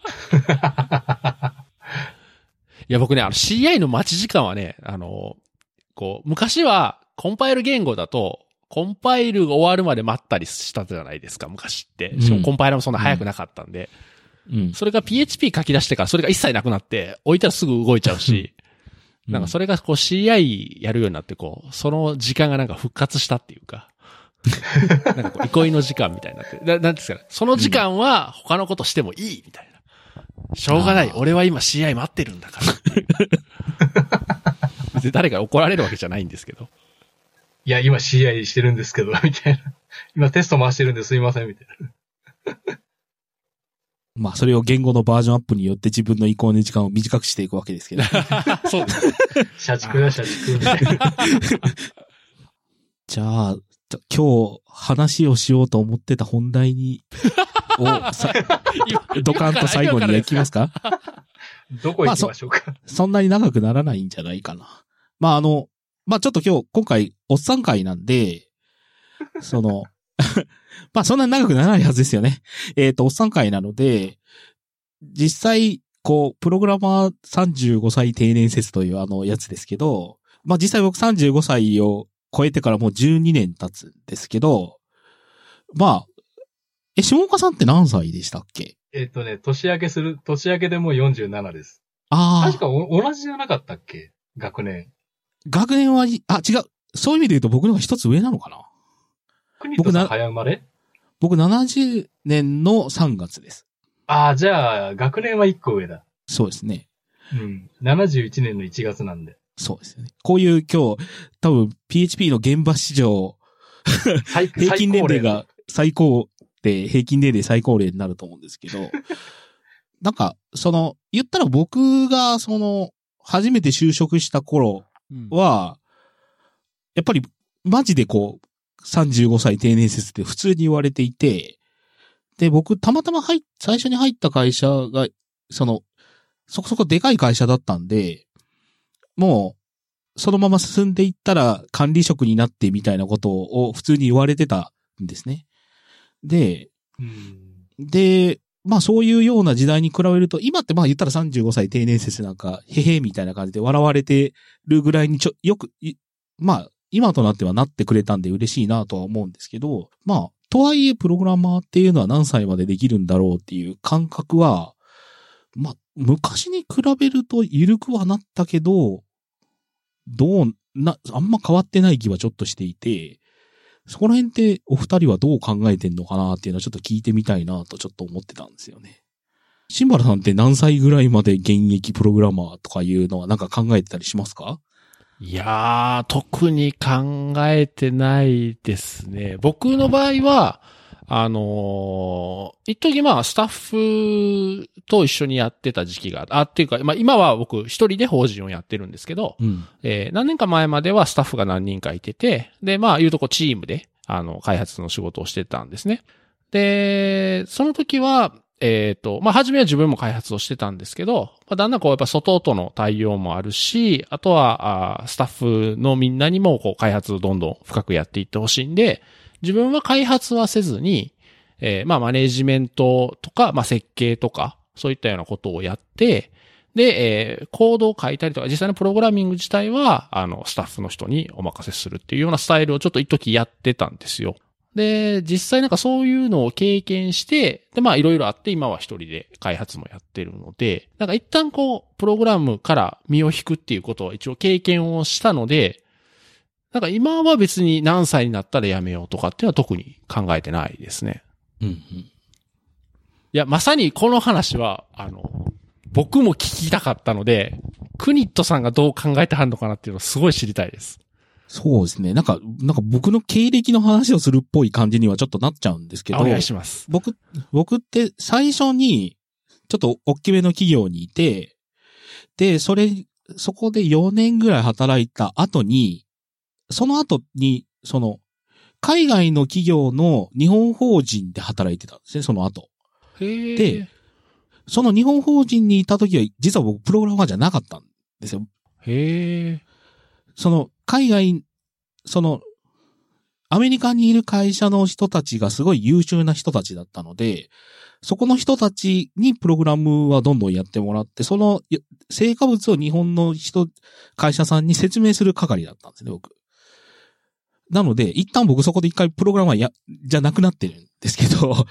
いや、僕ね、あの CI の待ち時間はね、あの、こう、昔はコンパイル言語だと、コンパイルが終わるまで待ったりしたじゃないですか、昔って。しかもコンパイラーもそんな早くなかったんで。うん。それが PHP 書き出してからそれが一切なくなって、置いたらすぐ動いちゃうし、なんかそれがこう CI やるようになって、こう、その時間がなんか復活したっていうか、なんかこう、憩いの時間みたいになって、ななんですかね。その時間は他のことしてもいいみたいな。しょうがない。俺は今 CI 待ってるんだから。別に誰かに怒られるわけじゃないんですけど。いや、今 CI してるんですけど、みたいな。今テスト回してるんですいません、みたいな。まあそれを言語のバージョンアップによって自分の移行の時間を短くしていくわけですけど。そうですね。社畜だ、社畜。じゃあ、今日話をしようと思ってた本題にお、さ、今ドカンと最後に行きますか？どこ行きましょうか？そんなに長くならないんじゃないかな。まあ、あの、まあ、ちょっと今日、今回、おっさん会なんで、その、まあ、そんなに長くならないはずですよね。えっ、と、おっさん会なので、実際、こう、プログラマー35歳定年説というあのやつですけど、まあ、実際僕35歳を超えてからもう12年経つんですけど、まあ、え、下岡さんって何歳でしたっけ？えっとね、年明けする、年明けでもう47です。ああ確。かお同じじゃなかったっけ？学年。学年は、あ、違う。そういう意味で言うと僕の方が一つ上なのかな？国とさん僕な早生まれ？僕70年の3月です。ああ、じゃあ、学年は1個上だ。そうですね。うん。71年の1月なんで。そうですね。こういう今日、多分 PHP の現場史上、最 平均年齢が最高で、平均年齢最高齢になると思うんですけど、なんか、その、言ったら僕が、その、初めて就職した頃うんは、やっぱり、マジでこう、35歳定年説って普通に言われていて、で、僕、たまたま入っ、最初に入った会社が、その、そこそこでかい会社だったんで、もう、そのまま進んでいったら管理職になってみたいなことを普通に言われてたんですね。で、うん。で、まあそういうような時代に比べると、今ってまあ言ったら35歳定年説なんか、へへみたいな感じで笑われてるぐらいにちょ、よく、いまあ今となってはなってくれたんで嬉しいなとは思うんですけど、まあ、とはいえプログラマーっていうのは何歳までできるんだろうっていう感覚は、まあ、昔に比べると緩くはなったけど、どう、な、あんま変わってない気はちょっとしていて、そこら辺ってお二人はどう考えてんのかなっていうのはちょっと聞いてみたいなとちょっと思ってたんですよね。シンバラさんって何歳ぐらいまで現役プログラマーとかいうのはなんか考えてたりしますか？いやー、特に考えてないですね。僕の場合は、あのー一時まあ、スタッフと一緒にやってた時期が、あ、っていうか、まあ今は僕一人で法人をやってるんですけど、うん。えー何年か前まではスタッフが何人かいてて、で、まあ、いうとこチームで、あの、開発の仕事をしてたんですね。で、その時は、えっ、と、まあ、初めは自分も開発をしてたんですけど、まあ、だんだんこう、やっぱ外との対応もあるし、あとは、あスタッフのみんなにも、こう、開発をどんどん深くやっていってほしいんで、自分は開発はせずに、えーまあ、マネジメントとか、まあ、設計とか、そういったようなことをやって、で、えーコードを書いたりとか、実際のプログラミング自体は、あの、スタッフの人にお任せするっていうようなスタイルをちょっと一時やってたんですよ。で、実際なんかそういうのを経験して、で、まあいろいろあって、今は一人で開発もやってるので、なんか一旦こう、プログラムから身を引くっていうことを一応経験をしたので、なんか今は別に何歳になったらやめようとかっていうのは特に考えてないですね。うん、うん。いや、まさにこの話は、あの、僕も聞きたかったので、クニットさんがどう考えてはんのかなっていうのをすごい知りたいです。そうですね。なんか、なんか僕の経歴の話をするっぽい感じにはちょっとなっちゃうんですけど。お願いします。僕、僕って最初に、ちょっと大きめの企業にいて、で、それ、そこで4年ぐらい働いた後に、その後に、その、海外の企業の日本法人で働いてたんですね、その後。へでその日本法人にいた時は、実は僕プログラマーじゃなかったんですよ。へえ。その、海外、その、アメリカにいる会社の人たちがすごい優秀な人たちだったので、そこの人たちにプログラムはどんどんやってもらって、その成果物を日本の人、会社さんに説明する係だったんですね、僕。なので、一旦僕そこで一回プログラマーや、じゃなくなってるんですけど、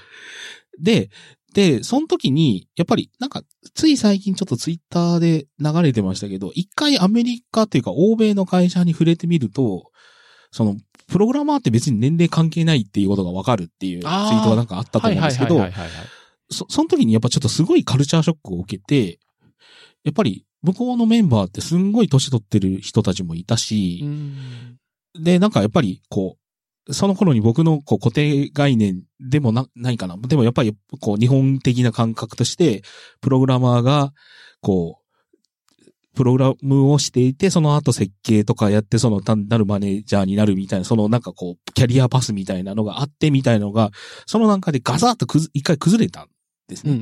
で、で、その時に、やっぱり、なんか、つい最近ちょっとツイッターで流れてましたけど、一回アメリカというか欧米の会社に触れてみると、その、プログラマーって別に年齢関係ないっていうことがわかるっていうツイあーートがなんかあったと思うんですけどそ、その時にやっぱちょっとすごいカルチャーショックを受けて、やっぱり向こうのメンバーってすんごい年取ってる人たちもいたし、うん。で、なんかやっぱりこう、その頃に僕のこう固定概念でもな、ないかな。でもやっぱりこう日本的な感覚として、プログラマーが、こう、プログラムをしていて、その後設計とかやって、その単なるマネージャーになるみたいな、そのなんかこう、キャリアパスみたいなのがあってみたいなのが、そのなんかでガサッとくず一回崩れたんですね。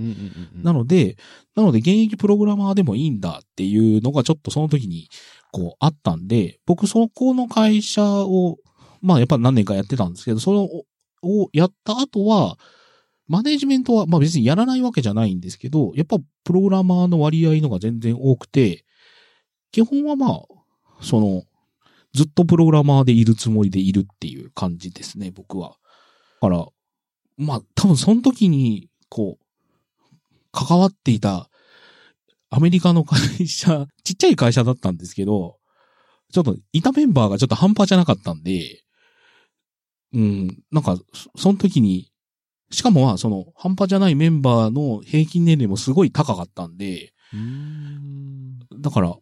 なので、なので現役プログラマーでもいいんだっていうのがちょっとその時にこうあったんで、僕そこの会社を、まあやっぱ何年かやってたんですけど、それををやった後は、マネジメントは、まあ別にやらないわけじゃないんですけど、やっぱプログラマーの割合のが全然多くて、基本はまあ、その、ずっとプログラマーでいるつもりでいるっていう感じですね、僕は。だから、まあ多分その時に、こう、関わっていたアメリカの会社、ちっちゃい会社だったんですけど、ちょっといたメンバーがちょっと半端じゃなかったんで、うん、なんか、そその時に、しかもまあその半端じゃないメンバーの平均年齢もすごい高かったんで、ん。だから、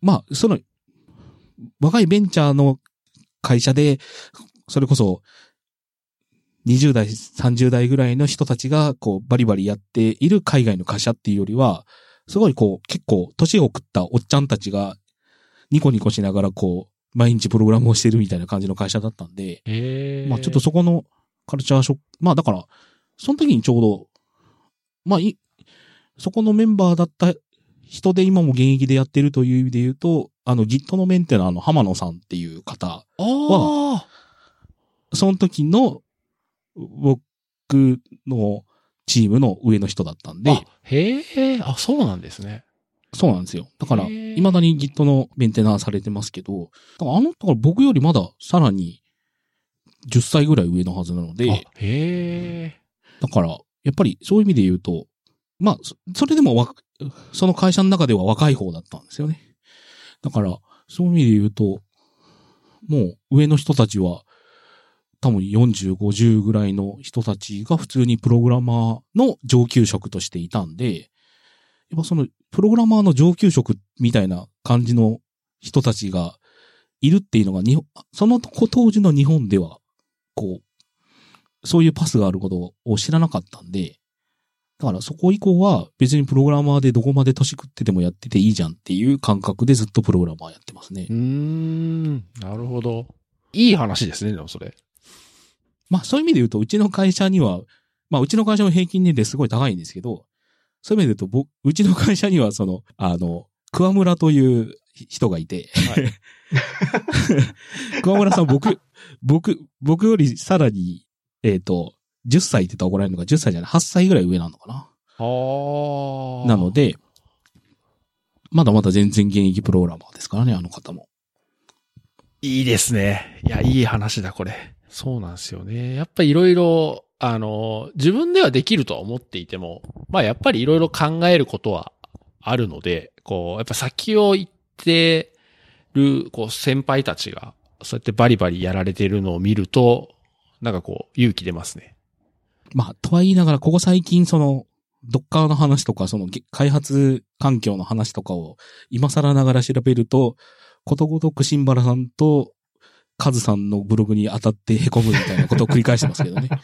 まあ、その、若いベンチャーの会社で、それこそ、20代、30代ぐらいの人たちが、こう、バリバリやっている海外の会社っていうよりは、すごいこう、結構、年を食ったおっちゃんたちが、ニコニコしながら、こう、毎日プログラムをしてるみたいな感じの会社だったんで、へえ。まあちょっとそこのカルチャーショック、まあだから、その時にちょうど、まあい、そこのメンバーだった人で今も現役でやってるという意味で言うと、あの Git のメンテナーの浜野さんっていう方、ああ。その時の僕のチームの上の人だったんで、あ、へえ、あ、そうなんですね。そうなんですよ。だから、未だに Git のメンテナーされてますけど、だからあの、だから僕よりまださらに10歳ぐらい上のはずなので、あへえ。だから、やっぱりそういう意味で言うと、まあ、そそれでもわ、その会社の中では若い方だったんですよね。だから、そういう意味で言うと、もう上の人たちは、多分40、50ぐらいの人たちが普通にプログラマーの上級職としていたんで、やっぱそのプログラマーの上級職みたいな感じの人たちがいるっていうのが日本、その当時の日本では、こう、そういうパスがあることを知らなかったんで、だからそこ以降は別にプログラマーでどこまで年食っててもやってていいじゃんっていう感覚でずっとプログラマーやってますねうー。ん。なるほど。いい話ですね、でもそれ。まあそういう意味で言うと、うちの会社には、まあうちの会社の平均年齢すごい高いんですけど、そういう意味で言うと、僕、うちの会社にはその、あの、桑村という人がいて、はい 桑村さん僕、僕、僕よりさらに、えっ、と、10歳って言ったら怒られるのか、10歳じゃない、8歳ぐらい上なのかな。ああ。なので、まだまだ全然現役プログラマーですからね、あの方も。いいですね。いや、いい話だ、これ。そうなんですよね。やっぱいろいろ、あの、自分ではできるとは思っていても、まあやっぱりいろいろ考えることはあるので、こう、やっぱ先を行ってる、こう、先輩たちが、そうやってバリバリやられてるのを見ると、なんかこう、勇気出ますね。まあ、とは言いながら、ここ最近、その、ドッカーの話とか、その、開発環境の話とかを、今更ながら調べると、ことごとくシンバラさんと、カズさんのブログに当たって凹むみたいなことを繰り返してますけどね。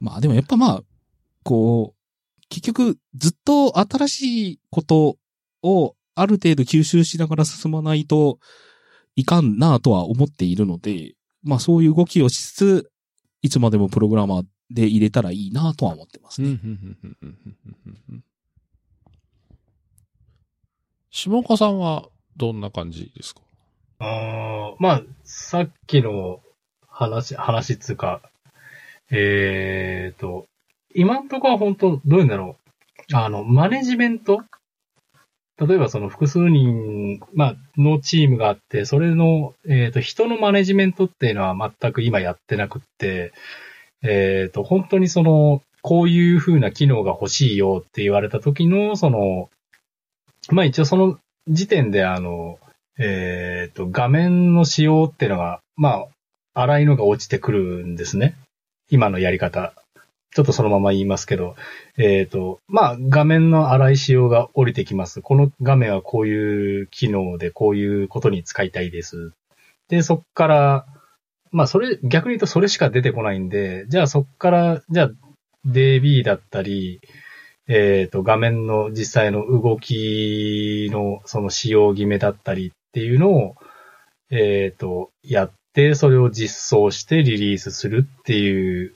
まあ、でもやっぱまあ、こう、結局、ずっと新しいことを、ある程度吸収しながら進まないといかんなとは思っているので、まあそういう動きをしつつ、いつまでもプログラマーで入れたらいいなとは思ってますね。下岡さんはどんな感じですか？あーまあ、さっきの話、話つうか、えーと、今んとこは本当どういうんだろう。あの、マネジメント？例えばその複数人、まあ、のチームがあって、それの、えっ、と、人のマネジメントっていうのは全く今やってなくって、えっ、と、本当にその、こういう風な機能が欲しいよって言われた時の、その、まあ一応その時点であの、えっ、と、画面の仕様っていうのが、まあ、荒いのが落ちてくるんですね。今のやり方。ちょっとそのまま言いますけど、えっ、と、まあ、画面の荒い仕様が降りてきます。この画面はこういう機能でこういうことに使いたいです。で、そっから、まあ、それ、逆に言うとそれしか出てこないんで、じゃあそっから、じゃあ DB だったり、えっ、と、画面の実際の動きのその使用決めだったりっていうのを、えっ、と、やって、それを実装してリリースするっていう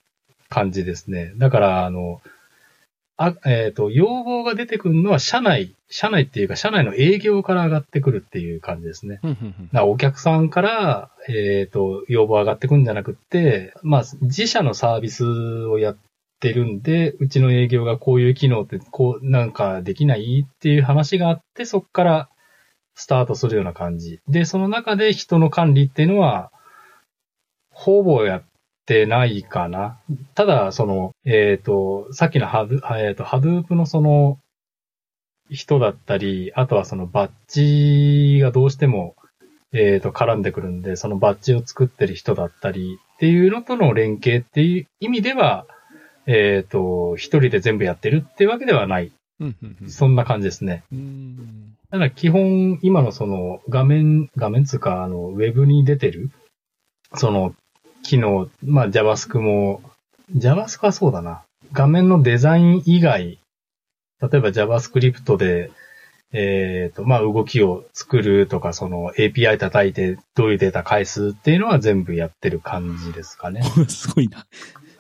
感じですね。だから、あの、あ、えっ、と、要望が出てくるのは社内、社内っていうか、社内の営業から上がってくるっていう感じですね。だお客さんから、えっ、と、要望上がってくるんじゃなくって、まあ、自社のサービスをやってるんで、うちの営業がこういう機能って、こう、なんかできない？っていう話があって、そこからスタートするような感じ。で、その中で人の管理っていうのは、ほぼやってないかな。ただ、その、えっ、と、さっきのハド、えっ、と、ハドゥープのその、人だったり、あとはそのバッジがどうしても、えっ、と、絡んでくるんで、そのバッジを作ってる人だったりっていうのとの連携っていう意味では、えっ、と、一人で全部やってるっていうわけではない。そんな感じですね。うんただ基本、今のその画面、画面つうか、あの、ウェブに出てる、その、機能、まあ JavaScript も、JavaScript はそうだな。画面のデザイン以外、例えば JavaScript で、えっ、と、まあ動きを作るとか、その API 叩いてどういうデータ返すっていうのは全部やってる感じですかね。すごいな。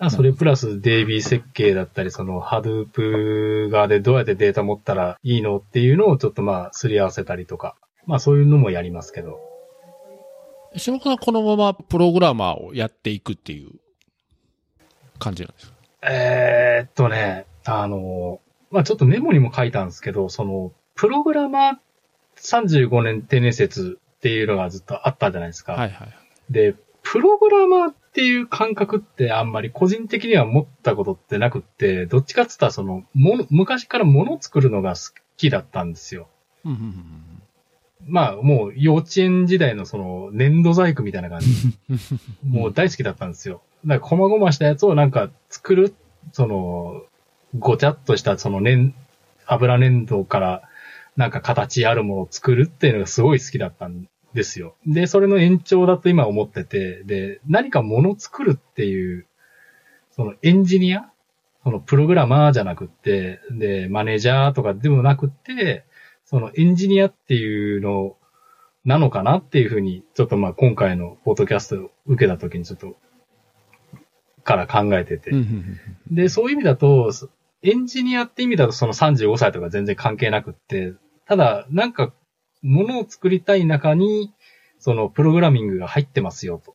あそれプラス DB 設計だったり、その Hadoop 側でどうやってデータ持ったらいいのっていうのをちょっとまあすり合わせたりとか。まあそういうのもやりますけど。下岡さんこのままプログラマーをやっていくっていう感じなんですか？えーっとね、あの、まあちょっとメモにも書いたんですけど、その、プログラマー35年定年説っていうのがずっとあったじゃないですか。はいはい。で、プログラマーっていう感覚ってあんまり個人的には持ったことってなくって、どっちかって言ったらその、もの、昔から物を作るのが好きだったんですよ。まあ、もう幼稚園時代のその粘土細工みたいな感じ。もう大好きだったんですよ。だから、細々したやつをなんか作る、その、ごちゃっとしたその粘、油粘土からなんか形あるものを作るっていうのがすごい好きだったんですよ。で、それの延長だと今思ってて、で、何かものを作るっていう、そのエンジニアそのプログラマーじゃなくって、で、マネージャーとかでもなくって、そのエンジニアっていうのなのかなっていうふうに、ちょっとまあ今回のポッドキャストを受けた時にちょっと、から考えてて。で、そういう意味だと、エンジニアって意味だとその35歳とか全然関係なくって、ただ、なんか、ものを作りたい中に、そのプログラミングが入ってますよと。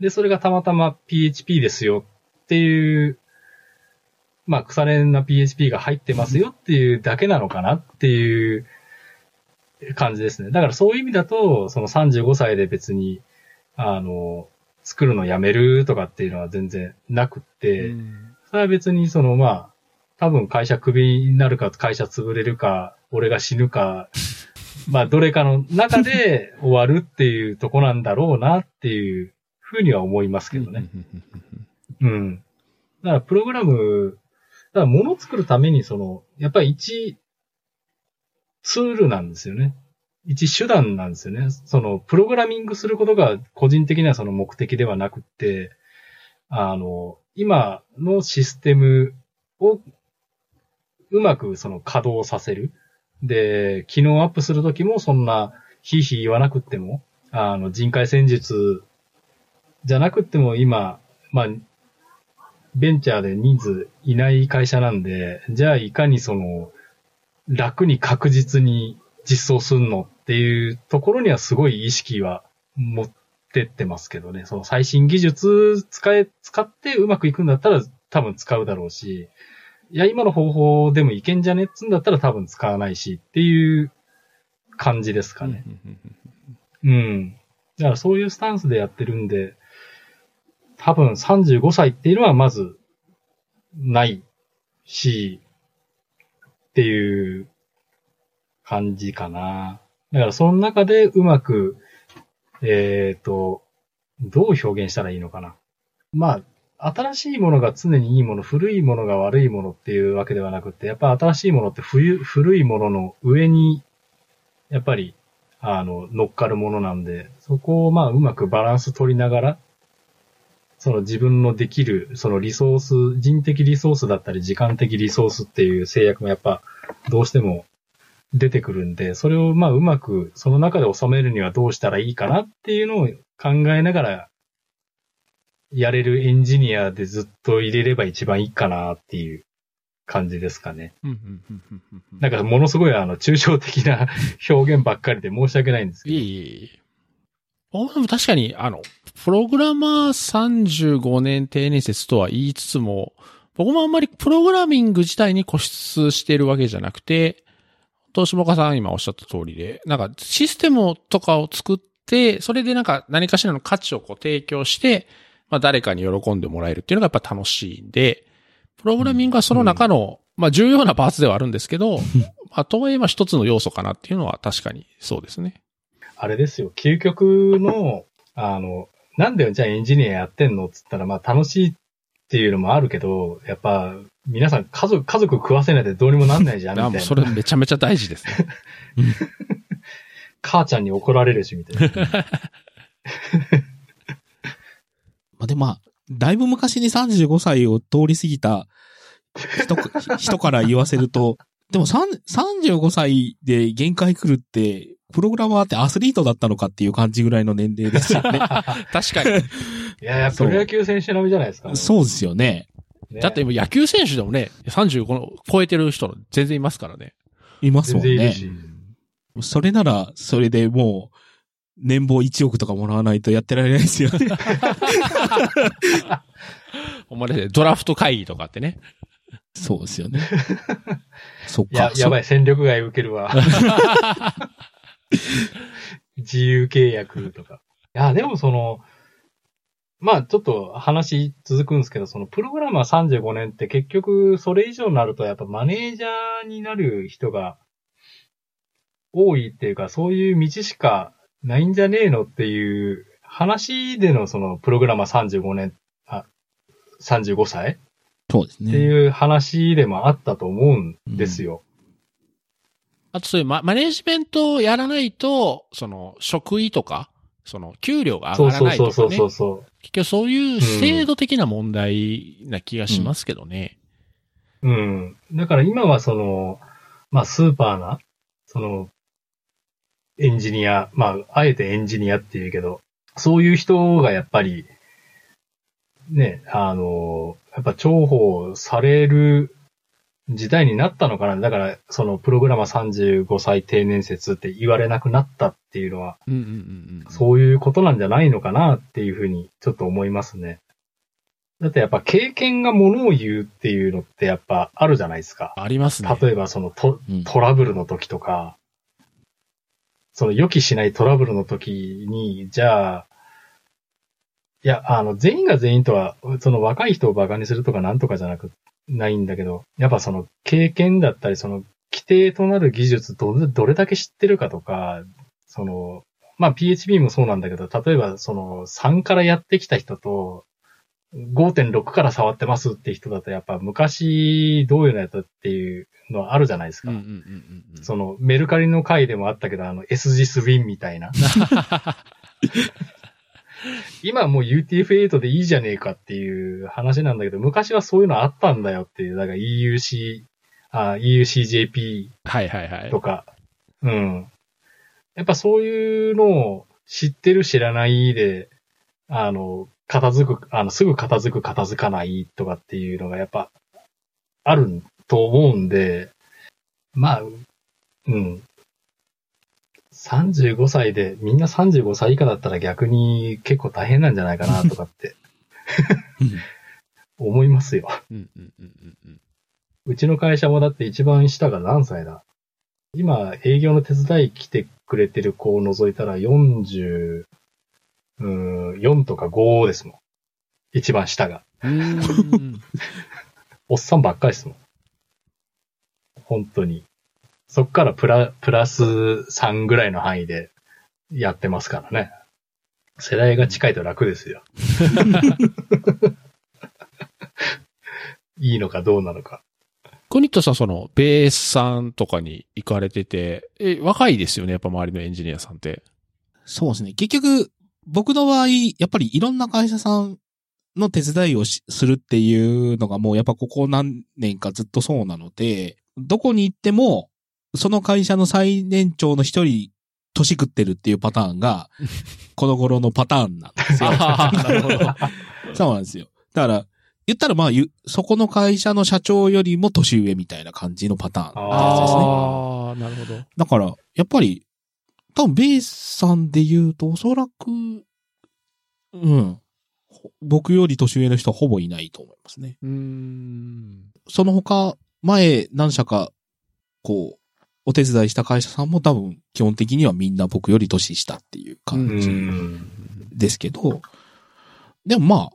で、それがたまたま PHP ですよっていう、まあ、腐れんな PHP が入ってますよっていうだけなのかなっていう感じですね。だからそういう意味だと、その35歳で別に、あの、作るのやめるとかっていうのは全然なくって、うんそれは別にそのまあ、多分会社クビになるか会社潰れるか、俺が死ぬか、まあどれかの中で終わるっていうとこなんだろうなっていうふうには思いますけどね。うん。だからプログラム、だから物を作るためにその、やっぱり一ツールなんですよね。一手段なんですよね。その、プログラミングすることが個人的にはその目的ではなくって、あの、今のシステムをうまくその稼働させる。で、機能アップするときもそんな、ひいひい言わなくっても、あの、人海戦術じゃなくっても今、まあ、ベンチャーで人数いない会社なんで、じゃあいかにその、楽に確実に実装すんのっていうところにはすごい意識は持ってってますけどね。その最新技術使え、使ってうまくいくんだったら多分使うだろうし、いや、今の方法でもいけんじゃねっつんだったら多分使わないしっていう感じですかね。うん。だからそういうスタンスでやってるんで、多分35歳っていうのはまずないし、っていう感じかな。だからその中でうまく、えっ、と、どう表現したらいいのかな。まあ、新しいものが常にいいもの、古いものが悪いものっていうわけではなくて、やっぱ新しいものって冬古いものの上に、やっぱり、あの、乗っかるものなんで、そこをまあうまくバランス取りながら、その自分のできる、そのリソース、人的リソースだったり時間的リソースっていう制約もやっぱどうしても出てくるんで、それをまあうまくその中で収めるにはどうしたらいいかなっていうのを考えながらやれるエンジニアでずっと入れれば一番いいかなっていう感じですかね。なんかものすごいあの抽象的な 表現ばっかりで申し訳ないんですけど。いえい確かに、あの、プログラマー35年定年説とは言いつつも、僕もあんまりプログラミング自体に固執しているわけじゃなくて、東下さん今おっしゃった通りで、なんかシステムとかを作って、それでなんか何かしらの価値をこう提供して、まあ誰かに喜んでもらえるっていうのがやっぱ楽しいんで、プログラミングはその中の、まあ重要なパーツではあるんですけど、まあとはいえまあ一つの要素かなっていうのは確かにそうですね。あれですよ、究極の、あの、なんでじゃあエンジニアやってんのっつったら、まあ楽しいっていうのもあるけど、やっぱ皆さん家族、家族食わせないでどうにもなんないじゃん、みたいな。あもうそれめちゃめちゃ大事ですね。母ちゃんに怒られるし、みたいな。まあ、で、まあ、だいぶ昔に35歳を通り過ぎた人か 人から言わせると、でも3 35歳で限界来るって、プログラマーってアスリートだったのかっていう感じぐらいの年齢ですよね。確かに。いやいや、プロ野球選手並みじゃないですか。そうですよね。ねだって野球選手でもね、35の超えてる人全然いますからね。いますもんね。全然いるし。それなら、それでもう、年俸1億とかもらわないとやってられないですよね。お前ね、ドラフト会議とかってね。そうですよね。そっか。や、やばい。い、戦力外受けるわ。自由契約とか。いや、でもその、まあちょっと話続くんですけど、そのプログラマー35年って結局それ以上になるとやっぱマネージャーになる人が多いっていうか、そういう道しかないんじゃねえのっていう話でのそのプログラマー35年、あ、35歳？そうですね。っていう話でもあったと思うんですよ。あとそういうママネージメントをやらないと、その、職位とか、その、給料がそう上がらそうそうそうないとかね。そうそう。結局そういう制度的な問題な気がしますけどね。うん。だから今はその、まあスーパーな、その、エンジニア、まあ、あえてエンジニアって言うけど、そういう人がやっぱり、ね、あの、やっぱ重宝される時代になったのかな。だから、そのプログラマー35歳定年説って言われなくなったっていうのは、うんうんうんうん。そういうことなんじゃないのかなっていうふうにちょっと思いますね。だってやっぱ経験がものを言うっていうのってやっぱあるじゃないですか。ありますね。例えばそのトうんトラブルの時とか、その予期しないトラブルの時に、じゃあ、いや、あの、全員が全員とは、その若い人を馬鹿にするとかなんとかじゃなく、ないんだけど、やっぱその経験だったり、その規定となる技術ど、どれだけ知ってるかとか、その、まあ PHP もそうなんだけど、例えばその3からやってきた人と、5.6から触ってますって人だと、やっぱ昔どういうのやったっていうのはあるじゃないですか。そのメルカリの回でもあったけど、あの SGS Win みたいな。今もう UTF-8 でいいじゃねえかっていう話なんだけど、昔はそういうのあったんだよっていう、だから EUC、あ EUCJP はいはいはいと。か、うん。やっぱそういうのを知ってる知らないで、あの、片付く、あの、すぐ片付く片付かないとかっていうのがやっぱあると思うんで、まあ、うん。35歳で、みんな35歳以下だったら逆に結構大変なんじゃないかなとかって思いますよ。うんうんうんうんうん。うちの会社もだって一番下が何歳だ？今、営業の手伝い来てくれてる子を除いたら40、うーん、4とか5ですもん。一番下が。うーん。おっさんばっかりですもん。本当に。そっからプラ、プラス3ぐらいの範囲でやってますからね。世代が近いと楽ですよ。いいのかどうなのか。コニットさん、その、ベースさんとかに行かれてて、え、若いですよね、やっぱ周りのエンジニアさんって。そうですね。結局、僕の場合、やっぱりいろんな会社さんの手伝いをしするっていうのがもうやっぱここ何年かずっとそうなので、どこに行っても、その会社の最年長の一人、年食ってるっていうパターンが、この頃のパターンなんですよ。なるほど。そうなんですよ。だから、言ったらまあ、ゆそこの会社の社長よりも年上みたいな感じのパターンですね。ああ、なるほど。だから、やっぱり、多分ベースさんで言うと、おそらく、うん。ほ僕より年上の人はほぼいないと思いますね。うーん。その他、前何社か、こう、お手伝いした会社さんも多分、基本的にはみんな僕より年下っていうう感じん。ですけど、でもまあ、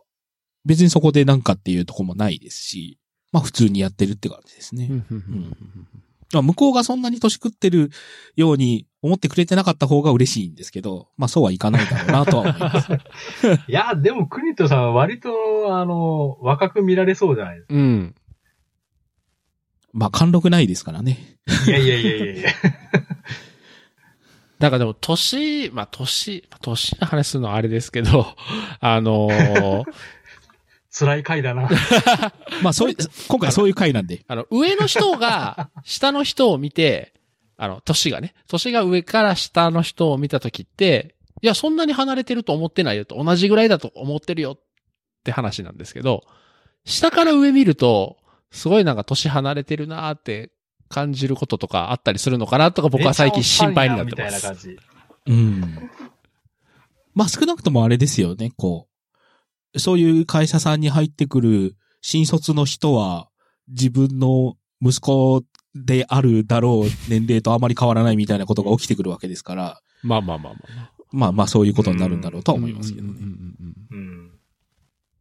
別にそこでなんかっていうところもないですし、まあ普通にやってるって感じですね。まあ向こうがそんなに年食ってるように思ってくれてなかった方が嬉しいんですけど、まあそうはいかないだろうなとは思います。いや、でも、クニトさんは割と、あの、若く見られそうじゃないですか。うん。まあ貫禄ないですからね。いやいやいやいやいや。だからでも、年、まあ、年、年の話するのはあれですけど、あのー辛い回だな。まあそういう、今回そういう回なんで。あの、上の人が、下の人を見て、あの、年がね、年が上から下の人を見たときって、いや、そんなに離れてると思ってないよと、同じぐらいだと思ってるよって話なんですけど、下から上見ると、すごいなんか年離れてるなーって感じることとかあったりするのかなとか僕は最近心配になってます。みたいな感じ。うん。まあ少なくともあれですよね、こう。そういう会社さんに入ってくる新卒の人は自分の息子であるだろう年齢とあまり変わらないみたいなことが起きてくるわけですから、まあまあまあまあまあ。まあまあそういうことになるんだろうとは思いますけどね。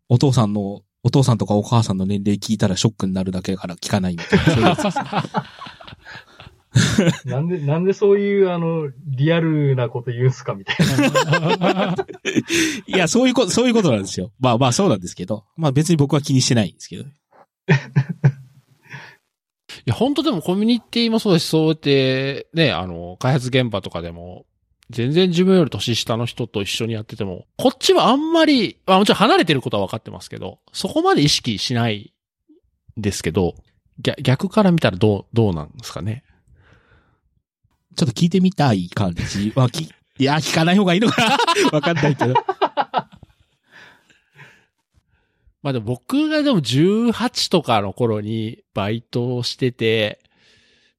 お父さんの、お父さんとかお母さんの年齢聞いたらショックになるだけだから聞かないみたいな。なんで、なんでそういう、あの、リアルなこと言うんすかみたいな。いや、そういうこと、そういうことなんですよ。まあまあそうなんですけど。まあ別に僕は気にしてないんですけど。いや、本当でもコミュニティもそうですし、そうやって、ね、あの、開発現場とかでも、全然自分より年下の人と一緒にやってても、こっちはあんまり、まあもちろん離れてることは分かってますけど、そこまで意識しないんですけど、逆逆から見たらどう、どうなんですかね。ちょっと聞いてみたい感じは、き、いや、聞かない方がいいのかな？わかんないけど。まあでも僕がでも18とかの頃にバイトをしてて、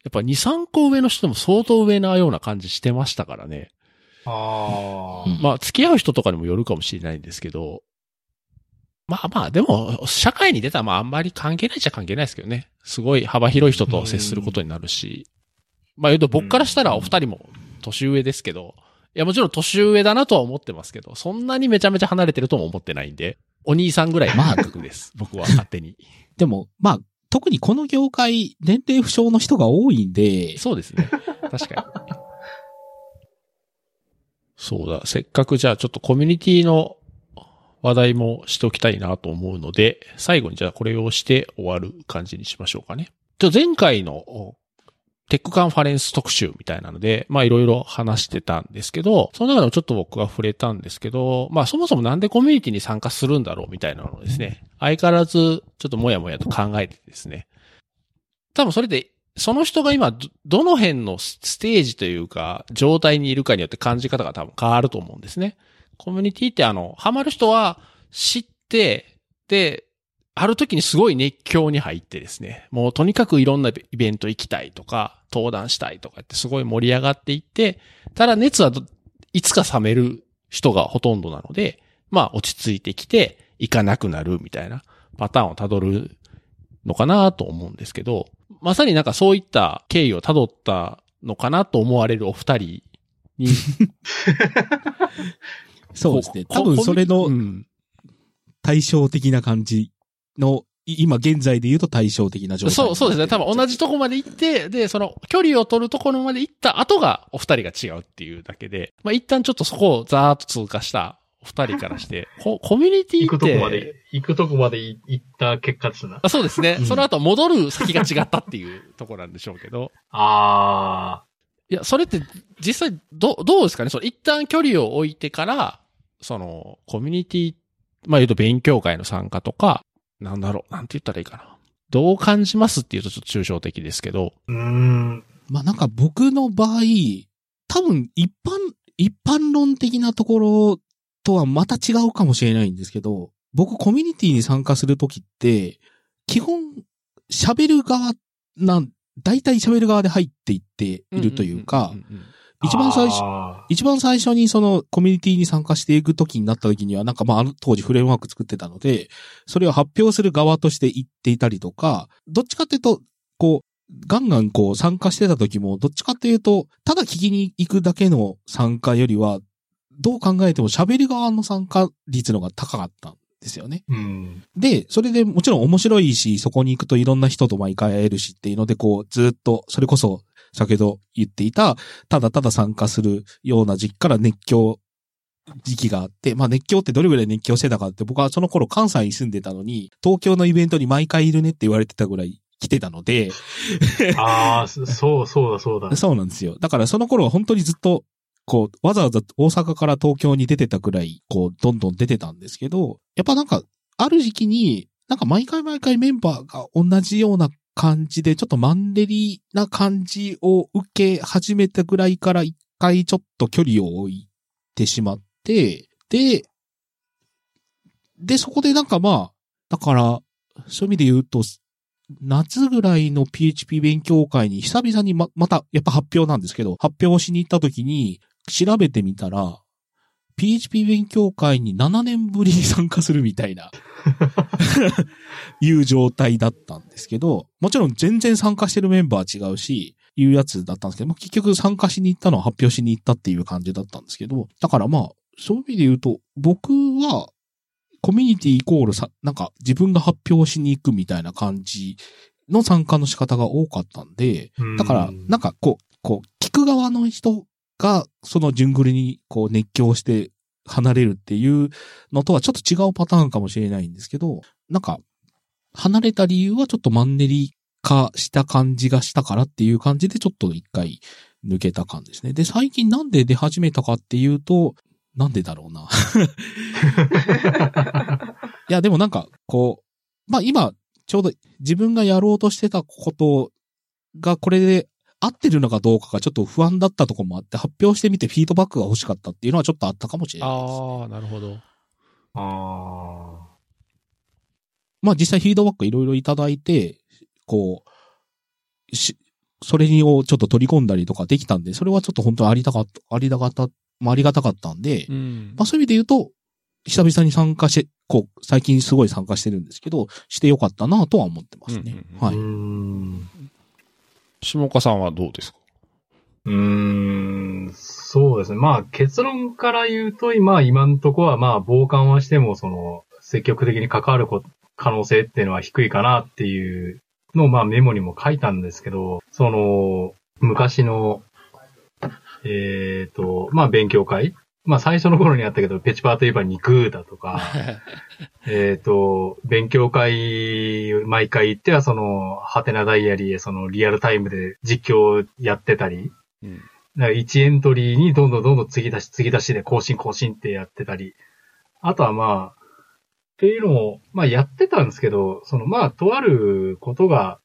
やっぱ2、3個上の人も相当上なような感じしてましたからね。ああ。うんまあ、付き合う人とかにもよるかもしれないんですけど、まあまあ、でも、社会に出たらまああんまり関係ないっちゃ関係ないですけどね。すごい幅広い人と接することになるし。まあ言うと僕からしたらお二人も年上ですけど、いやもちろん年上だなとは思ってますけど、そんなにめちゃめちゃ離れてるとも思ってないんで、お兄さんぐらいの感覚です。僕は勝手に。でも、まあ、特にこの業界、年齢不詳の人が多いんで、そうですね。確かに。そうだ。せっかくじゃあちょっとコミュニティの話題もしておきたいなと思うので、最後にじゃあこれをして終わる感じにしましょうかね。じゃあ前回のおテックカンファレンス特集みたいなので、まあいろいろ話してたんですけど、その中でもちょっと僕が触れたんですけど、まあそもそもなんでコミュニティに参加するんだろうみたいなのをですね、相変わらずちょっともやもやと考えてですね。多分それでその人が今ど、どの辺のスステージというか、状態にいるかによって感じ方が多分変わると思うんですね。コミュニティってあの、ハマる人は知って、で、ある時にすごい熱狂に入ってですね、もうとにかくいろんなイベント行きたいとか、登壇したいとかってすごい盛り上がっていって、ただ熱はどいつか冷める人がほとんどなので、まあ落ち着いてきて、行かなくなるみたいなパターンをたどるのかなと思うんですけど、まさになんかそういった経緯を辿ったのかなと思われるお二人に。そうですね。こ多分それうのん対照的な感じの、い今現在で言うと対照的な状態。そう、そうですね。多分同じ。じとこまで行って、で、その距離を取るところまで行った後がお二人が違うっていうだけで、まあ一旦ちょっとそこをざーっと通過したお二人からして、ココミュニティ行って。くとこまで、行くとこまで行った結果ですな。あそうですね。うんその後戻る先が違ったっていうところなんでしょうけど。あいや、それって実際ど、どうですかね？その一旦距離を置いてから、その、コミュニティまあ言うと勉強会の参加とか、なんだろう、なんて言ったらいいかな。どう感じますっていうとちょっと抽象的ですけど。うーん。まあなんか僕の場合、多分一般、一般論的なところとはまた違うかもしれないんですけど、僕コミュニティに参加するときって、基本喋る側なん、大体喋る側で入っていっているというかん、んうん一番最初、あ一番最初にそのコミュニティに参加していくときになったときには、なんかまああの当時フレームワーク作ってたので、それを発表する側として言っていたりとか、どっちかっていうと、こう、ガンガンこう参加してた時も、どっちかっていうと、ただ聞きに行くだけの参加よりは、どう考えても喋る側の参加率の方が高かったんですよね。ーうん。で、それでもちろん面白いし、そこに行くといろんな人と毎回会えるしっていうので、こう、ずっと、それこそ、先ほど言っていた、ただただ参加するような時期から熱狂時期があって、まあ熱狂ってどれぐらい熱狂してたかって、僕はその頃関西に住んでたのに、東京のイベントに毎回いるねって言われてたぐらい来てたので、ああ、そそう、そうだ、そうだ。そうなんですよ。だからその頃は本当にずっと、こう、わざわざ大阪から東京に出てたくらい、こう、どんどん出てたんですけど、やっぱなんか、ある時期に、なんか毎回毎回メンバーが同じような感じで、ちょっとマンデリな感じを受け始めたぐらいから一回ちょっと距離を置いてしまって、で、で、そこでなんかまあ、だから、そういう意味で言うと、夏ぐらいの PHP 勉強会に久々にま、また、やっぱ発表なんですけど、発表をしに行った時に、調べてみたら、PHP 勉強会に7年ぶりに参加するみたいな、いう状態だったんですけど、もちろん全然参加してるメンバー違うし、いうやつだったんですけど、まあ結局参加しに行ったのは発表しに行ったっていう感じだったんですけど、だからまあ、そういう意味で言うと、僕は、コミュニティイコールさ、なんか自分が発表しに行くみたいな感じの参加の仕方が多かったんで、うん。だから、なんかこう、こう、聞く側の人が、その順繰りにこう熱狂して離れるっていうのとはちょっと違うパターンかもしれないんですけど、なんか、離れた理由はちょっとマンネリ化した感じがしたからっていう感じでちょっと一回抜けた感じですね。で、最近なんで出始めたかっていうと、なんでだろうな。いや、でもなんか、こう、まあ今、ちょうど自分がやろうとしてたことがこれで合ってるのかどうかがちょっと不安だったところもあって、発表してみてフィードバックが欲しかったっていうのはちょっとあったかもしれないです、ね。ああ、なるほど。あまあ実際フィードバックいろいろいただいて、こう、し、それをちょっと取り込んだりとかできたんで、それはちょっと本当にありたかった、ありがたかった、まあありがたかったんで、うんまあそういう意味で言うと、久々に参加して、こう、最近すごい参加してるんですけど、してよかったなとは思ってますね。うんうんうんあ。はい。下岡さんはどうですか？うーん、そうですね。まあ結論から言うと、今、今んとこはまあ傍観はしても、その、積極的に関わる可能性っていうのは低いかなっていうのをまあメモにも書いたんですけど、その、昔の、えっ、と、まあ勉強会まあ最初の頃にあったけど、ペチパーといえば肉だとか、えっと、勉強会、毎回行っては、その、ハテナダイアリーへ、その、リアルタイムで実況をやってたり、うんだから1エントリーにどんどんどんどん継ぎ出し、継ぎ出しで更新更新ってやってたり、あとはまあ、っていうのも、まあやってたんですけど、そのまあ、とあることが、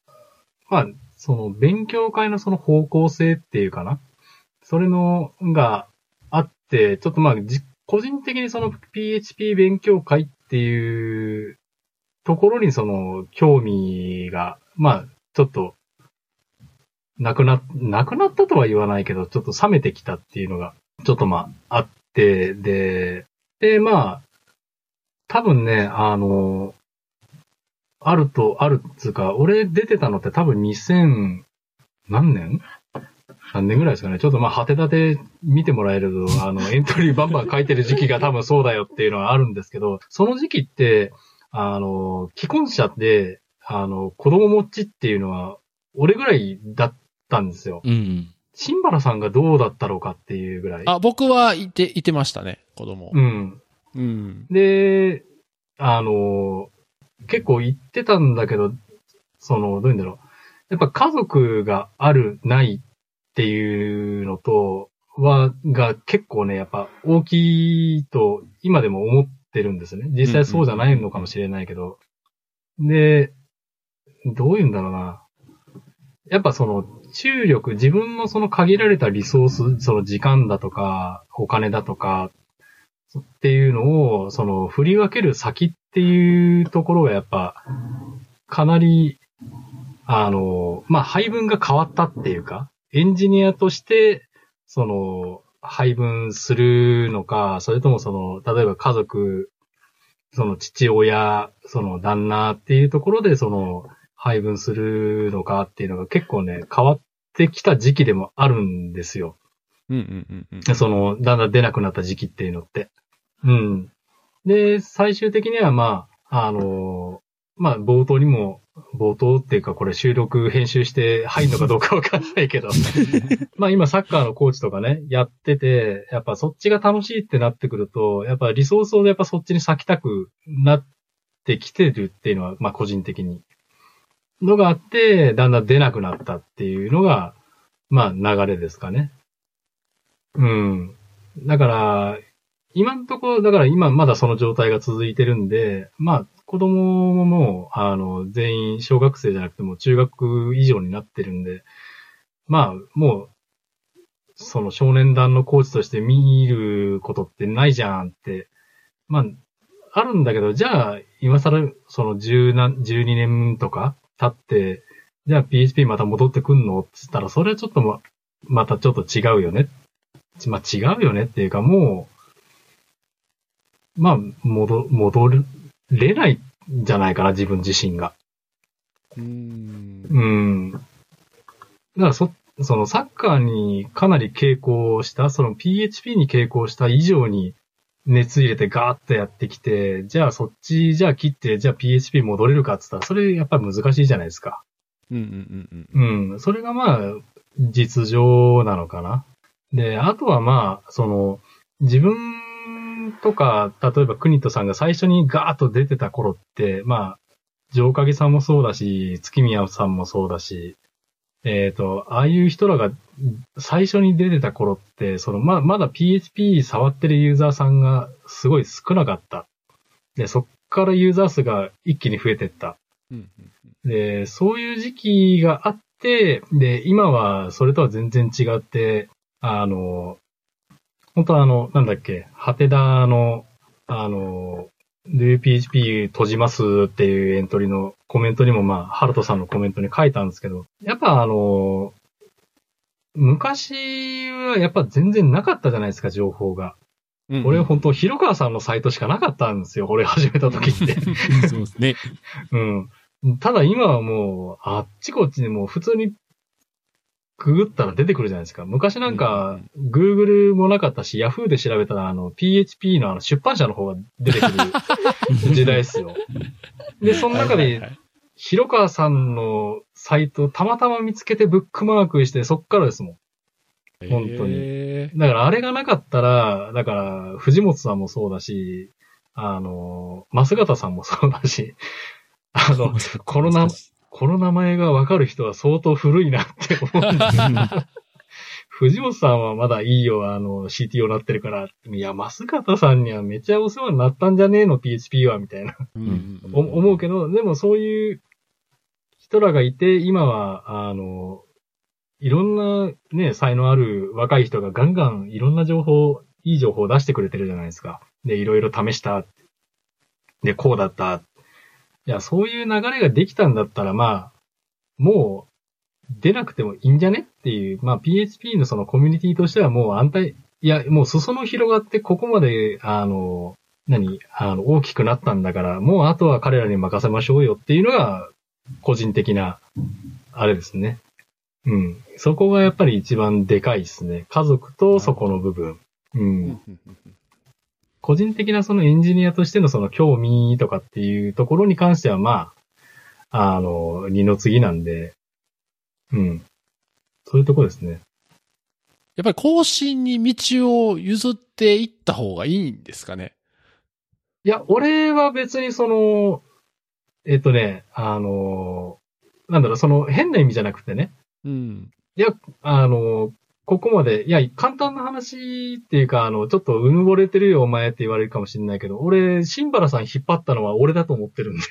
まあ、その勉強会のその方向性っていうかな。それの、がちょっとまあ、じ個人的にその PHP 勉強会っていうところにその興味が、まあ、ちょっと、なくな、なくなったとは言わないけど、ちょっと冷めてきたっていうのが、ちょっとまあ、あって、で、で、まあ、多分ね、あの、あると、あるっつうか、俺出てたのって多分2000、何年何年ぐらいですかね。ちょっとまあ、果てたて見てもらえると、あの、エントリーバンバン書いてる時期が多分そうだよっていうのはあるんですけど、その時期って、あの、既婚者で、あの、子供持ちっていうのは、俺ぐらいだったんですよ。うん。シンバラさんがどうだったろうかっていうぐらい。あ、僕はいて、いてましたね、子供。うん。うん。で、あの、結構言ってたんだけど、その、どういうんだろう。やっぱ家族がある、ないっていうのと、は、が結構ね、やっぱ大きいと今でも思っってるんですね。実際そうじゃないのかもしれないけど。で、どういうんだろうな。やっぱその、注力、自分のその限られたリソース、その時間だとか、お金だとか、っていうのを、その、振り分ける先っていうところがやっぱ、かなり、あの、まあ、配分が変わったっていうか、エンジニアとして、その、配分するのか、それともその、例えば家族、その父親、その旦那っていうところで、その、配分するのかっていうのが結構ね、変わってきた時期でもあるんですよ。うんうんうんうん。その、だんだん出なくなった時期っていうのって。うん。で、最終的にはまあ、あのまあ、冒頭にも、冒頭っていうかこれ収録編集して入るのかどうかわかんないけど、まあ今サッカーのコーチとかね、やってて、やっぱそっちが楽しいってなってくると、やっぱリソースをやっぱそっちに割きたくなってきてるっていうのは、まあ個人的に。のがあって、だんだん出なくなったっていうのが、まあ流れですかね。うん。だから、今のところ、だから今まだその状態が続いてるんで、まあ子供ももう、あの、全員小学生じゃなくても中学以上になってるんで、まあもう、その少年団のコーチとして見ることってないじゃんって、まあ、あるんだけど、じゃあ、今更、その10何、12年とか経って、じゃあ PHP また戻ってくんの？って言ったら、それはちょっとま、またちょっと違うよね。まあ違うよねっていうか、もう、まあ、戻、戻れないんじゃないかな、自分自身が。うん。うん。だからそ、そのサッカーにかなり傾向した、その PHP に傾向した以上に熱入れてガーッとやってきて、じゃあそっち、じゃあ切って、じゃあ PHP 戻れるかって言ったら、それやっぱり難しいじゃないですか。うんうんうんうん。それがまあ、実情なのかな。で、あとはまあ、その、自分とか、例えば国人さんが最初にガーッと出てた頃って、まあ、城影さんもそうだし、月宮さんもそうだし、えっ、と、ああいう人らが最初に出てた頃って、その、ま、まだ PHP 触ってるユーザーさんがすごい少なかった。で、そっからユーザー数が一気に増えてった。うん。で、そういう時期があって、で、今はそれとは全然違って、あの、本当はあの、なんだっけ、ハテダの、あの、DoPHP 閉じますっていうエントリーのコメントにもまあ、ハルトさんのコメントに書いたんですけど、やっぱあの、昔はやっぱ全然なかったじゃないですか、情報が。うん。俺本当、広川さんのサイトしかなかったんですよ、俺始めた時って。そうですね。うん。ただ今はもう、あっちこっちにもう普通に、ググったら出てくるじゃないですか。昔なんか、Google もなかったし、Yahoo で調べたら、あの、PHP のあの出版社の方が出てくる 時代ですよ。で、その中で、広川さんのサイトたまたま見つけてブックマークして、そっからですもん。本当にへだからあれがなかったら、だから、藤本さんもそうだし、あの、増形さんもそうだし、あの、この名、この名前がわかる人は相当古いなって思うんですよ。藤本さんはまだいいよ、あの、CTO なってるから。いや、増形さんにはめっちゃお世話になったんじゃねえの、PHP は、みたいな。ーうんお思うけど、でもそういう人らがいて、今は、あの、いろんなね、才能ある若い人がガンガンいろんな情報、いい情報を出してくれてるじゃないですか。で、いろいろ試した。で、こうだった。いや、そういう流れができたんだったら、まあ、もう、出なくてもいいんじゃねっていう、まあ、PHP のそのコミュニティとしてはもう安泰、いや、もう裾野広がってここまで、あの、何あの、大きくなったんだから、もうあとは彼らに任せましょうよっていうのが、個人的な、あれですね。うん。そこがやっぱり一番でかいですね。家族とそこの部分。うん。個人的なそのエンジニアとしてのその興味とかっていうところに関しては、まあ、あの、二の次なんで、うん。そういうところですね。やっぱり更新に道を譲っていった方がいいんですかね？いや、俺は別にその、えっとね、あの、なんだろう、その変な意味じゃなくてね、うん。あの、ここまで、いや、簡単な話っていうか、あの、ちょっとうぬぼれてるよ、お前って言われるかもしれないけど、俺、シンバラさん引っ張ったのは俺だと思ってるんで。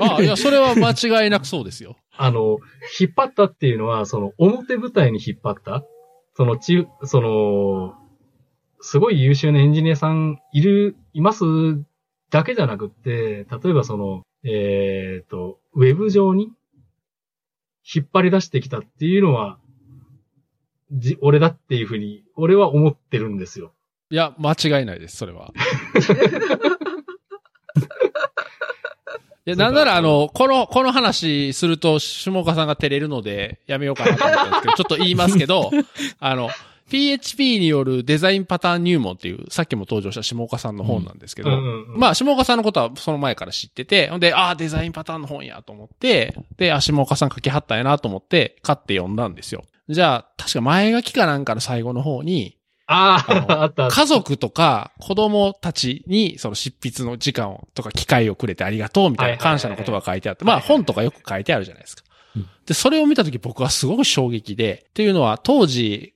ああ、いや、それは間違いなくそうですよ。あの、引っ張ったっていうのは、その、表舞台に引っ張ったその、ち、その、すごい優秀なエンジニアさんいる、いますだけじゃなくって、例えばその、えっ、と、ウェブ上に引っ張り出してきたっていうのは、じ、俺だっていうふうに、俺は思ってるんですよ。いや、間違いないです、それは。いや、なんならあの、この、この話すると、下岡さんが照れるので、やめようかなと思ったんですけど、ちょっと言いますけど、あの、PHP によるデザインパターン入門っていう、さっきも登場した下岡さんの本なんですけど、まあ、下岡さんのことはその前から知ってて、ほんで、ああ、デザインパターンの本やと思って、で、あ、下岡さん書きはったんやなと思って、買って読んだんですよ。じゃあ、確か前書きかなんかの最後の方に、ああのあ、あった。家族とか子供たちにその執筆の時間をとか機会をくれてありがとうみたいな感謝の言葉が書いてあって、まあ本とかよく書いてあるじゃないですか。うん。で、それを見たとき僕はすごく衝撃で、っていうのは当時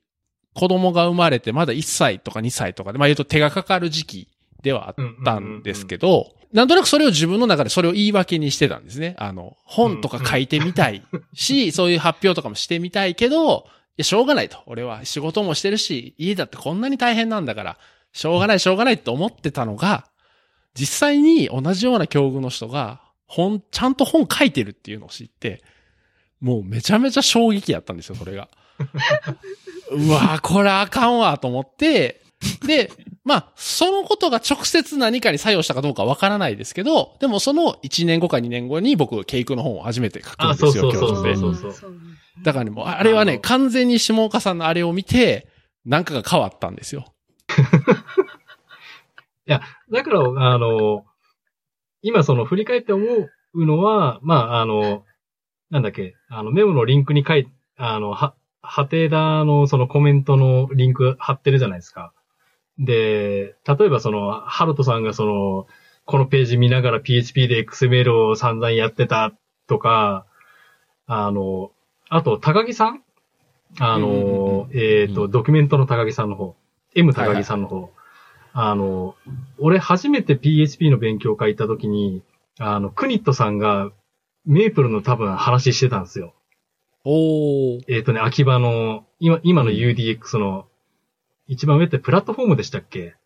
子供が生まれてまだ1歳とか2歳とかで、まあ言うと手がかかる時期ではあったんですけど、なんとなくそれを自分の中でそれを言い訳にしてたんですね。あの、本とか書いてみたいし、そういう発表とかもしてみたいけど、いや、しょうがないと。俺は仕事もしてるし、家だってこんなに大変なんだから、しょうがない、しょうがないって思ってたのが、実際に同じような境遇の人が、本、ちゃんと本書いてるっていうのを知って、もうめちゃめちゃ衝撃やったんですよ、それが。うわぁ、これあかんわと思って、で、まあ、そのことが直接何かに作用したかどうかわからないですけど、でもその1年後か2年後に僕、ケイクの本を初めて書くんあ、ですよ、そうそうそう教授で。だからね、もう、あれはね、完全に下岡さんのあれを見て、なんかが変わったんですよ。だから、あの、今その振り返って思うのは、まあ、あの、なんだっけ、あの、メモのリンクに書いあの、は、ハテダのそのコメントのリンク貼ってるじゃないですか。で、例えばその、ハルトさんがその、このページ見ながら PHP で XML を散々やってたとか、あの、あと、高木さん？あの、えっ、と、ドキュメントの高木さんの方。M 高木さんの方。あの、俺初めて PHP の勉強会行った時に、あの、クニットさんがメープルの多分話してたんですよ。おー。えっ、とね、秋葉の、今、今の UDX の、一番上ってプラットフォームでしたっけ？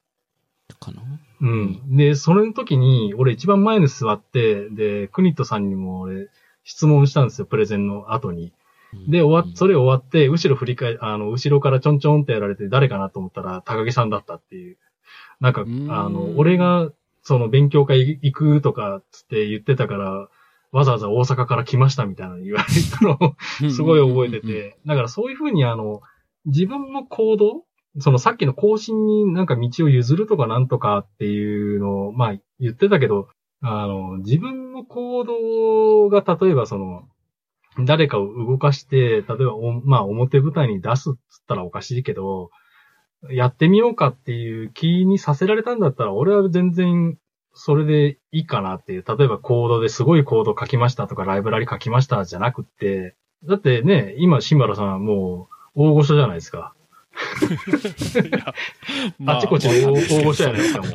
かな？うん。で、それの時に、俺一番前に座って、で、クニットさんにも俺、質問したんですよ、プレゼンの後に。で、終わっ、それ終わって、後ろ振り返、あの、後ろからちょんちょんってやられて、誰かなと思ったら、高木さんだったっていう。なんか、あの、俺が、その、勉強会行くとか、つって言ってたから、わざわざ大阪から来ましたみたいなの言われたのを、すごい覚えてて。だからそういうふうにあの、自分の行動そのさっきの更新になんか道を譲るとかなんとかっていうのを、まあ言ってたけど、あの、自分の行動が例えばその、誰かを動かして、例えばお、まあ表舞台に出すっつったらおかしいけど、やってみようかっていう気にさせられたんだったら、俺は全然それでいいかなっていう。例えばコードですごいコード書きましたとか、ライブラリ書きましたじゃなくって、だってね、今、シンバラさんはもう大御所じゃないですか。あ。っちこっちで大大御所じゃないですか、もう。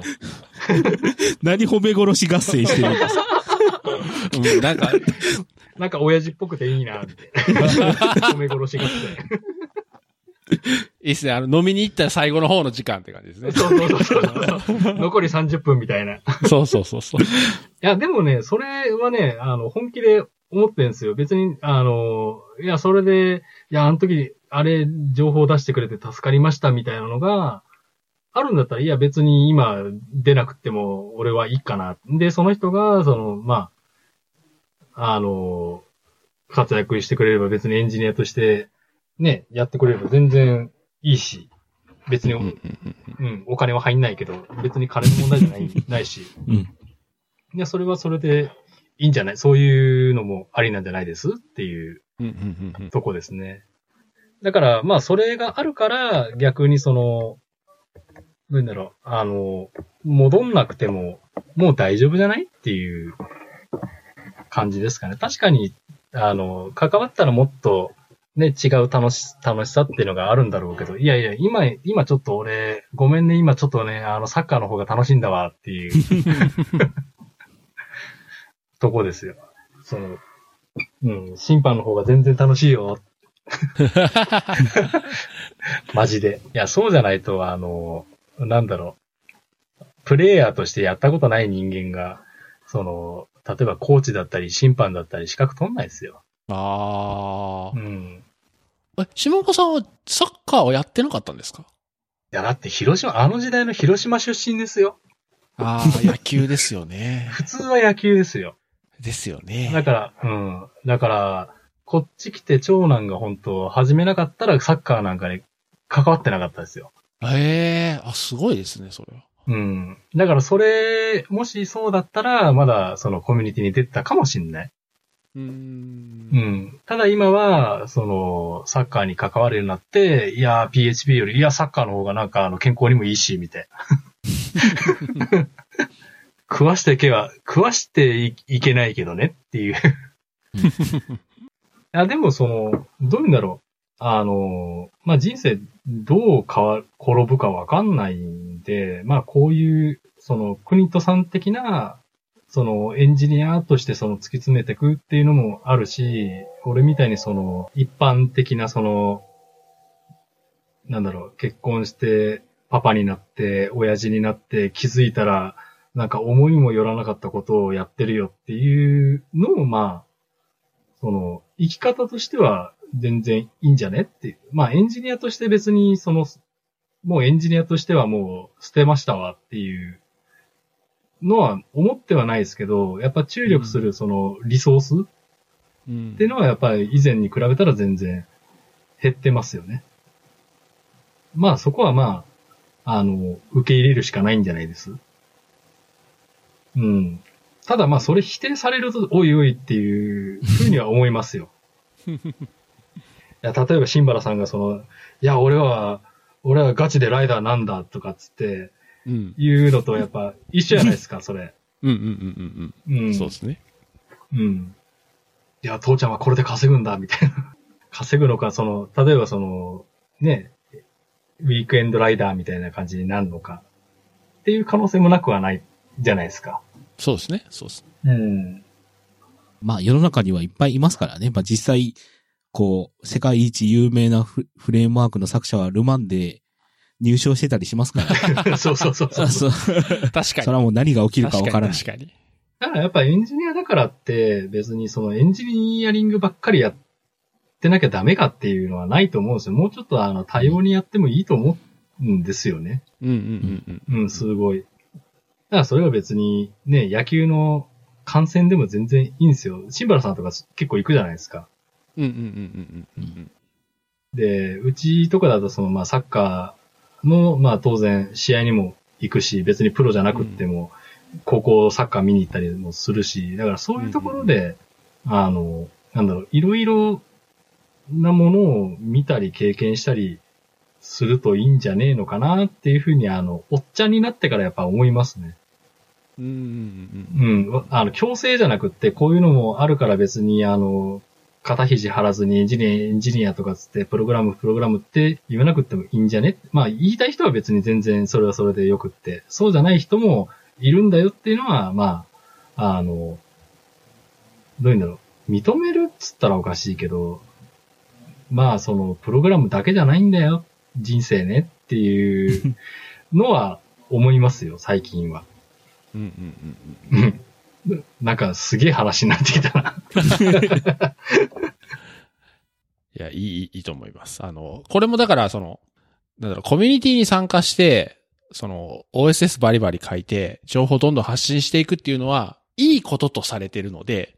何褒め殺し合戦してるんですかうん、なんか、なんか親父っぽくていいなって。褒め殺しがって。いいっすね。あの、飲みに行ったら最後の方の時間って感じですね。そうそうそうそう。残り30分みたいな。いそうそうそうそう。や、でもね、それ。はね、あの、本気で思ってんですよ。別に、あの、いや、それ。で、いや、あの時、あれ、情報出してくれて助かりましたみたいなのが、あるんだったら、いや、別に今出なくても俺はいいかな。で、その人が、その、まあ、あの、活躍してくれれば別にエンジニアとして、ね、やってくれれば全然いいし、別に、うんうんお金は入んないけど、別に金の問題じゃない、ないし。うん。いや、それはそれでいいんじゃない？そういうのもありなんじゃないです？っていうとこですね。だから、まあ、それがあるから、逆にその、なんだろう、あの、戻んなくても、もう大丈夫じゃないっていう感じですかね。確かに、あの、関わったらもっと、ね、違う楽し、楽しさっていうのがあるんだろうけど、いやいや、今、今ちょっと俺、ごめんね、今ちょっとね、あの、サッカーの方が楽しいんだわっていう、とこですよ。その、うん、審判の方が全然楽しいよ。マジで。いや、そうじゃないと、あの、なんだろう。プレイヤーとしてやったことない人間が、その、例えばコーチだったり審判だったり資格取んないですよ。あうん。あ。え、下岡さんはサッカーはやってなかったんですか？いや、だって広島、あの時代の広島出身ですよ。ああ、野球ですよね。普通は野球ですよ。ですよね。だから、うん。だから、こっち来て長男が本当始めなかったらサッカーなんかに関わってなかったですよ。ええあ、すごいですね、それは。うん。だからそれ、もしそうだったら、まだそのコミュニティに出てたかもしんない。うー。うんん。ただ今は、その、サッカーに関わるようになって、いや、PHP より、いや、サッカーの方がなんか、あの、健康にもいいし、みたいな。食わしていけば、食わしていいけないけどねっていう。いや、でもその、どういうんだろう。あの、まあ、人生どう変わ、転ぶかわかんないんで、まあ、こういう、その、国とさん的な、その、エンジニアとしてその、突き詰めていくっていうのもあるし、俺みたいにその、一般的なその、なんだろう、結婚して、パパになって、親父になって、気づいたら、なんか思いもよらなかったことをやってるよっていうのを、まあ、その、生き方としては全然いいんじゃねっていう。まあエンジニアとして別にその、もうエンジニアとしてはもう捨てましたわっていうのは思ってはないですけど、やっぱ注力するそのリソースっうんていうのはやっぱり以前に比べたら全然減ってますよね。まあそこはまあ、あの、受け入れるしかないんじゃないです？うん。ただまあそれ否定されると、おいおいっていうふうには思いますよ。いや、例えばシンバラさんがその、いや、俺は、俺はガチでライダーなんだとかっつってうん。言うのとやっぱ一緒じゃないですか、それ。うんうんうんうんう。うんん。そうですね。うん。いや、父ちゃんはこれで稼ぐんだ、みたいな。稼ぐのか、その、例えばその、ね、ウィークエンドライダーみたいな感じになるのか。っていう可能性もなくはないじゃないですか。そうですね。そうですね。うん。まあ世の中にはいっぱいいますからね。まあ実際、こう、世界一有名なフフレームワークの作者はルマンで入賞してたりしますから。そうそうそうそう。そう。確かに。それはもう何が起きるかわからない。確かに。だからやっぱエンジニアだからって別にそのエンジニアリングばっかりやってなきゃダメかっていうのはないと思うんですよ。もうちょっとあの多様にやってもいいと思うんですよね。うんうんうんうん。うん、すごい。だからそれは別にね、野球の観戦でも全然いいんですよ。シンバラさんとか結構行くじゃないですか。うんうんうんうんうんうん。で、うちとかだとそのまあサッカーのまあ当然試合にも行くし、別にプロじゃなくっても、高校サッカー見に行ったりもするし、だからそういうところで、あの、なんだろう、いろいろなものを見たり経験したりするといいんじゃねえのかなっていうふうに、あの、おっちゃんになってからやっぱ思いますね。うんうんうんうん。あの、強制じゃなくって、こういうのもあるから別に、あの、肩肘張らずにエンジニア、エンジニアとかつって、プログラム、プログラムって言わなくてもいいんじゃね？まあ、言いたい人は別に全然それはそれでよくって、そうじゃない人もいるんだよっていうのは、まあ、あの、どういうんだろう。認めるっつったらおかしいけど、まあ、その、プログラムだけじゃないんだよ。人生ねっていうのは思いますよ、最近は。うんうんうんなんかすげえ話になってきたな。いや、いい、いいと思います。あの、これもだから、その、なんだろう、コミュニティに参加して、その、OSS バリバリ書いて、情報をどんどん発信していくっていうのは、いいこととされてるので、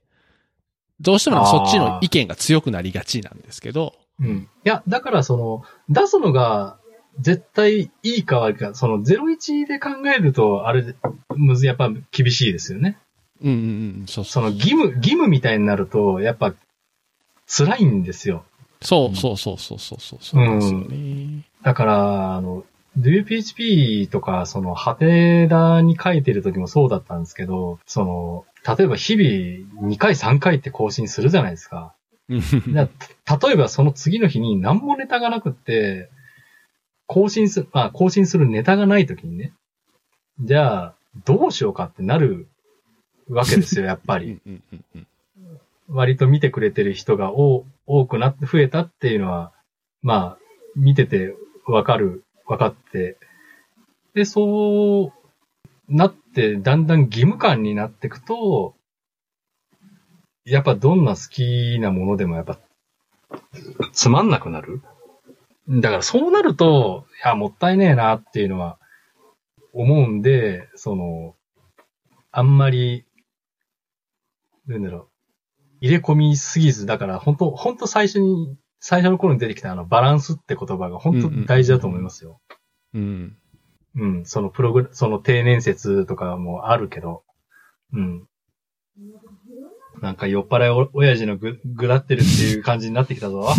どうしてもそっちの意見が強くなりがちなんですけど、うん。いや、だからその、出すのが絶対いいか悪いか、その01で考えると、あれ、むず、やっぱ厳しいですよね。うんうんうん、そうそ。の義務、義務みたいになると、やっぱ辛いんですよ。そうそうそうそうそうそう。そうなんですよね。だから、あの、DoPHP とか、その、ハテダに書いてる時もそうだったんですけど、その、例えば日々2回3回って更新するじゃないですか。例えばその次の日に何もネタがなくって、更新する、まあ更新するネタがない時にね、じゃあどうしようかってなるわけですよ、やっぱり。割と見てくれてる人が多多くなって増えたっていうのは、まあ、見ててわかる、わかって、で、そうなって、だんだん義務感になっていくと、やっぱどんな好きなものでもやっぱ、つまんなくなる？だからそうなると、いや、もったいねえなっていうのは思うんで、その、あんまり、なんだろう、入れ込みすぎず、だから本当本当最初に、最初の頃に出てきたあのバランスって言葉が本当大事だと思いますよ。うん。うん、そのプログラ、その定年説とかもあるけど、うん。なんか酔っ払いお親父のぐ、ぐらってるっていう感じになってきたぞ。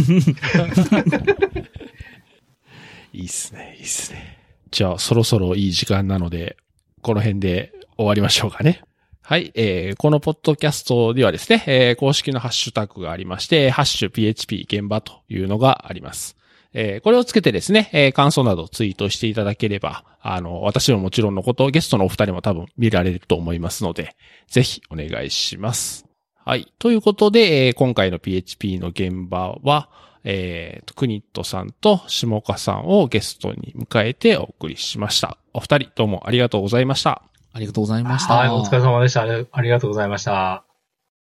いいっすね、いいっすね。じゃあ、そろそろいい時間なので、この辺で終わりましょうかね。はい、えー、このポッドキャストではですね、えー、公式のハッシュタグがありまして、ハッシュ PHP 現場というのがあります。えー、これをつけてですね、えー、感想などツイートしていただければ、あの、私ももちろんのこと、ゲストのお二人も多分見られると思いますので、ぜひお願いします。はい。ということで、えー今回の PHP の現場は、えーと、クニットさんと下岡さんをゲストに迎えてお送りしました。お二人どうもありがとうございました。ありがとうございました。はい、お疲れ様でした。ありありがとうございました。